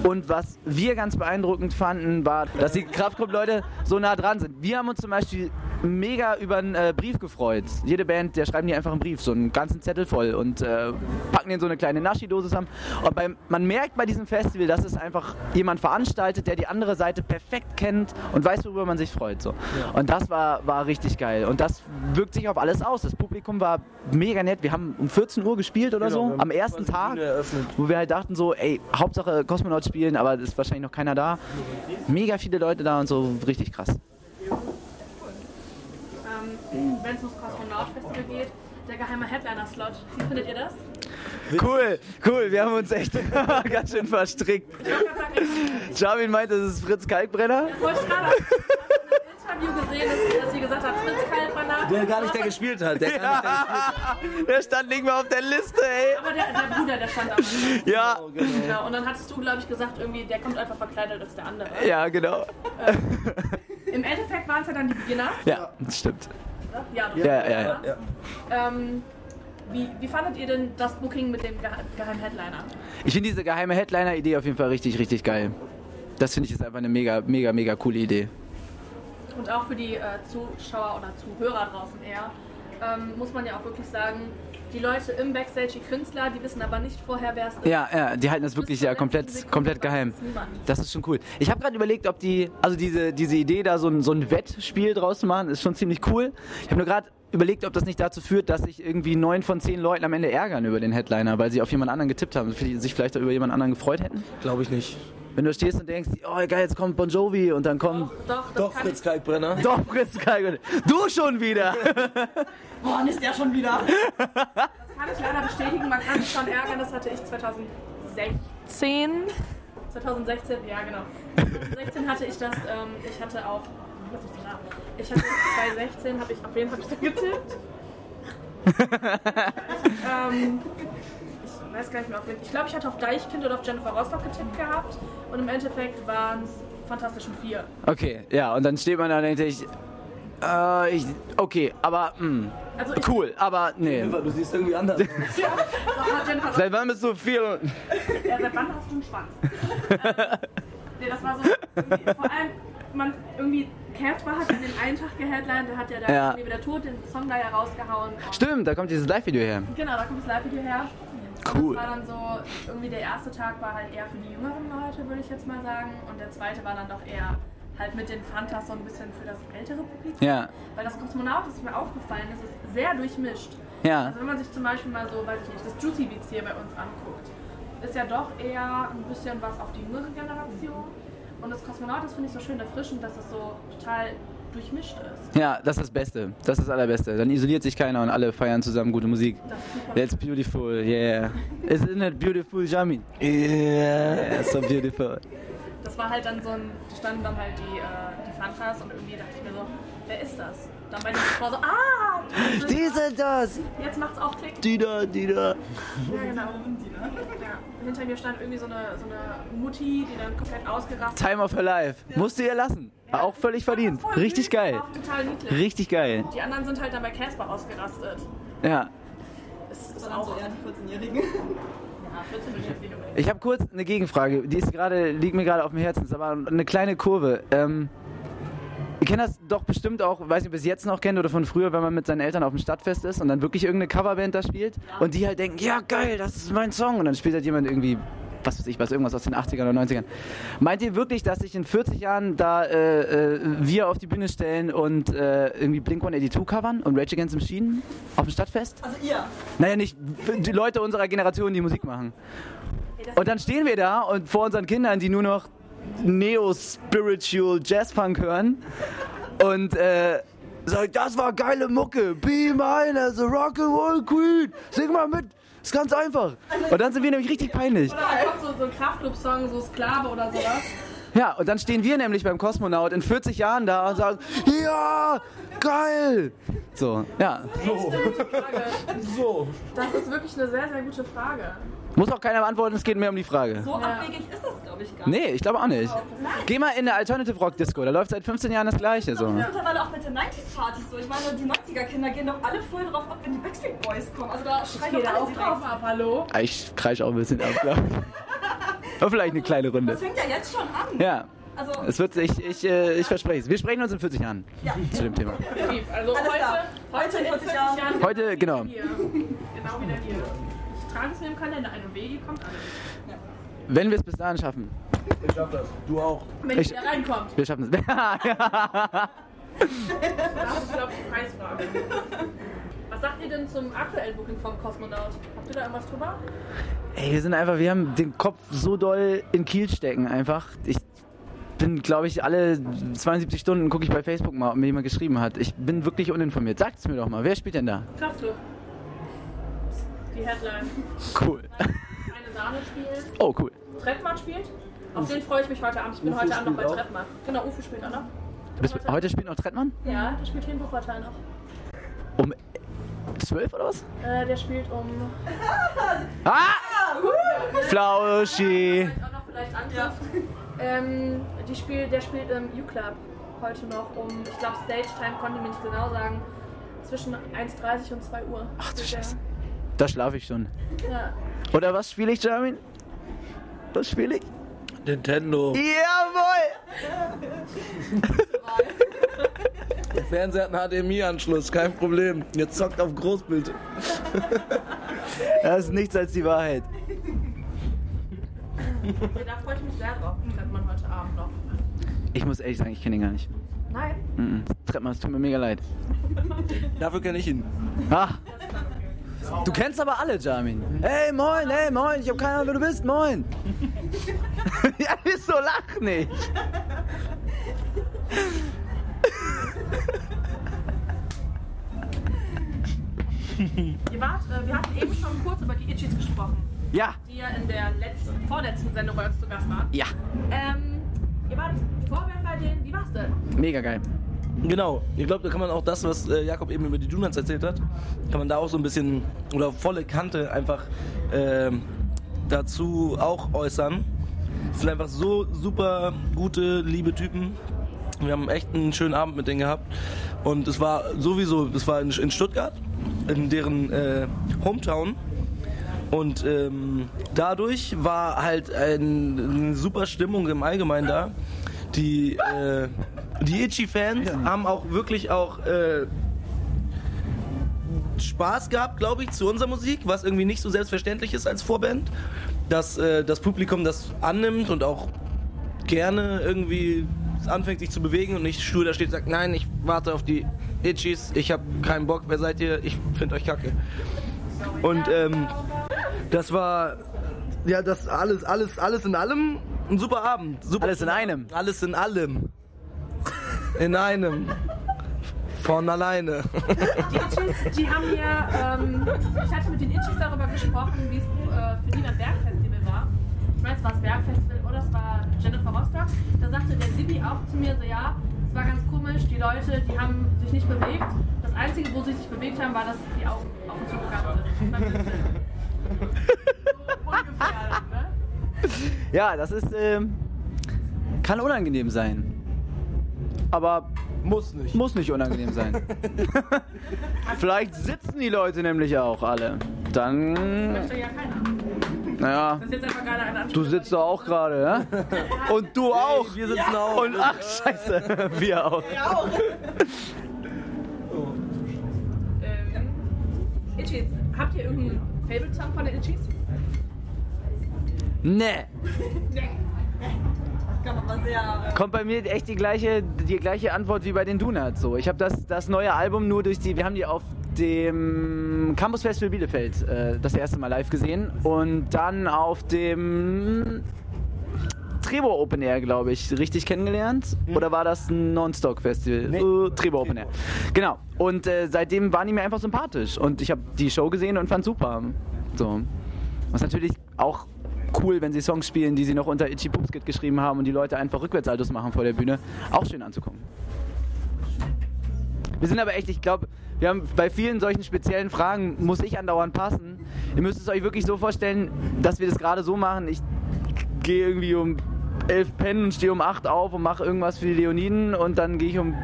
Und was wir ganz beeindruckend fanden, war, dass die Kraftclub-Leute so nah dran sind. Wir haben uns zum Beispiel mega über einen äh, Brief gefreut. Jede Band, der schreiben die einfach einen Brief, so einen ganzen Zettel voll und äh, packen den in so eine kleine Naschi-Dose zusammen. Und beim, man merkt bei diesem Festival, dass es einfach jemand veranstaltet, der die andere Seite perfekt kennt und weiß, worüber man sich freut. So. Und das war, war richtig geil. Und das wirkt sich auf alles aus. Das Publikum war mega nett. Wir haben um 14 Uhr gespielt oder Genau, so, am ersten Tag wo wir halt dachten so, ey, Hauptsache Kosmonaut spielen, aber es ist wahrscheinlich noch keiner da. Mega viele Leute da und so, richtig krass. Ähm, Wenn es ums Kosmonaut-Festival geht, der geheime Headliner-Slot, wie findet ihr das? Cool, cool, wir haben uns echt ganz schön verstrickt. Charmin meint, das ist Fritz Kalkbrenner. das Interview gesehen, dass, dass sie gesagt hat, Fritz Kaltbrenner. Der gar nicht der gespielt hat. Der gar nicht der gespielt Der stand nicht mal auf der Liste, ey. Aber der, der Bruder, der stand am Ja, hat. Genau. Genau, und dann hattest du, glaube ich, gesagt, irgendwie, der kommt einfach verkleidet als der andere. ja, genau. Im Endeffekt waren es ja dann die Beginner. Ja, das stimmt. Ja, doch. Ja, ja, ja. Ja. Ähm, wie, wie fandet ihr denn das Booking mit dem Ge geheimen Headliner? Ich finde diese geheime Headliner-Idee auf jeden Fall richtig, richtig geil. Das finde ich ist einfach eine mega, mega, mega coole Idee. Und auch für die äh, Zuschauer oder Zuhörer draußen eher, ähm, muss man ja auch wirklich sagen, die Leute im Backstage, die Künstler, die wissen aber nicht vorher, wer es ist. Ja, ja, die halten das wirklich ja komplett, Sekunde komplett geheim. Das ist schon cool. Ich habe gerade überlegt, ob die, also diese, diese Idee da so ein, so ein Wettspiel draus zu machen, ist schon ziemlich cool. Ich habe nur gerade überlegt, ob das nicht dazu führt, dass sich irgendwie neun von zehn Leuten am Ende ärgern über den Headliner, weil sie auf jemand anderen getippt haben, sich vielleicht auch über jemand anderen gefreut hätten. Glaube ich nicht. Wenn du stehst und denkst, oh geil, jetzt kommt Bon Jovi und dann kommt Doch, das Doch, kann Fritz Kalkbrenner. doch Fritz Kalkbrenner. Du schon wieder! Boah, ist der schon wieder. Das kann ich leider bestätigen, man kann sich schon ärgern, das hatte ich 2016. 2016, ja genau. 2016 hatte ich das, ähm, ich hatte auf, was ist da? Ich hatte 2016, habe ich, auf wen habe ich da getippt? ähm, weiß gar nicht mehr auf wen. Ich glaube, ich hatte auf Deichkind oder auf Jennifer Rostock getippt gehabt und im Endeffekt waren es Fantastischen Vier. Okay, ja, und dann steht man da und denkt sich, äh, ich, okay, aber, mh, Also ich, cool, aber nee. Du siehst irgendwie anders. Ja, so Seit wann bist du viel? Ja, seit wann hast du einen Schwanz? ähm, nee, das war so. Vor allem, man irgendwie. Casper hat an den einen Tag geheadlined, der hat ja da Ja. irgendwie wieder tot den Song da ja rausgehauen. Stimmt, da kommt dieses Live-Video her. Genau, da kommt das Live-Video her. Cool. Und das war dann so, irgendwie der erste Tag war halt eher für die jüngeren Leute, würde ich jetzt mal sagen. Und der zweite war dann doch eher halt mit den Fantas so ein bisschen für das ältere Publikum. Ja, Weil das Kosmonaut ist mir aufgefallen, das ist sehr durchmischt. ja. Also wenn man sich zum Beispiel mal so, weiß ich nicht, das Juicy Beats hier bei uns anguckt, ist ja doch eher ein bisschen was auf die jüngere Generation. Und das Kosmonaut, das finde ich so schön erfrischend, dass es so total durchmischt ist. Ja, das ist das Beste. Das ist das Allerbeste. Dann isoliert sich keiner und alle feiern zusammen gute Musik. Das ist super. That's beautiful, yeah. Isn't it beautiful, Jamin? Yeah. So beautiful. Das war halt dann so ein, da standen dann halt die, äh, die Fantas und irgendwie dachte ich mir so, wer ist das? Dann bei dem Vor so, ah! die sind das. Jetzt macht's auch Klick. Die da, die da. Ja, genau. Ja. Hinter mir stand irgendwie so eine, so eine Mutti, die dann komplett ausgerastet Time of her life. Musste ihr lassen. Auch völlig verdient. Voll Richtig süß, geil. Auch total niedlich. Richtig geil. Die anderen sind halt dann bei Casper ausgerastet. Ja. Das ist auch so eher die 14-Jährigen. Ja, 14 bin ich habe kurz eine Gegenfrage. Die ist gerade, liegt mir gerade auf dem Herzen. Ist aber eine kleine Kurve. Ähm, ihr kennt das doch bestimmt auch, weiß nicht, ob ihr es jetzt noch kennt oder von früher, wenn man mit seinen Eltern auf dem Stadtfest ist und dann wirklich irgendeine Coverband da spielt und die halt denken, ja geil, das ist mein Song und dann spielt halt jemand irgendwie was weiß ich was, irgendwas aus den 80ern oder 90ern. Meint ihr wirklich, dass sich in 40 Jahren da äh, äh, wir auf die Bühne stellen und äh, irgendwie Blink-182 covern und Rage Against the Machine auf dem Stadtfest? Also ihr. Naja, nicht die Leute unserer Generation, die Musik machen. Und dann stehen wir da und vor unseren Kindern, die nur noch Neo-Spiritual Jazz-Funk hören und äh, sagen, das war geile Mucke, be mine as a rock'n'roll queen, sing mal mit, ist ganz einfach. Und dann sind wir nämlich richtig peinlich. Oder da kommt so, so ein Kraftclub-Song, so Sklave oder sowas. Ja, und dann stehen wir nämlich beim Kosmonaut in 40 Jahren da und sagen, ja, geil. So, ja. So. Das ist wirklich eine sehr, sehr gute Frage. Muss auch keiner beantworten, es geht mehr um die Frage. So abwegig ist das, glaube ich. Nee, ich glaube auch nicht. Geh mal in eine Alternative Rock Disco, da läuft seit 15 Jahren das Gleiche. So. Das ist mittlerweile auch mit den 90s-Partys so. Ich meine, die 90er-Kinder gehen doch alle voll drauf ab, wenn die Backstreet Boys kommen. Also da schreien doch alle auch drauf ab, hallo? Ah, Ich kreisch auch ein bisschen ab, glaube ich. Aber vielleicht eine kleine Runde. Das fängt ja jetzt schon an. Ja, Also, es wird, ich, ich, äh, ich verspreche es. Wir sprechen uns in 40 Jahren ja. zu dem Thema. Also heute, heute in 40 Jahren. Heute, genau. Hier. Genau wieder hier. Ich trage es mir im Kalender ein und Wege kommt alles. Wenn wir es bis dahin schaffen. Ich schaff das. Du auch. Wenn Ich- ihr reinkommt. Wir schaffen es. Das ist, glaube ich, die Preisfrage. Was sagt ihr denn zum aktuellen Booking vom Kosmonaut? Habt ihr da irgendwas drüber? Ey, wir sind einfach, wir haben den Kopf so doll in Kiel stecken einfach. Ich bin, glaube ich, alle 72 Stunden gucke ich bei Facebook mal, ob mir jemand geschrieben hat. Ich bin wirklich uninformiert. Sagt es mir doch mal, wer spielt denn da? Kraftclub. Die Headline. Cool. Sahne spielt. Oh, cool. Trettmann spielt. Auf den freue ich mich heute Abend. Ich bin Ufo heute Abend noch bei auch? Trettmann. Genau, Ufu spielt auch noch. Du bist, heute spielt noch Trettmann? Ja, der spielt hier in Wuppertal noch. Um 12 oder was? Äh, der spielt um. Ah! Flauschi. Vielleicht auch noch vielleicht antrifft. Ähm, die spielt, der spielt im U-Club heute noch um, ich glaube, Stage Time konnte ich mir nicht genau sagen, zwischen 1.30 und 2 Uhr. Ach du. Scheiße. Da schlafe ich schon. Ja. Oder was spiele ich, Jeremy? Was spiele ich? Nintendo. Jawohl! Der Fernseher hat einen HDMI-Anschluss, kein Problem. Jetzt zockt auf Großbild. Das ist nichts als die Wahrheit. Ja, da freue ich mich sehr drauf. Trettmann heute Abend noch. Ich muss ehrlich sagen, ich kenne ihn gar nicht. Nein? Mhm. Trettmann, es tut mir mega leid. Dafür kenne ich ihn. Ah. Du kennst aber alle, Jamin. Hey, moin, hey, moin, ich hab keine Ahnung, wer du bist, moin. ja, wieso lach nicht? Ihr wart, äh, wir hatten eben schon kurz über die Itchies gesprochen, Ja, die ja in der letzten, vorletzten Sendung bei uns zu Gast waren. ja, Ähm, ihr wart Vorband bei denen, wie war's denn? mega geil. Genau, ich glaube, da kann man auch das, was äh, Jakob eben über die Donuts erzählt hat, kann man da auch so ein bisschen oder volle Kante einfach ähm, dazu auch äußern. Es sind einfach so super gute, liebe Typen. Wir haben echt einen schönen Abend mit denen gehabt. Und es war sowieso, es war in, in Stuttgart, in deren äh, Hometown. Und ähm, dadurch war halt ein, eine super Stimmung im Allgemeinen da. Die, äh, die Itchy-Fans haben auch wirklich auch äh, Spaß gehabt, glaube ich, zu unserer Musik, was irgendwie nicht so selbstverständlich ist als Vorband. Dass äh, das Publikum das annimmt und auch gerne irgendwie anfängt sich zu bewegen und nicht stur da steht und sagt, nein, ich warte auf die Itchies, ich habe keinen Bock, wer seid ihr, ich finde euch kacke. Und ähm, das war ja das alles, alles, alles in allem ein super Abend. Super Alles in einem. Alles in allem. In einem. Von alleine. Die Itchies, die haben ja, ähm, ich hatte mit den Itchies darüber gesprochen, wie es äh, für die beim Bergfestival war. Ich weiß, es war das Bergfestival oder es war Jennifer Rostock. Da sagte der Sibi auch zu mir so, ja, es war ganz komisch, die Leute, die haben sich nicht bewegt. Das Einzige, wo sie sich bewegt haben, war, dass die Augen auf und zugegangen sind. Beim Blinzeln. so ungefähr? Ja, das ist, ähm, kann unangenehm sein. Aber Muss nicht. muss nicht unangenehm sein. Vielleicht sitzen die Leute nämlich auch alle. Dann, Möchte ja keiner. naja, Das du sitzt da auch gerade, ja? Und du auch. Wir sitzen auch. Und ach, scheiße, wir auch. Ähm, Itchies, habt ihr irgendeinen Favorite-Song von den Itchies? Nee. Kann man mal sehr. Äh, Kommt bei mir echt die gleiche, die gleiche Antwort wie bei den Donuts. So. Ich habe das, das neue Album nur durch die. Wir haben die auf dem Campus Festival Bielefeld äh, das erste Mal live gesehen und dann auf dem Trebo Open Air, glaube ich, richtig kennengelernt. Oder war das ein Non-Stock-Festival? Nee. Äh, Trebo Open Air. Genau. Und äh, seitdem waren die mir einfach sympathisch. Und ich habe die Show gesehen und fand super. So. Was natürlich auch cool, wenn sie Songs spielen, die sie noch unter Itchy Poopskit geschrieben haben und die Leute einfach Rückwärtsaltos machen vor der Bühne. Auch schön anzugucken. Wir sind aber echt, ich glaube, wir haben bei vielen solchen speziellen Fragen, muss ich andauernd passen. Ihr müsst es euch wirklich so vorstellen, dass wir das gerade so machen. Ich gehe irgendwie um elf pennen und stehe um acht auf und mache irgendwas für die Leoniden und dann gehe ich um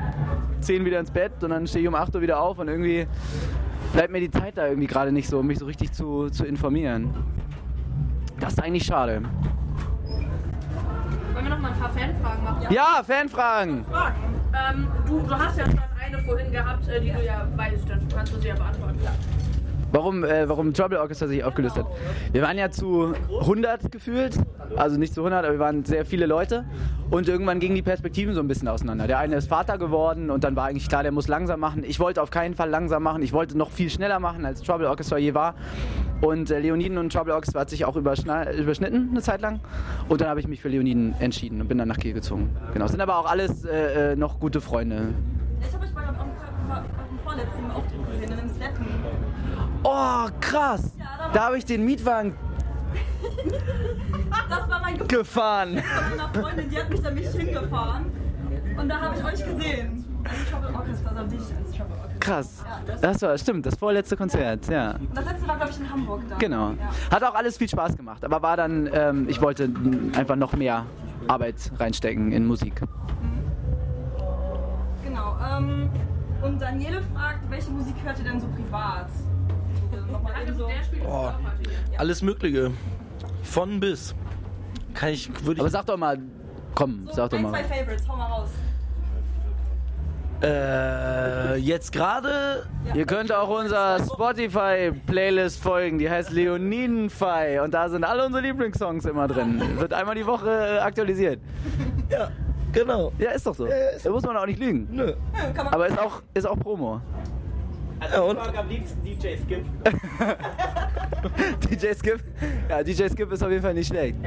zehn wieder ins Bett und dann stehe ich um acht Uhr wieder auf und irgendwie bleibt mir die Zeit da irgendwie gerade nicht so, um mich so richtig zu, zu informieren. Das ist eigentlich schade. Wollen wir noch mal ein paar Fanfragen machen? Ja, Fanfragen! Ähm, du, du hast ja schon eine vorhin gehabt, äh, die du ja weißt, dann kannst du sie ja beantworten. Warum, äh, warum Trouble Orchestra sich aufgelöst hat. Wir waren ja zu 100 gefühlt, also nicht zu 100, aber wir waren sehr viele Leute und irgendwann gingen die Perspektiven so ein bisschen auseinander. Der eine ist Vater geworden und dann war eigentlich klar, der muss langsam machen. Ich wollte auf keinen Fall langsam machen, ich wollte noch viel schneller machen, als Trouble Orchestra je war. Und äh, Leoniden und Trouble Orchestra hat sich auch überschnitten eine Zeit lang und dann habe ich mich für Leoniden entschieden und bin dann nach Kiel gezogen. Genau, sind aber auch alles äh, äh, noch gute Freunde. ich habe euch eurem, eurem vorletzten Auftritt gesehen, in dem Steppen. Oh, krass! Da habe ich den Mietwagen Das war mein gefahren. von Freundin, die hat mich da mich hingefahren. Und da habe ich euch gesehen. Als Trouble Orchestra, also dich als Trouble Orchestra. Krass. Das war, stimmt, das vorletzte Konzert, ja. Das letzte war, glaube ich, in Hamburg dann. Genau. Ja. Hat auch alles viel Spaß gemacht, aber war dann, ähm, ich wollte einfach noch mehr Arbeit reinstecken in Musik. Genau. Ähm, und Daniele fragt, welche Musik hört ihr denn so privat? Oh. Alles Mögliche. Von bis. Kann ich, würde Aber ich. sag doch mal, komm, So, sag doch ein, mal. zwei Favorites, hau mal raus. Äh, jetzt gerade. Ihr könnt auch unserer Spotify-Playlist folgen, die heißt Leonidenfei und da sind alle unsere Lieblingssongs immer drin. Wird einmal die Woche äh, aktualisiert. Ja, genau. Ja, ist doch so. Ja, ist Da muss man auch nicht lügen. Nö. Kann man Aber ist auch, ist auch Promo. Also Ja, ich und? mag am liebsten DJ Skip. DJ Skip? Ja, DJ Skip ist auf jeden Fall nicht schlecht.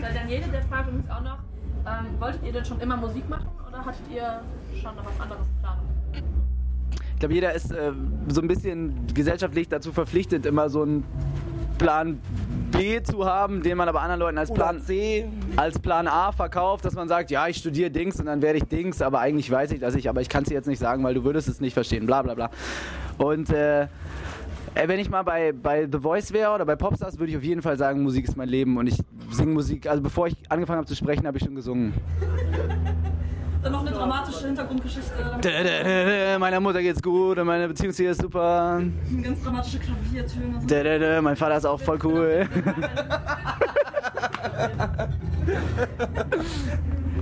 Weil Daniele, der fragt übrigens auch noch, ähm, wolltet ihr denn schon immer Musik machen oder hattet ihr schon noch was anderes Planung? Ich glaube, jeder ist äh, so ein bisschen gesellschaftlich dazu verpflichtet, immer so einen Plan B zu haben, den man aber anderen Leuten als Plan, C. als Plan A verkauft, dass man sagt, ja, ich studiere Dings und dann werde ich Dings, aber eigentlich weiß ich, dass ich, aber ich kann es dir jetzt nicht sagen, weil du würdest es nicht verstehen, bla bla bla. Und äh, Ey, wenn ich mal bei, bei The Voice wäre oder bei Popstars, würde ich auf jeden Fall sagen, Musik ist mein Leben und ich singe Musik. Also bevor ich angefangen habe zu sprechen, habe ich schon gesungen. Dann noch eine dramatische Hintergrundgeschichte. damit- Dä, dä, dä, dä, Meiner Mutter geht's gut und meine Beziehung zu ihr ist super. Ganz dramatische Klaviertöne. Mein Vater ist auch voll cool.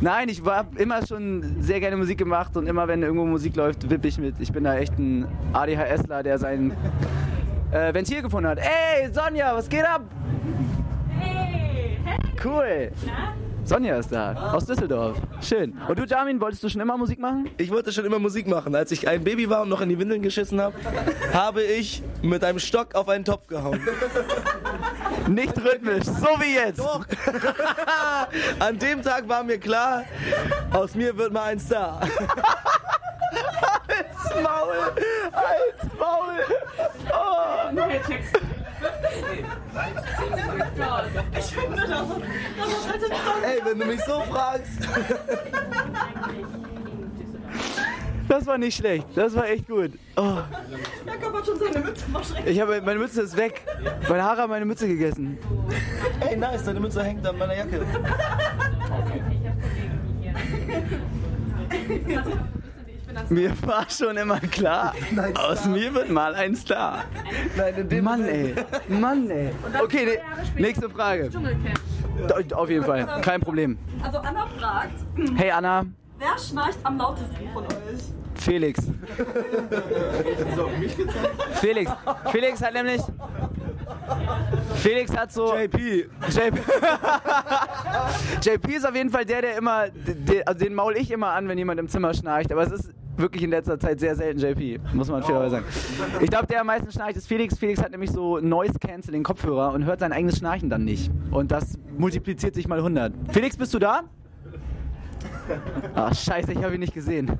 Nein, ich habe immer schon sehr gerne Musik gemacht und immer wenn irgendwo Musik läuft, wippe ich mit. Ich bin da echt ein ADHSler, der sein äh, Ventil gefunden hat. Ey, Sonja, was geht ab? Hey, hey! Cool. Sonja ist da, aus Düsseldorf. Schön. Und du, Jamin, wolltest du schon immer Musik machen? Ich wollte schon immer Musik machen. Als ich ein Baby war und noch in die Windeln geschissen habe, habe ich mit einem Stock auf einen Topf gehauen. Nicht rhythmisch, so wie jetzt. Doch. An dem Tag war mir klar, aus mir wird mal ein Star. Als Maul, als Maul. Oh. Ich finde das, das ist halt so. Ey, wenn du mich so fragst. Das war nicht schlecht, das war echt gut. Oh. Jakob hat schon seine Mütze verschreckt. Ich habe, meine Mütze ist weg. Mein Haare haben meine Mütze gegessen. Ey, nice, deine Mütze hängt an meiner Jacke. Mir war schon immer klar, aus mir wird mal ein Star. Nein, in dem Mann, ey. Mann, ey. Okay, ne, nächste Frage. Dschungelcamp. Auf jeden Fall, kein Problem. Also Anna fragt, Hey Anna, Wer schnarcht am lautesten von euch? Felix. Felix. Felix hat nämlich. Felix hat so. JP. JP. JP ist auf jeden Fall der, der immer. Den, also den maul ich immer an, wenn jemand im Zimmer schnarcht. Aber es ist wirklich in letzter Zeit sehr selten JP, muss man fairerweise sagen. Ich glaube, der am meisten schnarcht ist Felix. Felix hat nämlich so Noise Canceling Kopfhörer und hört sein eigenes Schnarchen dann nicht. Und das multipliziert sich mal 100. Felix, bist du da? Ach, scheiße, ich habe ihn nicht gesehen.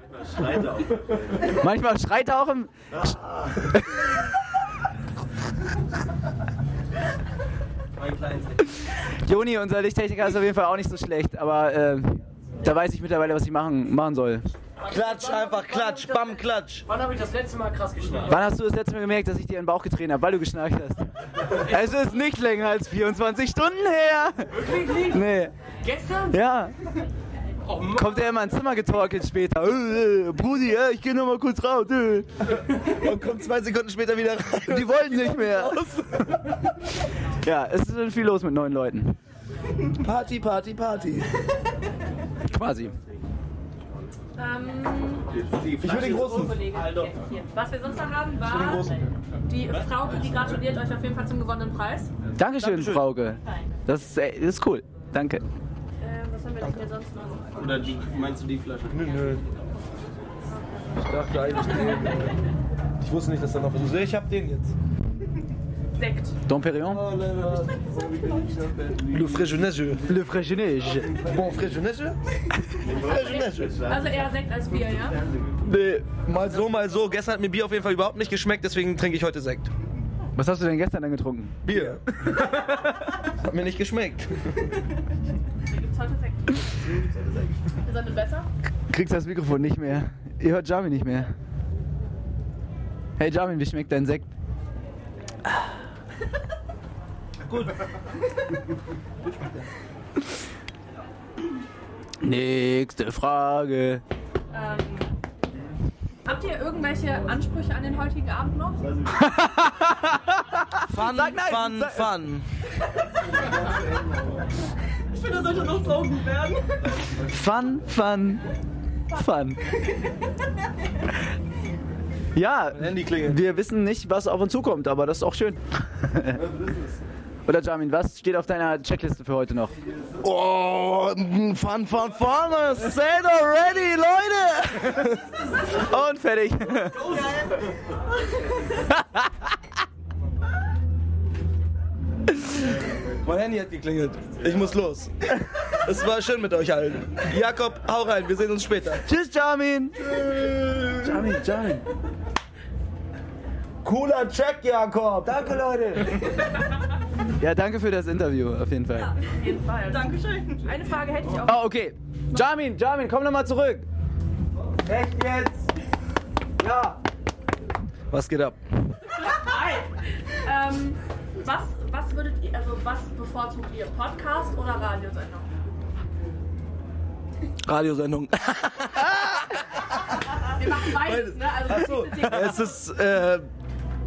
Manchmal schreit er auch im. Joni, unser Lichttechniker, ist auf jeden Fall auch nicht so schlecht, aber äh, da weiß ich mittlerweile, was ich machen, machen soll. Klatsch, einfach Klatsch, Bam, Klatsch. Wann habe ich das letzte Mal krass geschnarcht? Wann hast du das letzte Mal gemerkt, dass ich dir in den Bauch getreten habe, weil du geschnarcht hast? Es ist nicht länger als 24 Stunden her. Wirklich nicht? Nee. Gestern? Ja. Oh. Kommt er immer ins Zimmer getorkelt später. Äh, äh, Brudi, äh, ich geh noch mal kurz raus. Äh. Und kommt zwei Sekunden später wieder rein. Die wollten nicht mehr. Ja, es ist viel los mit neuen Leuten. Party, Party, Party. Quasi. Ähm, Ich will den großen. was wir sonst noch haben, war die Frau, die gratuliert euch auf jeden Fall zum gewonnenen Preis. Dankeschön, Dankeschön. Frauke. Das ist, äh, das ist cool. Danke. Äh, was haben wir denn hier sonst noch? Oder die, meinst du die Flasche? Nö, nö. Ich dachte eigentlich den. Ich wusste nicht, dass da noch was ist. Ich hab den jetzt. Sekt. Dom Perignon? Le Fréjeuneige. Le Fraisinage. Bon, Fréjeuneige? Fréjeuneige. Also eher Sekt als Bier, ja? Nee, mal so, mal so. Gestern hat mir Bier auf jeden Fall überhaupt nicht geschmeckt, deswegen trinke ich heute Sekt. Was hast du denn gestern dann getrunken? Bier. hat mir nicht geschmeckt. Gibt's heute Sekt. Ist das besser? Kriegst das Mikrofon nicht mehr. Ihr hört Jamin nicht mehr. Hey Jamin, wie schmeckt dein Sekt? Gut. Nächste Frage. Ähm, habt ihr irgendwelche Ansprüche an den heutigen Abend noch? Fun, Sag nein, fun, sag- fun. Ich finde, das sollte noch Slogan werden. Fun, fun, fun. Ja, wir wissen nicht, was auf uns zukommt, aber das ist auch schön. Oder Jamin, was steht auf deiner Checkliste für heute noch? Oh, fun, fun, fun. Say it already, Leute. Und fertig. Mein Handy hat geklingelt. Ich muss los. Es war schön mit euch allen. Jakob, hau rein. Wir sehen uns später. Tschüss, Jamin. Jamin, Jamin. Cooler Check, Jakob. Danke, Leute. Ja, danke für das Interview, auf jeden Fall. Auf jeden Fall. Dankeschön. Eine Frage hätte ich auch. Oh, okay. Jamin, Jamin, komm nochmal zurück. Echt jetzt? Ja. Was geht ab? Ähm, was, was würdet ihr, also was bevorzugt ihr? Podcast oder Radiosendung? Radiosendung. Wir machen beides, ne? Also es ist äh,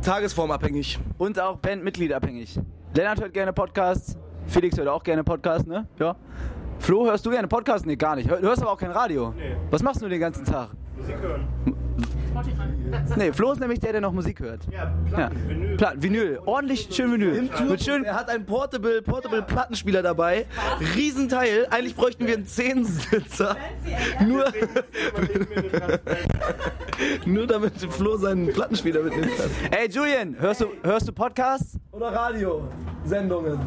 tagesformabhängig. Und auch Bandmitglied abhängig. Lennart hört gerne Podcasts. Felix hört auch gerne Podcasts, ne? Ja. Flo, hörst du gerne Podcasts? Nee, gar nicht. Hör- Du hörst aber auch kein Radio. Nee. Was machst du den ganzen Tag? Spotify. Nee, Flo ist nämlich der, der noch Musik hört. Ja, Platten, Vinyl. Platten, Vinyl. Ordentlich schön Vinyl. Mit schön. Er hat einen Portable, Portable Plattenspieler dabei. Riesenteil. Eigentlich bräuchten wir einen Zehnsitzer. Nur, nur damit Flo seinen Plattenspieler mitnehmen kann. Ey, Julian, hörst du, hörst du Podcasts? Oder Radiosendungen.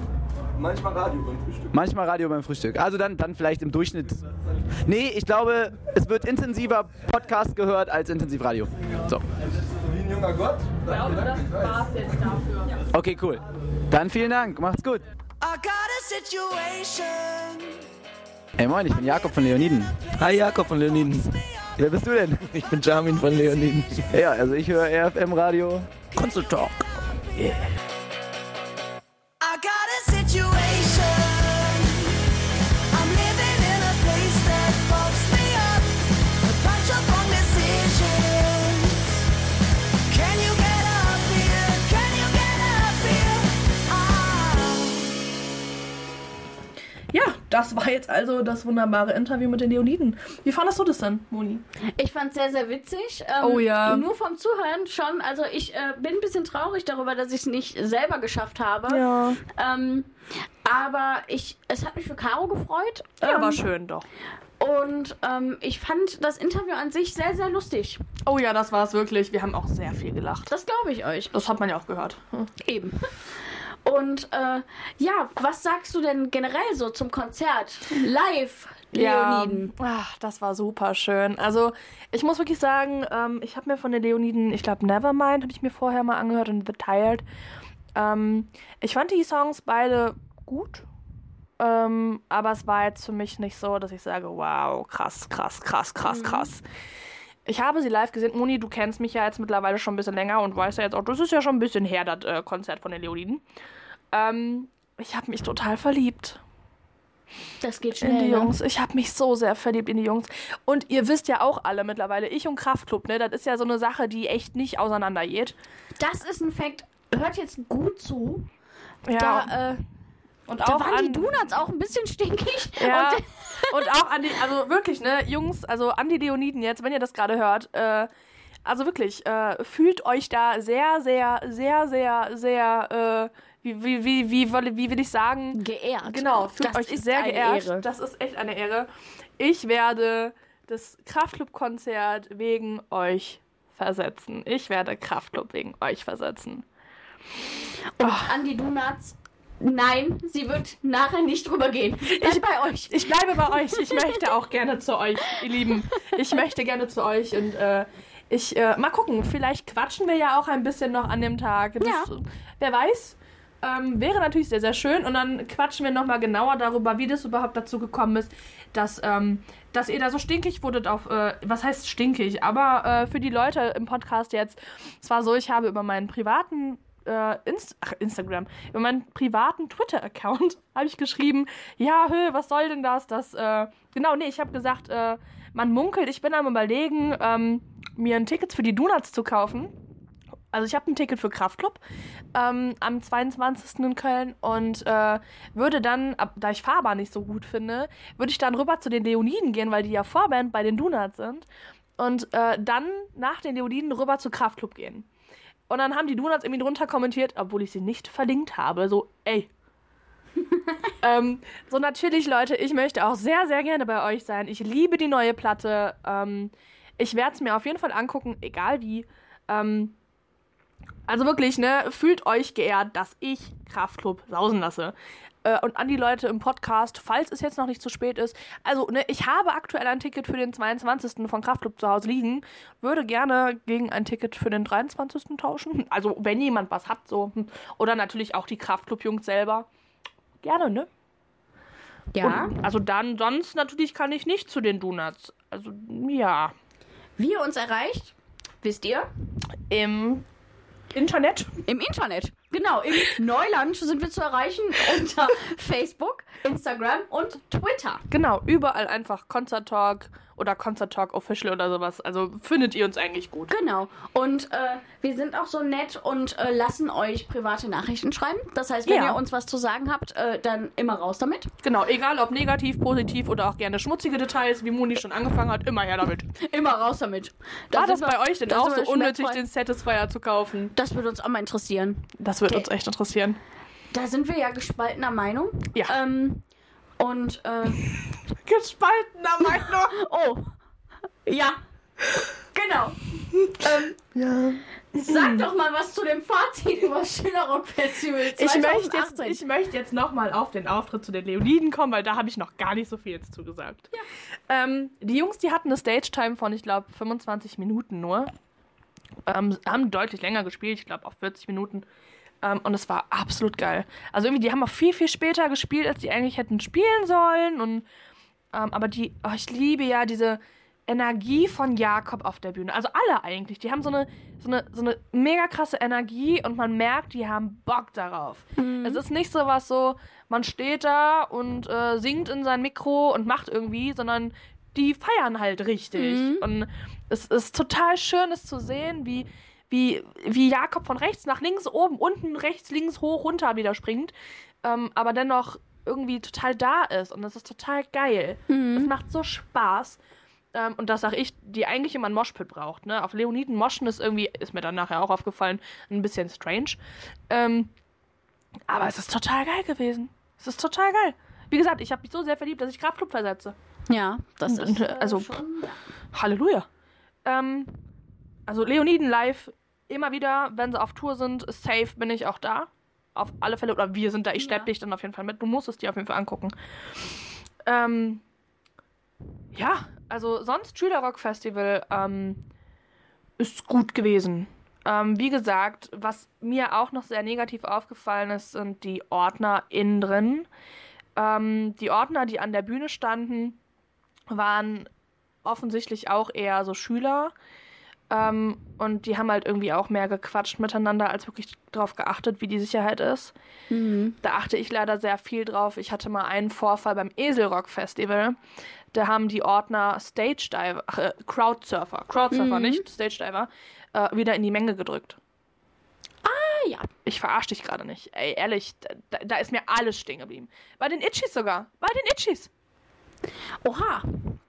Manchmal Radio beim Frühstück. Manchmal Radio beim Frühstück. Also dann, dann vielleicht im Durchschnitt. Nee, ich glaube, es wird intensiver Podcast gehört als intensiv Radio. So. Wie ein junger Gott. Ich glaube, das war's jetzt dafür. Okay, cool. Dann vielen Dank. Macht's gut. I got a situation. Ey, moin, ich bin Jakob von Leoniden. Hi Jakob von Leoniden. Wer bist du denn? Ich bin Jamin von Leoniden. Ja, also ich höre RFM Radio. Console Talk. I got a situation. Ja, das war jetzt also das wunderbare Interview mit den Leoniden. Wie fandest du das denn, Moni? Ich fand es sehr, sehr witzig. Ähm, Oh ja. Nur vom Zuhören schon. Also ich äh, bin ein bisschen traurig darüber, dass ich es nicht selber geschafft habe. Ja. Ähm, aber ich, es hat mich für Caro gefreut. Ja, ähm, war schön doch. Und ähm, ich fand das Interview an sich sehr, sehr lustig. Oh ja, das war es wirklich. Wir haben auch sehr viel gelacht. Das glaube ich euch. Das hat man ja auch gehört. Hm. Eben. Und äh, ja, was sagst du denn generell so zum Konzert? Live, Leoniden. Ja, ach, das war super schön. Also, ich muss wirklich sagen, ähm, ich habe mir von den Leoniden, ich glaube, Nevermind habe ich mir vorher mal angehört und The Tired. Ähm, ich fand die Songs beide gut. Ähm, aber es war jetzt für mich nicht so, dass ich sage, wow, krass, krass, krass, krass, krass. Ich habe sie live gesehen. Moni, du kennst mich ja jetzt mittlerweile schon ein bisschen länger und weißt ja jetzt auch, das ist ja schon ein bisschen her, das äh, Konzert von den Leoniden. Ähm, ich habe mich total verliebt Das geht in schnell. die ne? Jungs. Ich habe mich so sehr verliebt in die Jungs. Und ihr wisst ja auch alle mittlerweile, ich und Kraftklub, ne, das ist ja so eine Sache, die echt nicht auseinandergeht. Das ist ein Fact. Hört jetzt gut zu. Ja. Da, äh, und da auch waren die an, Donuts auch ein bisschen stinkig. ja, Und, und auch an die, also wirklich, ne, Jungs, also an die Leoniden jetzt, wenn ihr das gerade hört, äh, also wirklich, äh, fühlt euch da sehr, sehr, sehr, sehr, sehr, äh, wie, wie, wie, wie, wolle- wie will ich sagen, geehrt. Genau, fühlt Das euch ist sehr eine geehrt. Ehre. Das ist echt eine Ehre. Ich werde das Kraftclub-Konzert wegen euch versetzen. Ich werde Kraftclub wegen euch versetzen. Und an die Donuts. Nein, sie wird nachher nicht drüber gehen. Ich bei euch. Ich bleibe bei euch. Ich möchte auch gerne zu euch, ihr Lieben. Ich möchte gerne zu euch und äh, ich äh, mal gucken. Vielleicht quatschen wir ja auch ein bisschen noch an dem Tag. Das, Ja. Wer weiß. Ähm, wäre natürlich sehr, sehr schön. Und dann quatschen wir nochmal genauer darüber, wie das überhaupt dazu gekommen ist, dass, ähm, dass ihr da so stinkig wurdet auf, äh, was heißt stinkig? Aber äh, für die Leute im Podcast jetzt, es war so, ich habe über meinen privaten äh, Inst ach, Instagram, über meinen privaten Twitter-Account habe ich geschrieben, ja, hö, was soll denn das? Das, äh, genau, nee, ich habe gesagt, äh, man munkelt, ich bin am überlegen, ähm, mir ein Ticket für die Donuts zu kaufen. Also ich habe ein Ticket für Kraftclub ähm, am 22. in Köln und äh, würde dann, ab, da ich Fahrbar nicht so gut finde, würde ich dann rüber zu den Leoniden gehen, weil die ja Vorband bei den Donuts sind und äh, dann nach den Leoniden rüber zu Kraftclub gehen. Und dann haben die Donuts irgendwie drunter kommentiert, obwohl ich sie nicht verlinkt habe. So, ey. ähm, so natürlich, Leute, ich möchte auch sehr, sehr gerne bei euch sein. Ich liebe die neue Platte. Ähm, ich werde es mir auf jeden Fall angucken, egal wie. Ähm, also wirklich, ne, fühlt euch geehrt, dass ich Kraftclub sausen lasse. Äh, und an die Leute im Podcast, falls es jetzt noch nicht zu spät ist. Also, ne, ich habe aktuell ein Ticket für den 22. von Kraftclub zu Hause liegen. Würde gerne gegen ein Ticket für den 23. tauschen. Also, wenn jemand was hat, so. Oder natürlich auch die Kraftclub-Jungs selber. Gerne, ne? Ja. Und, also dann, sonst natürlich kann ich nicht zu den Donuts. Also, ja. Wie ihr uns erreicht, wisst ihr? Im Internet. Im Internet. Genau, im Neuland sind wir zu erreichen unter Facebook, Instagram und Twitter. Genau, überall einfach Concert Talk oder Concert Talk Official oder sowas. Also findet ihr uns eigentlich gut. Genau. Und äh, wir sind auch so nett und äh, lassen euch private Nachrichten schreiben. Das heißt, wenn Ja. ihr uns was zu sagen habt, äh, dann immer raus damit. Genau, egal ob negativ, positiv oder auch gerne schmutzige Details, wie Moni schon angefangen hat, immer her damit. Immer raus damit. War Da das sind wir- bei euch denn auch so unnötig, den Satisfier zu kaufen? Das würde uns auch mal interessieren. Das wird Okay. uns echt interessieren. Da sind wir ja gespaltener Meinung. Ja. Ähm, und, äh, Gespaltener Meinung. oh. Ja. Genau. ähm, Ja. sag doch mal was zu dem Fazit über Schillerrock Festival 2018. Ich möchte, jetzt, ich möchte jetzt nochmal auf den Auftritt zu den Leoniden kommen, weil da habe ich noch gar nicht so viel jetzt zugesagt. Ähm, die Jungs, die hatten eine Stage-Time von, ich glaube, 25 Minuten nur. Ähm, haben deutlich länger gespielt, ich glaube auf 40 Minuten. Ähm, und es war absolut geil. Also irgendwie, die haben auch viel, viel später gespielt, als die eigentlich hätten spielen sollen. Und, ähm, aber die, oh, ich liebe ja diese Energie von Jakob auf der Bühne. Also alle eigentlich. Die haben so eine, so eine, so eine mega krasse Energie und man merkt, die haben Bock darauf. Es ist nicht so was so, man steht da und äh, singt in sein Mikro und macht irgendwie, sondern die feiern halt richtig. Und es ist total schön, es zu sehen, wie, wie, wie Jakob von rechts nach links, oben, unten, rechts, links, hoch, runter wieder springt. Ähm, aber dennoch irgendwie total da ist und das ist total geil. Es macht so Spaß. Ähm, und das sage ich, die eigentlich immer einen Moshpit braucht. Ne? Auf Leoniden moschen ist irgendwie, ist mir dann nachher auch aufgefallen, ein bisschen strange. Ähm, aber es ist total geil gewesen. Es ist total geil. Wie gesagt, ich habe mich so sehr verliebt, dass ich Kraftclub versetze. Ja, das Und, ist äh, äh, also- schon. Halleluja. Ähm, also Leoniden live, immer wieder, wenn sie auf Tour sind, safe bin ich auch da. Auf alle Fälle, oder wir sind da, ich schlepp Ja. dich dann auf jeden Fall mit. Du musst es dir auf jeden Fall angucken. Ähm, ja, also sonst Schülerrock Festival ähm, ist gut gewesen. Ähm, wie gesagt, was mir auch noch sehr negativ aufgefallen ist, sind die Ordner innen drin. Ähm, die Ordner, die an der Bühne standen, waren offensichtlich auch eher so Schüler. Ähm, und die haben halt irgendwie auch mehr gequatscht miteinander, als wirklich darauf geachtet, wie die Sicherheit ist. Mhm. Da achte ich leider sehr viel drauf. Ich hatte mal einen Vorfall beim Eselrock Festival. Da haben die Ordner Stage Diver, ach, äh, Crowdsurfer, Crowdsurfer Mhm. nicht, Stage Diver, äh, wieder in die Menge gedrückt. Ah, ja. Ich verarsche dich gerade nicht. Ey, ehrlich, da, da ist mir alles stehen geblieben. Bei den Itchies sogar. Bei den Itchies. Oha,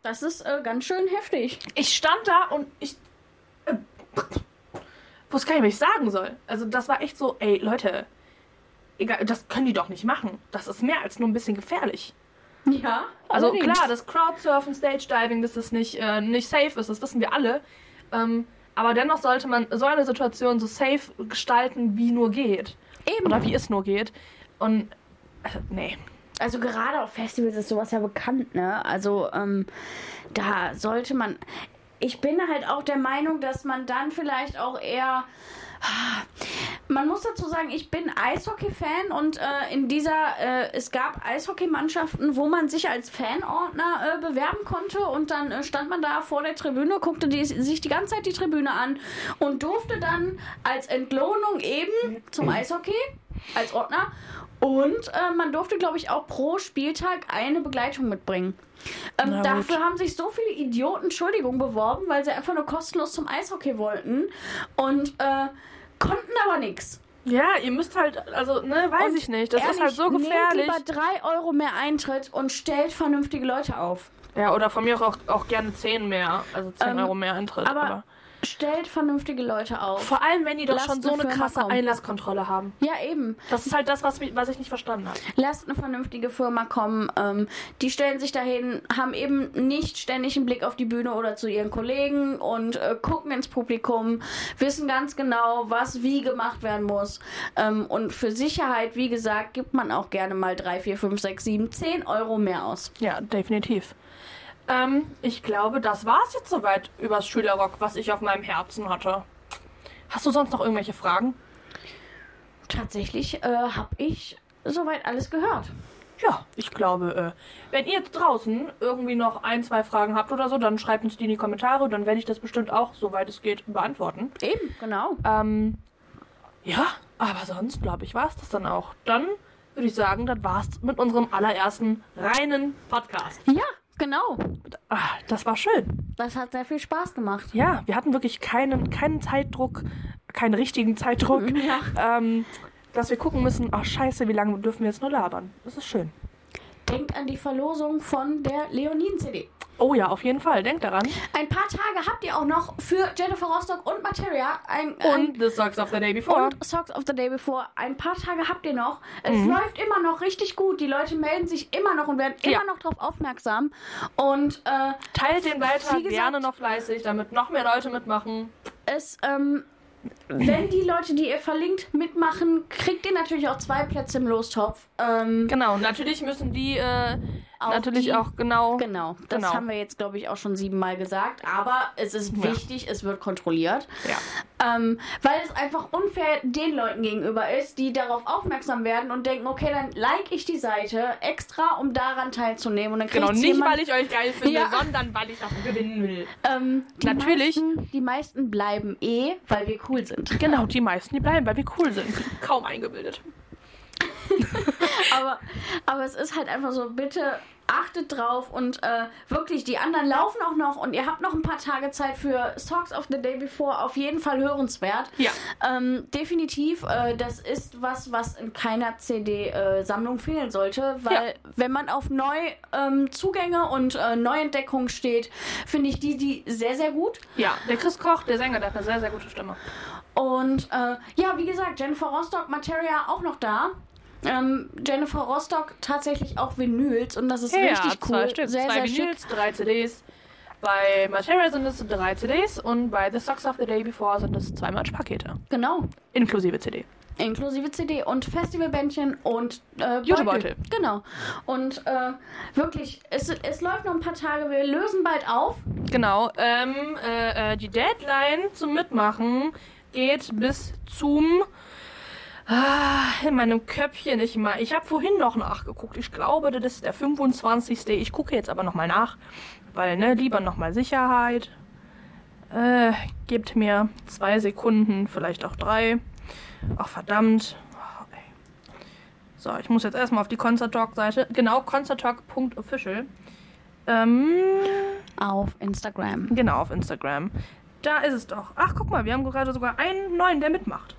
das ist äh, ganz schön heftig. Ich stand da und ich. Äh, wusste gar nicht, was ich sagen soll. Also, das war echt so, ey, Leute, egal, das können die doch nicht machen. Das ist mehr als nur ein bisschen gefährlich. Ja. Also allerdings. klar, das Crowdsurfen, Stage Diving, dass das nicht, äh, nicht safe ist, das wissen wir alle. Ähm, aber dennoch sollte man so eine Situation so safe gestalten, wie nur geht. Eben. Oder wie es nur geht. Und äh, nee. Also gerade auf Festivals ist sowas ja bekannt, ne? Also ähm, da sollte man. Ich bin halt auch der Meinung, dass man dann vielleicht auch eher. Man muss dazu sagen, ich bin Eishockey-Fan und äh, in dieser, äh, es gab Eishockeymannschaften, wo man sich als Fanordner äh, bewerben konnte und dann äh, stand man da vor der Tribüne, guckte die, sich die ganze Zeit die Tribüne an und durfte dann als Entlohnung eben zum Eishockey als Ordner und äh, man durfte, glaube ich, auch pro Spieltag eine Begleitung mitbringen. Ähm, dafür haben sich so viele Idioten, Entschuldigung, beworben, weil sie einfach nur kostenlos zum Eishockey wollten und äh, konnten aber nichts. Ja, ihr müsst halt, also, ne, weiß Und ich nicht. Das ist ehrlich, halt so gefährlich. Nehmt lieber drei Euro mehr Eintritt und stellt vernünftige Leute auf. Ja, oder von mir auch, auch gerne 10 mehr. Also 10 Ähm, Euro mehr Eintritt. aber, Aber, stellt vernünftige Leute auf. vor allem, wenn die doch Lasst schon so eine Firma krasse kommen. Einlasskontrolle haben. ja, eben. Das ist halt das, was, mich- was ich nicht verstanden habe. Lasst eine vernünftige Firma kommen. Ähm, die stellen sich dahin, haben eben nicht ständig einen Blick auf die Bühne oder zu ihren Kollegen und äh, gucken ins Publikum, wissen ganz genau, was wie gemacht werden muss. Ähm, und für Sicherheit, wie gesagt, gibt man auch gerne mal 3, 4, 5, 6, 7, 10 Euro mehr aus. Ja, definitiv. Ähm, ich glaube, das war's jetzt soweit übers Schülerrock, was ich auf meinem Herzen hatte. Hast du sonst noch irgendwelche Fragen? Tatsächlich äh, habe ich soweit alles gehört. Ja, ich glaube, äh, wenn ihr jetzt draußen irgendwie noch ein, zwei Fragen habt oder so, dann schreibt uns die in die Kommentare, dann werde ich das bestimmt auch, soweit es geht, beantworten. Eben, genau. Ähm, ja, aber sonst, glaube ich, war es das dann auch. Dann würde ich sagen, das war's mit unserem allerersten reinen Podcast. Ja, genau. Ah, das war schön. Das hat sehr viel Spaß gemacht. Ja, wir hatten wirklich keinen, keinen Zeitdruck, keinen richtigen Zeitdruck, Ja. ähm, dass wir gucken müssen, ach scheiße, wie lange dürfen wir jetzt nur labern. Das ist schön. Denkt an die Verlosung von der Leoniden-CD. Oh ja, auf jeden Fall, denkt daran. Ein paar Tage habt ihr auch noch für Jennifer Rostock und Materia ein, ein Und The Socks of the Day Before. und Socks of the Day Before. Ein paar Tage habt ihr noch. Es Mhm. läuft immer noch richtig gut. Die Leute melden sich immer noch und werden Ja. immer noch darauf aufmerksam. Und äh, Teilt den Beitrag Wie gesagt- gerne noch fleißig, damit noch mehr Leute mitmachen. es, ähm, wenn die Leute, die ihr verlinkt, mitmachen, kriegt ihr natürlich auch zwei Plätze im Lostopf. Ähm, Genau, natürlich müssen die äh, Auch natürlich die- auch genau. Genau, das Genau. haben wir jetzt, glaube ich, auch schon siebenmal gesagt. Aber es ist Ja. wichtig, es wird kontrolliert. Ja. Ähm, weil es einfach unfair den Leuten gegenüber ist, die darauf aufmerksam werden und denken, okay, dann like ich die Seite extra, um daran teilzunehmen. Und dann Genau, nicht jemand, weil ich euch geil finde, Ja. sondern weil ich davon gewinnen will. ähm, die Natürlich. Meisten, die meisten bleiben eh, weil wir cool sind. Genau, die meisten, die bleiben, weil wir cool sind. Kaum eingebildet. aber, aber es ist halt einfach so, bitte achtet drauf und äh, wirklich, die anderen laufen auch noch und ihr habt noch ein paar Tage Zeit für Songs of the Day Before. Auf jeden Fall hörenswert. Ja. Ähm, definitiv, äh, das ist was, was in keiner CD-Sammlung fehlen sollte, weil wenn man auf Neuzugänge ähm, Zugänge und äh, Neuentdeckungen steht, finde ich die, die sehr, sehr gut. Ja, der Chris Koch, der Sänger, der hat eine sehr, sehr gute Stimme. Und äh, ja, wie gesagt, Jennifer Rostock, Materia auch noch da. Ähm, Jennifer Rostock tatsächlich auch Vinyls und das ist richtig zwei cool. Stück, Sehr, zwei sehr schick. Vinyls, drei CDs. Bei Material sind es drei CDs und bei The Socks of the Day Before sind es zwei Matchpakete. Genau. Inklusive CD. Inklusive CD und Festivalbändchen und äh, Jutebeutel. Genau. Und äh, wirklich, es, es läuft noch ein paar Tage. Wir lösen bald auf. Genau. Ähm, äh, äh, die Deadline zum Mitmachen geht bis zum. Ah, in meinem Köpfchen nicht mal. Ich habe vorhin noch nachgeguckt. Ich glaube, das ist der 25. Ich gucke jetzt aber nochmal nach. Weil, ne, lieber nochmal Sicherheit. Äh, gebt mir zwei Sekunden, vielleicht auch drei. Ach, verdammt. Oh. So, ich muss jetzt erstmal auf die Concert Talk-Seite. Genau, concerttalk.official. Ähm. Auf Instagram. Genau, auf Instagram. Da ist es doch. Ach, guck mal, wir haben gerade sogar einen neuen, der mitmacht.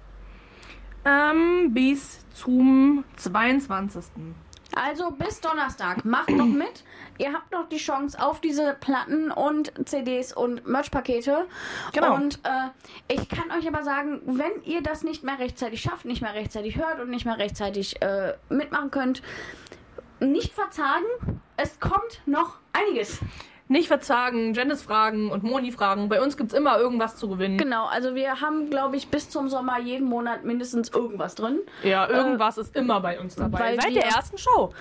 Ähm, bis zum 22. Also bis Donnerstag. Macht noch mit. Ihr habt noch die Chance auf diese Platten und CDs und Merch-Pakete. Genau. Und äh, ich kann euch aber sagen, wenn ihr das nicht mehr rechtzeitig schafft, nicht mehr rechtzeitig hört und nicht mehr rechtzeitig äh, mitmachen könnt, nicht verzagen. Es kommt noch einiges. Nicht verzagen, Janice fragen und Moni fragen. Bei uns gibt's immer irgendwas zu gewinnen. Genau, also wir haben, glaube ich, bis zum Sommer jeden Monat mindestens irgendwas drin. Ja, irgendwas ist immer bei uns dabei. Seit der ersten Show.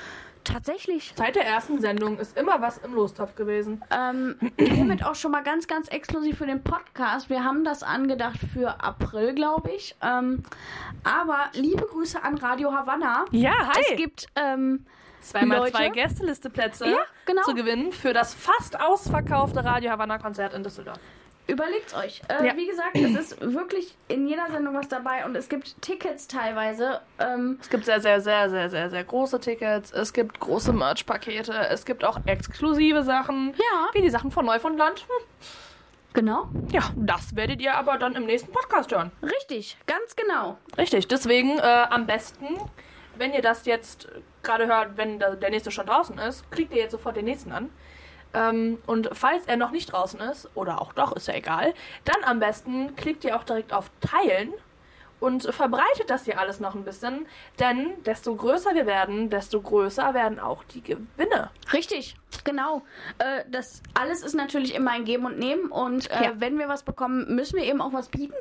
Tatsächlich. Seit der ersten Sendung ist immer was im Lostopf gewesen. Ähm, hiermit auch schon mal ganz, ganz exklusiv für den Podcast. Wir haben das angedacht für April, glaube ich. Ähm, aber liebe Grüße an Radio Havanna. Ja, hi. Es gibt ähm, Zweimal Leute. zwei Gästelisteplätze Ja, genau. zu gewinnen für das fast ausverkaufte Radio Havanna Konzert in Düsseldorf. Überlegt's euch. Äh, Ja. Wie gesagt, es ist wirklich in jeder Sendung was dabei und es gibt Tickets teilweise. Ähm, Es gibt sehr, sehr, sehr, sehr, sehr, sehr große Tickets. Es gibt große Merch-Pakete. Es gibt auch exklusive Sachen. Ja. Wie die Sachen von Neufundland. Hm. genau. Ja, das werdet ihr aber dann im nächsten Podcast hören. Richtig, ganz genau. Richtig. Deswegen äh, am besten, wenn ihr das jetzt gerade hört, wenn der nächste schon draußen ist, klickt ihr jetzt sofort den nächsten an. Ähm, und falls er noch nicht draußen ist, oder auch doch, ist ja egal, dann am besten klickt ihr auch direkt auf Teilen und verbreitet das hier alles noch ein bisschen. Denn desto größer wir werden, desto größer werden auch die Gewinne. Richtig, genau. Äh, das alles ist natürlich immer ein Geben und Nehmen und äh, Ja. wenn wir was bekommen, müssen wir eben auch was bieten.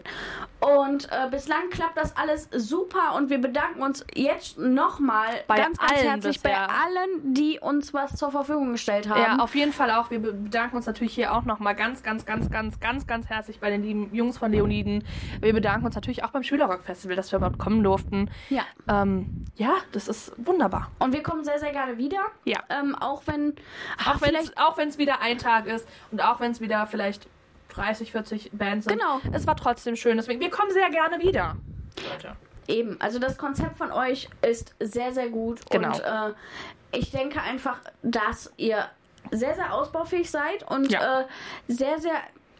Und äh, bislang klappt das alles super und wir bedanken uns jetzt nochmal Bei ganz, ganz allen herzlich bei bisher. allen, die uns was zur Verfügung gestellt haben. Ja, auf jeden Fall auch. Wir bedanken uns natürlich hier auch nochmal ganz, ganz, ganz, ganz, ganz, ganz herzlich bei den lieben Jungs von Leoniden. Wir bedanken uns natürlich auch beim Schülerrock-Festival, dass wir überhaupt kommen durften. Ja. Ähm, ja, das ist wunderbar. Und wir kommen sehr, sehr gerne wieder. Ja. Ähm, auch wenn. Auch wenn es wieder ein Tag ist und auch wenn es wieder vielleicht 30, 40 Bands sind. Genau. Es war trotzdem schön. Deswegen, wir kommen sehr gerne wieder. Leute. Eben, also das Konzept von euch ist sehr, sehr gut. Genau. Und äh, ich denke einfach, dass ihr sehr, sehr ausbaufähig seid und Ja. äh, sehr, sehr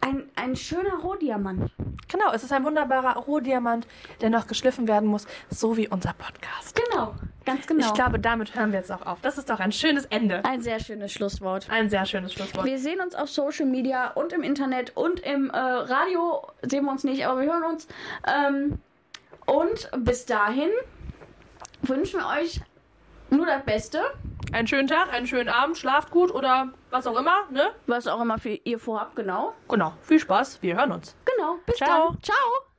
ein, ein schöner Rohdiamant. Genau, es ist ein wunderbarer Rohdiamant, der noch geschliffen werden muss, so wie unser Podcast. Genau, ganz genau. Ich glaube, damit hören wir jetzt auch auf. Das ist doch ein schönes Ende. ein sehr schönes Schlusswort. Ein sehr schönes Schlusswort. Wir sehen uns auf Social Media und im Internet und im äh, Radio sehen wir uns nicht, aber wir hören uns. Ähm, und bis dahin wünschen wir euch nur das Beste, Einen schönen Tag, einen schönen Abend, schlaft gut oder was auch immer, ne? was auch immer für ihr vorhabt, genau. Genau. Viel Spaß, wir hören uns. Genau, bis Ciao. dann. Ciao.